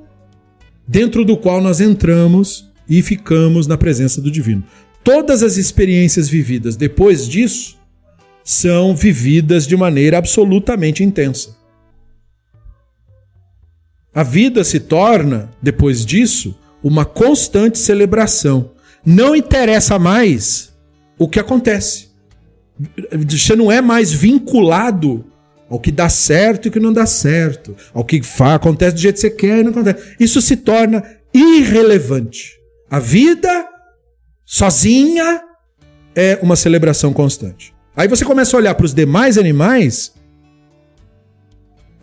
dentro do qual nós entramos e ficamos na presença do divino. Todas as experiências vividas depois disso são vividas de maneira absolutamente intensa. A vida se torna, depois disso, uma constante celebração. Não interessa mais o que acontece. Você não é mais vinculado ao que dá certo e o que não dá certo, ao que acontece do jeito que você quer e não acontece. Isso se torna irrelevante. A vida sozinha é uma celebração constante. Aí você começa a olhar para os demais animais,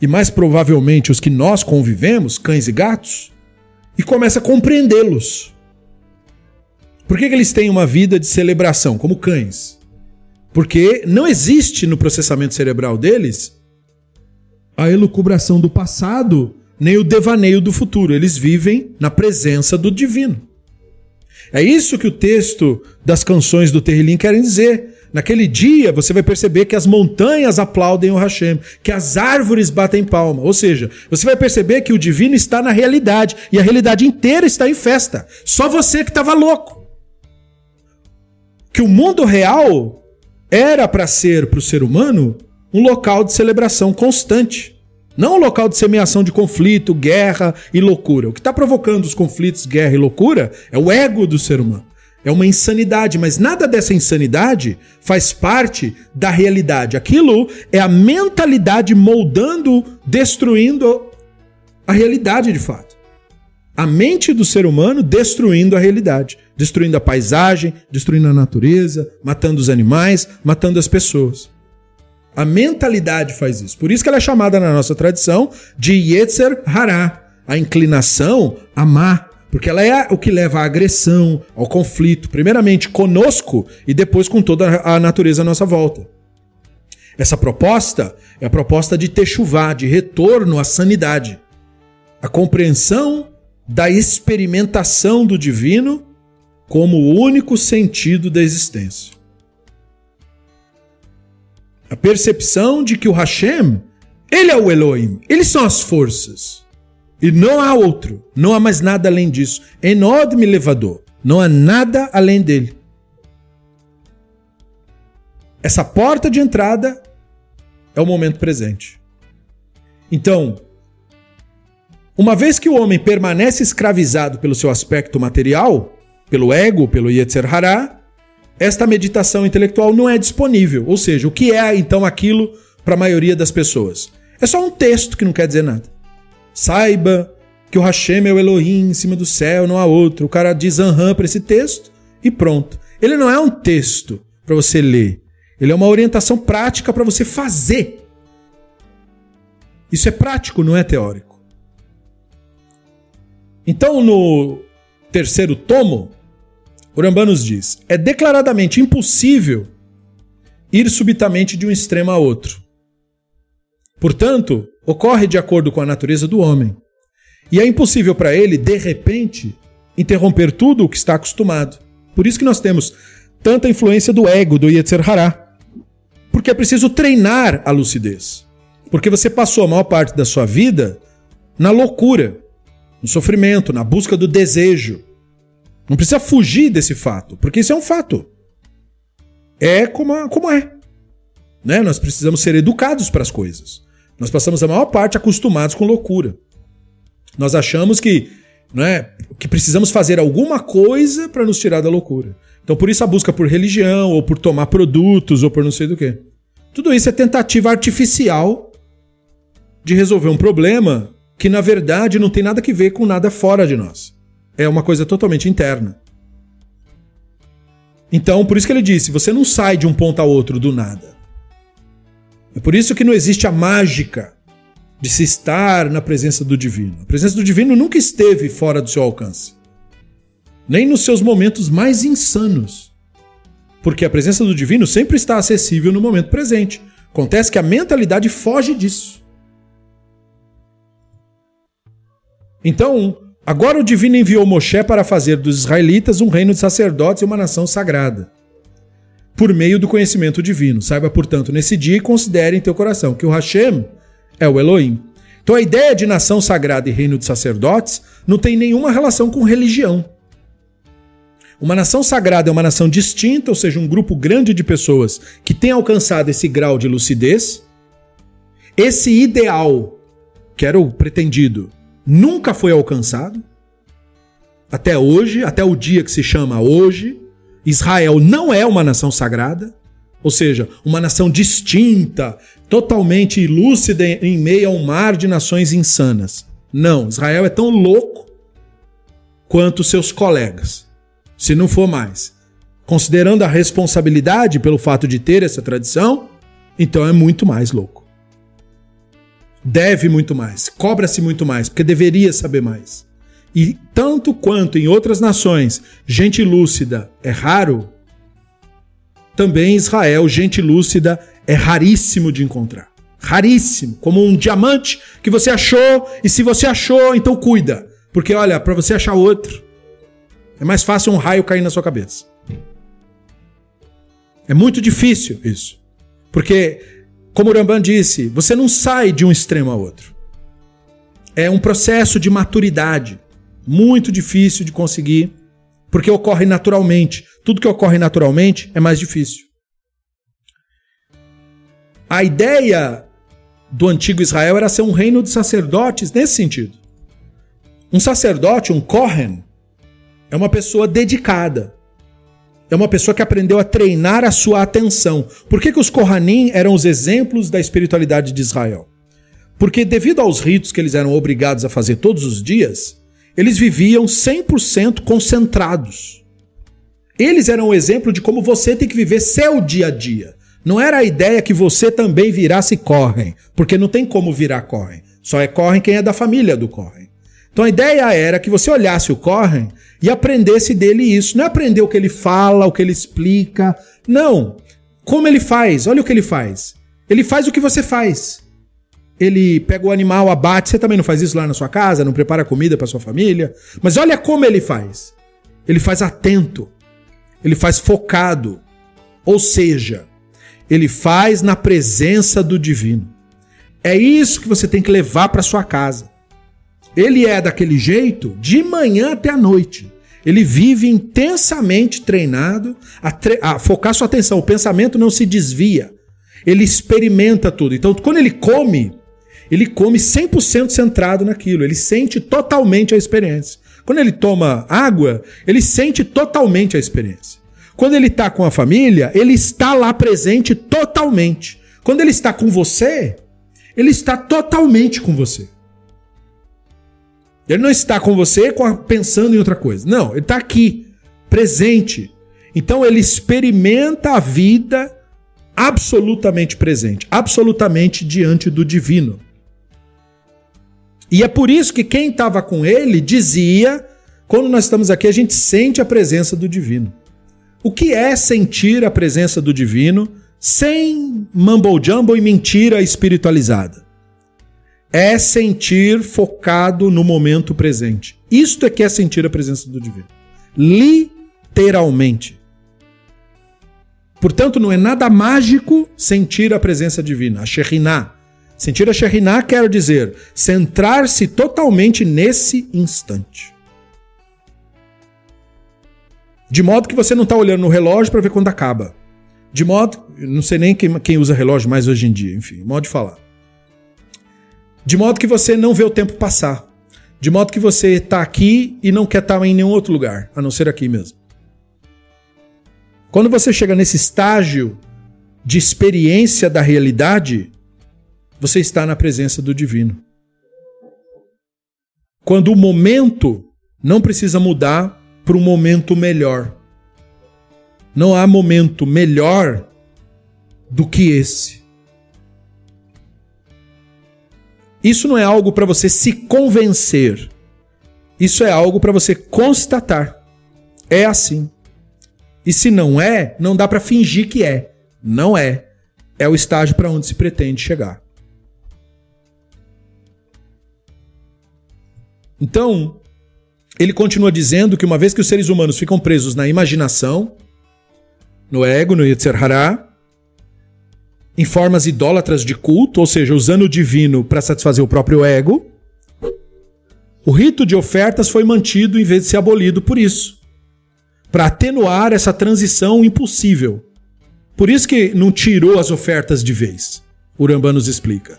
e mais provavelmente os que nós convivemos, cães e gatos, e começa a compreendê-los. Por que, que eles têm uma vida de celebração, como cães? Porque não existe no processamento cerebral deles a elucubração do passado, nem o devaneio do futuro. Eles vivem na presença do divino. É isso que o texto das canções do Terrilim querem dizer. Naquele dia você vai perceber que as montanhas aplaudem o Hashem, que as árvores batem palma. Ou seja, você vai perceber que o divino está na realidade e a realidade inteira está em festa. Só você que estava louco. Que o mundo real era para ser para o ser humano um local de celebração constante. Não um local de semeação de conflito, guerra e loucura. O que está provocando os conflitos, guerra e loucura é o ego do ser humano. É uma insanidade, mas nada dessa insanidade faz parte da realidade. Aquilo é a mentalidade moldando, destruindo a realidade de fato. A mente do ser humano destruindo a realidade destruindo a paisagem, destruindo a natureza, matando os animais, matando as pessoas. A mentalidade faz isso. Por isso que ela é chamada na nossa tradição de Yetzer Hará, a inclinação a má, porque ela é o que leva à agressão, ao conflito, primeiramente conosco e depois com toda a natureza à nossa volta. Essa proposta é a proposta de Techuvá, de retorno à sanidade. A compreensão da experimentação do divino como o único sentido da existência. A percepção de que o Hashem, ele é o Elohim, eles são as forças. E não há outro, não há mais nada além disso. Enod me levador, não há nada além dele. Essa porta de entrada é o momento presente. Então, uma vez que o homem permanece escravizado pelo seu aspecto material, pelo ego, pelo Yetzer Hará, esta meditação intelectual não é disponível. Ou seja, o que é então aquilo para a maioria das pessoas? É só um texto que não quer dizer nada. Saiba que o Hashem é o Elohim em cima do céu, não há outro. O cara diz aham para esse texto e pronto. Ele não é um texto para você ler. Ele é uma orientação prática para você fazer. Isso é prático, não é teórico. Então, no terceiro tomo, Urambá nos diz: é declaradamente impossível ir subitamente de um extremo a outro. Portanto, ocorre de acordo com a natureza do homem. E é impossível para ele, de repente, interromper tudo o que está acostumado. Por isso que nós temos tanta influência do ego, do Yetzer Hará. Porque é preciso treinar a lucidez. Porque você passou a maior parte da sua vida na loucura no sofrimento, na busca do desejo. Não precisa fugir desse fato, porque isso é um fato. É como, como é. Né? Nós precisamos ser educados para as coisas. Nós passamos a maior parte acostumados com loucura. Nós achamos que, né, que precisamos fazer alguma coisa para nos tirar da loucura. Então, por isso a busca por religião, ou por tomar produtos, ou por não sei do que. Tudo isso é tentativa artificial de resolver um problema que na verdade não tem nada que ver com nada fora de nós. É uma coisa totalmente interna. Então, por isso que ele disse: você não sai de um ponto a outro do nada. É por isso que não existe a mágica de se estar na presença do divino. A presença do divino nunca esteve fora do seu alcance. Nem nos seus momentos mais insanos. Porque a presença do divino sempre está acessível no momento presente. Acontece que a mentalidade foge disso. Então, agora o divino enviou Moshe para fazer dos israelitas um reino de sacerdotes e uma nação sagrada. Por meio do conhecimento divino. Saiba, portanto, nesse dia e considere em teu coração que o Hashem é o Elohim. Então a ideia de nação sagrada e reino de sacerdotes não tem nenhuma relação com religião. Uma nação sagrada é uma nação distinta, ou seja, um grupo grande de pessoas que tem alcançado esse grau de lucidez. Esse ideal, que era o pretendido, nunca foi alcançado. Até hoje, até o dia que se chama hoje, Israel não é uma nação sagrada, ou seja, uma nação distinta, totalmente lúcida em meio a um mar de nações insanas. Não, Israel é tão louco quanto seus colegas, se não for mais. Considerando a responsabilidade pelo fato de ter essa tradição, então é muito mais louco. Deve muito mais, cobra-se muito mais, porque deveria saber mais. E tanto quanto em outras nações gente lúcida é raro, também em Israel gente lúcida é raríssimo de encontrar. Raríssimo, como um diamante que você achou e se você achou, então cuida, porque olha, para você achar outro é mais fácil um raio cair na sua cabeça. É muito difícil isso. Porque, como o Ramban disse, você não sai de um extremo a outro. É um processo de maturidade. Muito difícil de conseguir, porque ocorre naturalmente. Tudo que ocorre naturalmente é mais difícil. A ideia do antigo Israel era ser um reino de sacerdotes nesse sentido. Um sacerdote, um Kohen, é uma pessoa dedicada. É uma pessoa que aprendeu a treinar a sua atenção. Por que, que os Kohanim eram os exemplos da espiritualidade de Israel? Porque, devido aos ritos que eles eram obrigados a fazer todos os dias, eles viviam 100% concentrados. Eles eram o exemplo de como você tem que viver seu dia a dia. Não era a ideia que você também virasse correm, porque não tem como virar correm. Só é correm quem é da família do correm. Então a ideia era que você olhasse o correm e aprendesse dele isso. Não é aprender o que ele fala, o que ele explica. Não. Como ele faz? Olha o que ele faz. Ele faz o que você faz ele pega o animal, abate. Você também não faz isso lá na sua casa, não prepara comida para sua família. Mas olha como ele faz. Ele faz atento. Ele faz focado. Ou seja, ele faz na presença do divino. É isso que você tem que levar para sua casa. Ele é daquele jeito de manhã até a noite. Ele vive intensamente treinado a, tre a focar sua atenção. O pensamento não se desvia. Ele experimenta tudo. Então, quando ele come, ele come 100% centrado naquilo, ele sente totalmente a experiência. Quando ele toma água, ele sente totalmente a experiência. Quando ele está com a família, ele está lá presente totalmente. Quando ele está com você, ele está totalmente com você. Ele não está com você pensando em outra coisa. Não, ele está aqui, presente. Então ele experimenta a vida absolutamente presente, absolutamente diante do divino. E é por isso que quem estava com ele dizia: quando nós estamos aqui, a gente sente a presença do divino. O que é sentir a presença do divino sem mumble jumble e mentira espiritualizada? É sentir focado no momento presente. Isto é que é sentir a presença do divino. Literalmente. Portanto, não é nada mágico sentir a presença divina, a Shekhinah, Sentir a Shekhinah quer dizer centrar-se totalmente nesse instante. De modo que você não está olhando no relógio para ver quando acaba. De modo, não sei nem quem, quem usa relógio mais hoje em dia, enfim, modo de falar. De modo que você não vê o tempo passar. De modo que você está aqui e não quer estar tá em nenhum outro lugar, a não ser aqui mesmo. Quando você chega nesse estágio de experiência da realidade, você está na presença do divino. Quando o momento não precisa mudar para um momento melhor. Não há momento melhor do que esse. Isso não é algo para você se convencer. Isso é algo para você constatar. É assim. E se não é, não dá para fingir que é. Não é. É o estágio para onde se pretende chegar. Então, ele continua dizendo que uma vez que os seres humanos ficam presos na imaginação, no ego, no Yetzer Hará, em formas idólatras de culto, ou seja, usando o divino para satisfazer o próprio ego, o rito de ofertas foi mantido em vez de ser abolido por isso. para atenuar essa transição impossível. Por isso que não tirou as ofertas de vez. Urambá nos explica.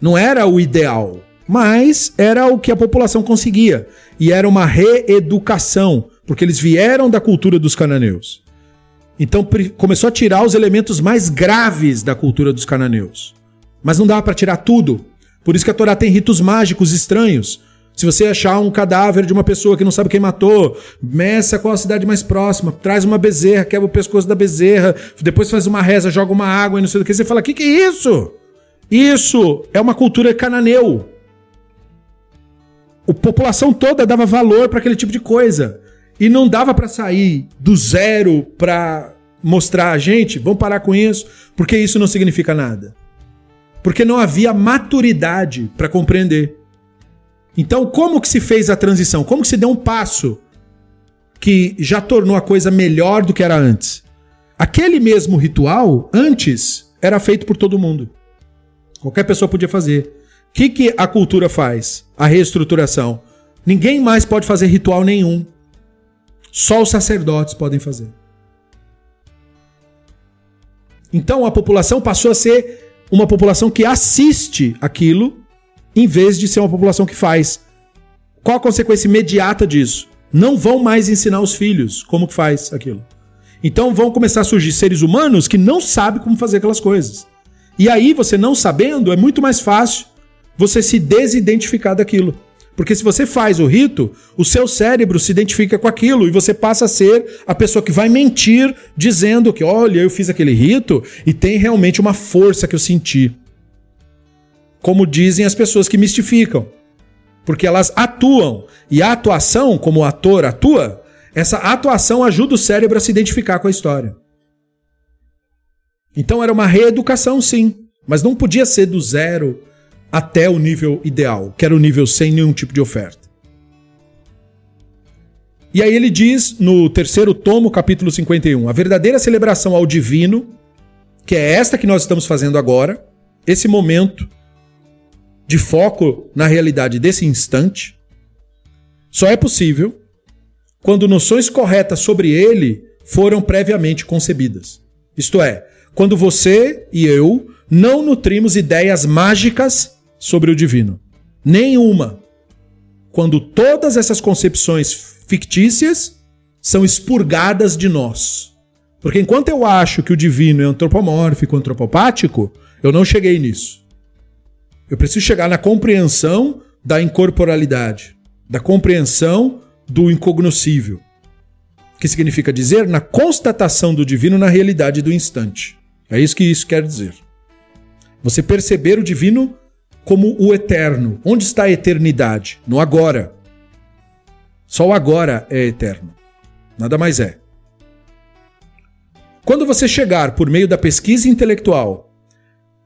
Não era o ideal, mas era o que a população conseguia. E era uma reeducação, porque eles vieram da cultura dos cananeus. Então começou a tirar os elementos mais graves da cultura dos cananeus. Mas não dava para tirar tudo. Por isso que a Torá tem ritos mágicos estranhos. Se você achar um cadáver de uma pessoa que não sabe quem matou, meça qual a cidade mais próxima, traz uma bezerra, quebra o pescoço da bezerra, depois faz uma reza, joga uma água e não sei o que. Você fala: o que, que é isso? Isso é uma cultura cananeu. A população toda dava valor para aquele tipo de coisa. E não dava para sair do zero para mostrar a gente, vamos parar com isso, porque isso não significa nada. Porque não havia maturidade para compreender. Então, como que se fez a transição? Como que se deu um passo que já tornou a coisa melhor do que era antes? Aquele mesmo ritual, antes, era feito por todo mundo. Qualquer pessoa podia fazer. O que, que a cultura faz? A reestruturação. Ninguém mais pode fazer ritual nenhum. Só os sacerdotes podem fazer. Então a população passou a ser uma população que assiste aquilo, em vez de ser uma população que faz. Qual a consequência imediata disso? Não vão mais ensinar os filhos como que faz aquilo. Então vão começar a surgir seres humanos que não sabem como fazer aquelas coisas. E aí, você não sabendo, é muito mais fácil você se desidentificar daquilo. Porque se você faz o rito, o seu cérebro se identifica com aquilo e você passa a ser a pessoa que vai mentir dizendo que, olha, eu fiz aquele rito e tem realmente uma força que eu senti. Como dizem as pessoas que mistificam. Porque elas atuam. E a atuação, como o ator atua, essa atuação ajuda o cérebro a se identificar com a história. Então era uma reeducação, sim. Mas não podia ser do zero até o nível ideal, que era o nível sem nenhum tipo de oferta. E aí ele diz no terceiro tomo, capítulo 51, a verdadeira celebração ao divino, que é esta que nós estamos fazendo agora, esse momento de foco na realidade desse instante, só é possível quando noções corretas sobre ele foram previamente concebidas. Isto é, quando você e eu não nutrimos ideias mágicas sobre o divino. Nenhuma. Quando todas essas concepções fictícias são expurgadas de nós. Porque enquanto eu acho que o divino é antropomórfico, antropopático, eu não cheguei nisso. Eu preciso chegar na compreensão da incorporalidade, da compreensão do incognoscível, que significa dizer na constatação do divino na realidade do instante. É isso que isso quer dizer. Você perceber o divino como o eterno. Onde está a eternidade? No agora. Só o agora é eterno. Nada mais é. Quando você chegar por meio da pesquisa intelectual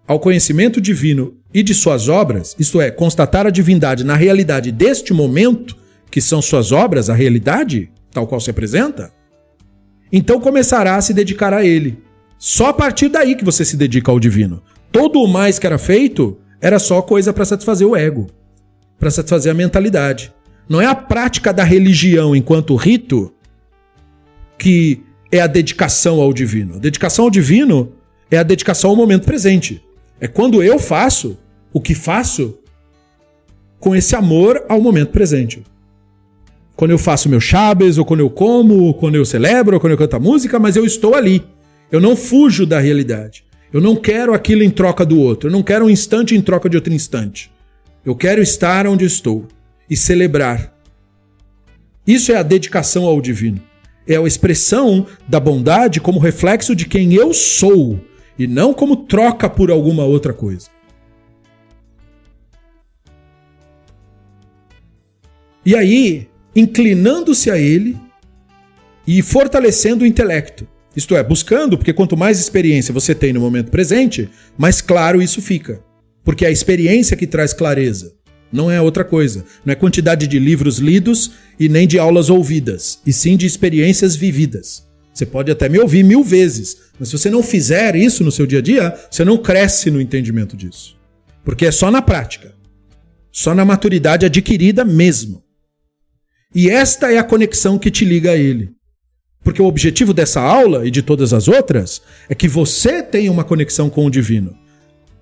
ao conhecimento divino e de suas obras, isto é, constatar a divindade na realidade deste momento, que são suas obras, a realidade, tal qual se apresenta, então começará a se dedicar a ele. Só a partir daí que você se dedica ao divino. Todo o mais que era feito era só coisa para satisfazer o ego, para satisfazer a mentalidade. Não é a prática da religião enquanto rito que é a dedicação ao divino. A dedicação ao divino é a dedicação ao momento presente. É quando eu faço o que faço com esse amor ao momento presente. Quando eu faço meu chabes, ou quando eu como, ou quando eu celebro, ou quando eu canto a música, mas eu estou ali. Eu não fujo da realidade. Eu não quero aquilo em troca do outro. Eu não quero um instante em troca de outro instante. Eu quero estar onde estou e celebrar. Isso é a dedicação ao divino. É a expressão da bondade como reflexo de quem eu sou e não como troca por alguma outra coisa. E aí, inclinando-se a ele e fortalecendo o intelecto, isto é, buscando, porque quanto mais experiência você tem no momento presente, mais claro isso fica. Porque é a experiência que traz clareza. Não é outra coisa. Não é quantidade de livros lidos e nem de aulas ouvidas, e sim de experiências vividas. Você pode até me ouvir mil vezes, mas se você não fizer isso no seu dia a dia, você não cresce no entendimento disso. Porque é só na prática. Só na maturidade adquirida mesmo. E esta é a conexão que te liga a ele. Porque o objetivo dessa aula e de todas as outras é que você tenha uma conexão com o divino.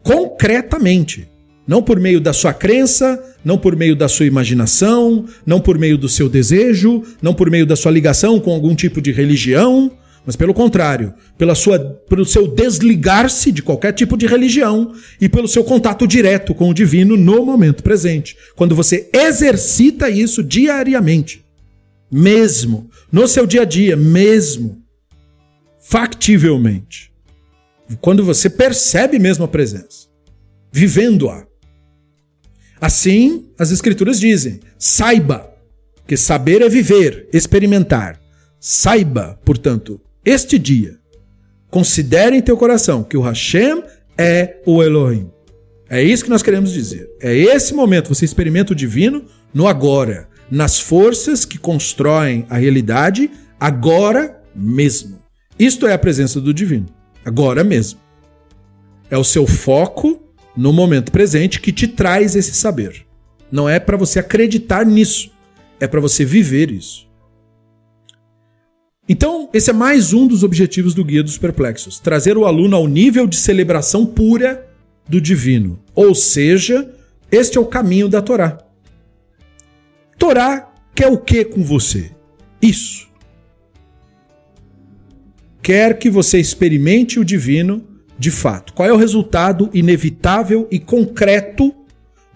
Concretamente. Não por meio da sua crença, não por meio da sua imaginação, não por meio do seu desejo, não por meio da sua ligação com algum tipo de religião, mas pelo contrário, pela sua, pelo seu desligar-se de qualquer tipo de religião e pelo seu contato direto com o divino no momento presente. Quando você exercita isso diariamente, mesmo, no seu dia a dia, mesmo, factivelmente. Quando você percebe mesmo a presença, vivendo-a. Assim, as Escrituras dizem: saiba, que saber é viver, experimentar. Saiba, portanto, este dia, considere em teu coração que o Hashem é o Elohim. É isso que nós queremos dizer. É esse momento, você experimenta o divino no agora, nas forças que constroem a realidade agora mesmo. Isto é a presença do divino, agora mesmo. É o seu foco no momento presente que te traz esse saber. Não é para você acreditar nisso, é para você viver isso. Então, esse é mais um dos objetivos do Guia dos Perplexos: trazer o aluno ao nível de celebração pura do divino. Ou seja, este é o caminho da Torá. Torá quer o que com você? Isso. Quer que você experimente o divino de fato. Qual é o resultado inevitável e concreto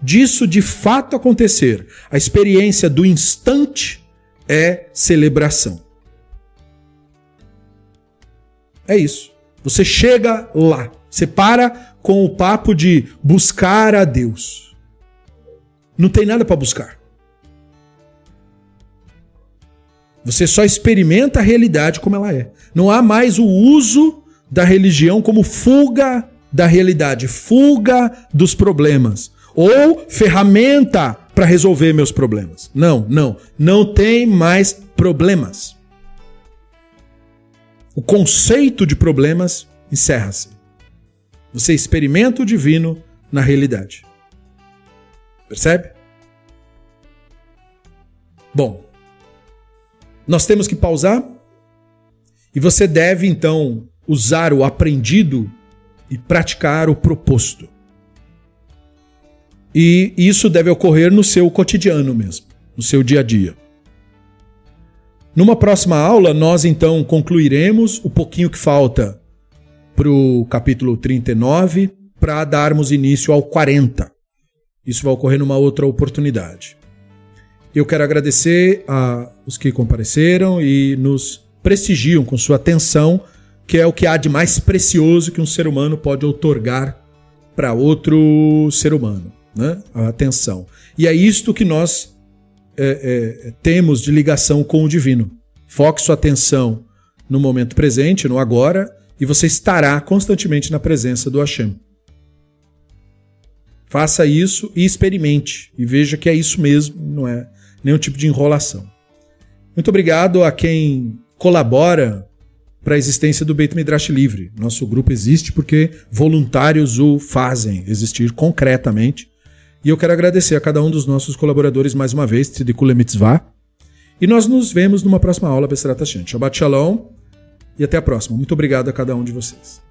disso de fato acontecer? A experiência do instante é celebração. É isso. Você chega lá. Você para com o papo de buscar a Deus. Não tem nada para buscar. Você só experimenta a realidade como ela é. Não há mais o uso da religião como fuga da realidade, fuga dos problemas ou ferramenta para resolver meus problemas. Não, não, não tem mais problemas o conceito de problemas encerra-se. Você experimenta o divino na realidade. Percebe? Bom, nós temos que pausar e você deve então usar o aprendido e praticar o proposto. E isso deve ocorrer no seu cotidiano mesmo, no seu dia a dia. Numa próxima aula, nós então concluiremos o pouquinho que falta para o capítulo 39 para darmos início ao 40. Isso vai ocorrer numa outra oportunidade. Eu quero agradecer a os que compareceram e nos prestigiam com sua atenção, que é o que há de mais precioso que um ser humano pode otorgar para outro ser humano, né? A atenção. E é isto que nós é, é, temos de ligação com o divino. Foque sua atenção no momento presente, no agora, e você estará constantemente na presença do Hashem. Faça isso e experimente. E veja que é isso mesmo, não é nenhum tipo de enrolação. Muito obrigado a quem colabora para a existência do Beit Midrash Livre. Nosso grupo existe porque voluntários o fazem existir concretamente e eu quero agradecer a cada um dos nossos colaboradores mais uma vez, Tzidikule Mitzvah. E nós nos vemos numa próxima aula, Besserat Hashem. Shabbat Shalom e até a próxima. Muito obrigado a cada um de vocês.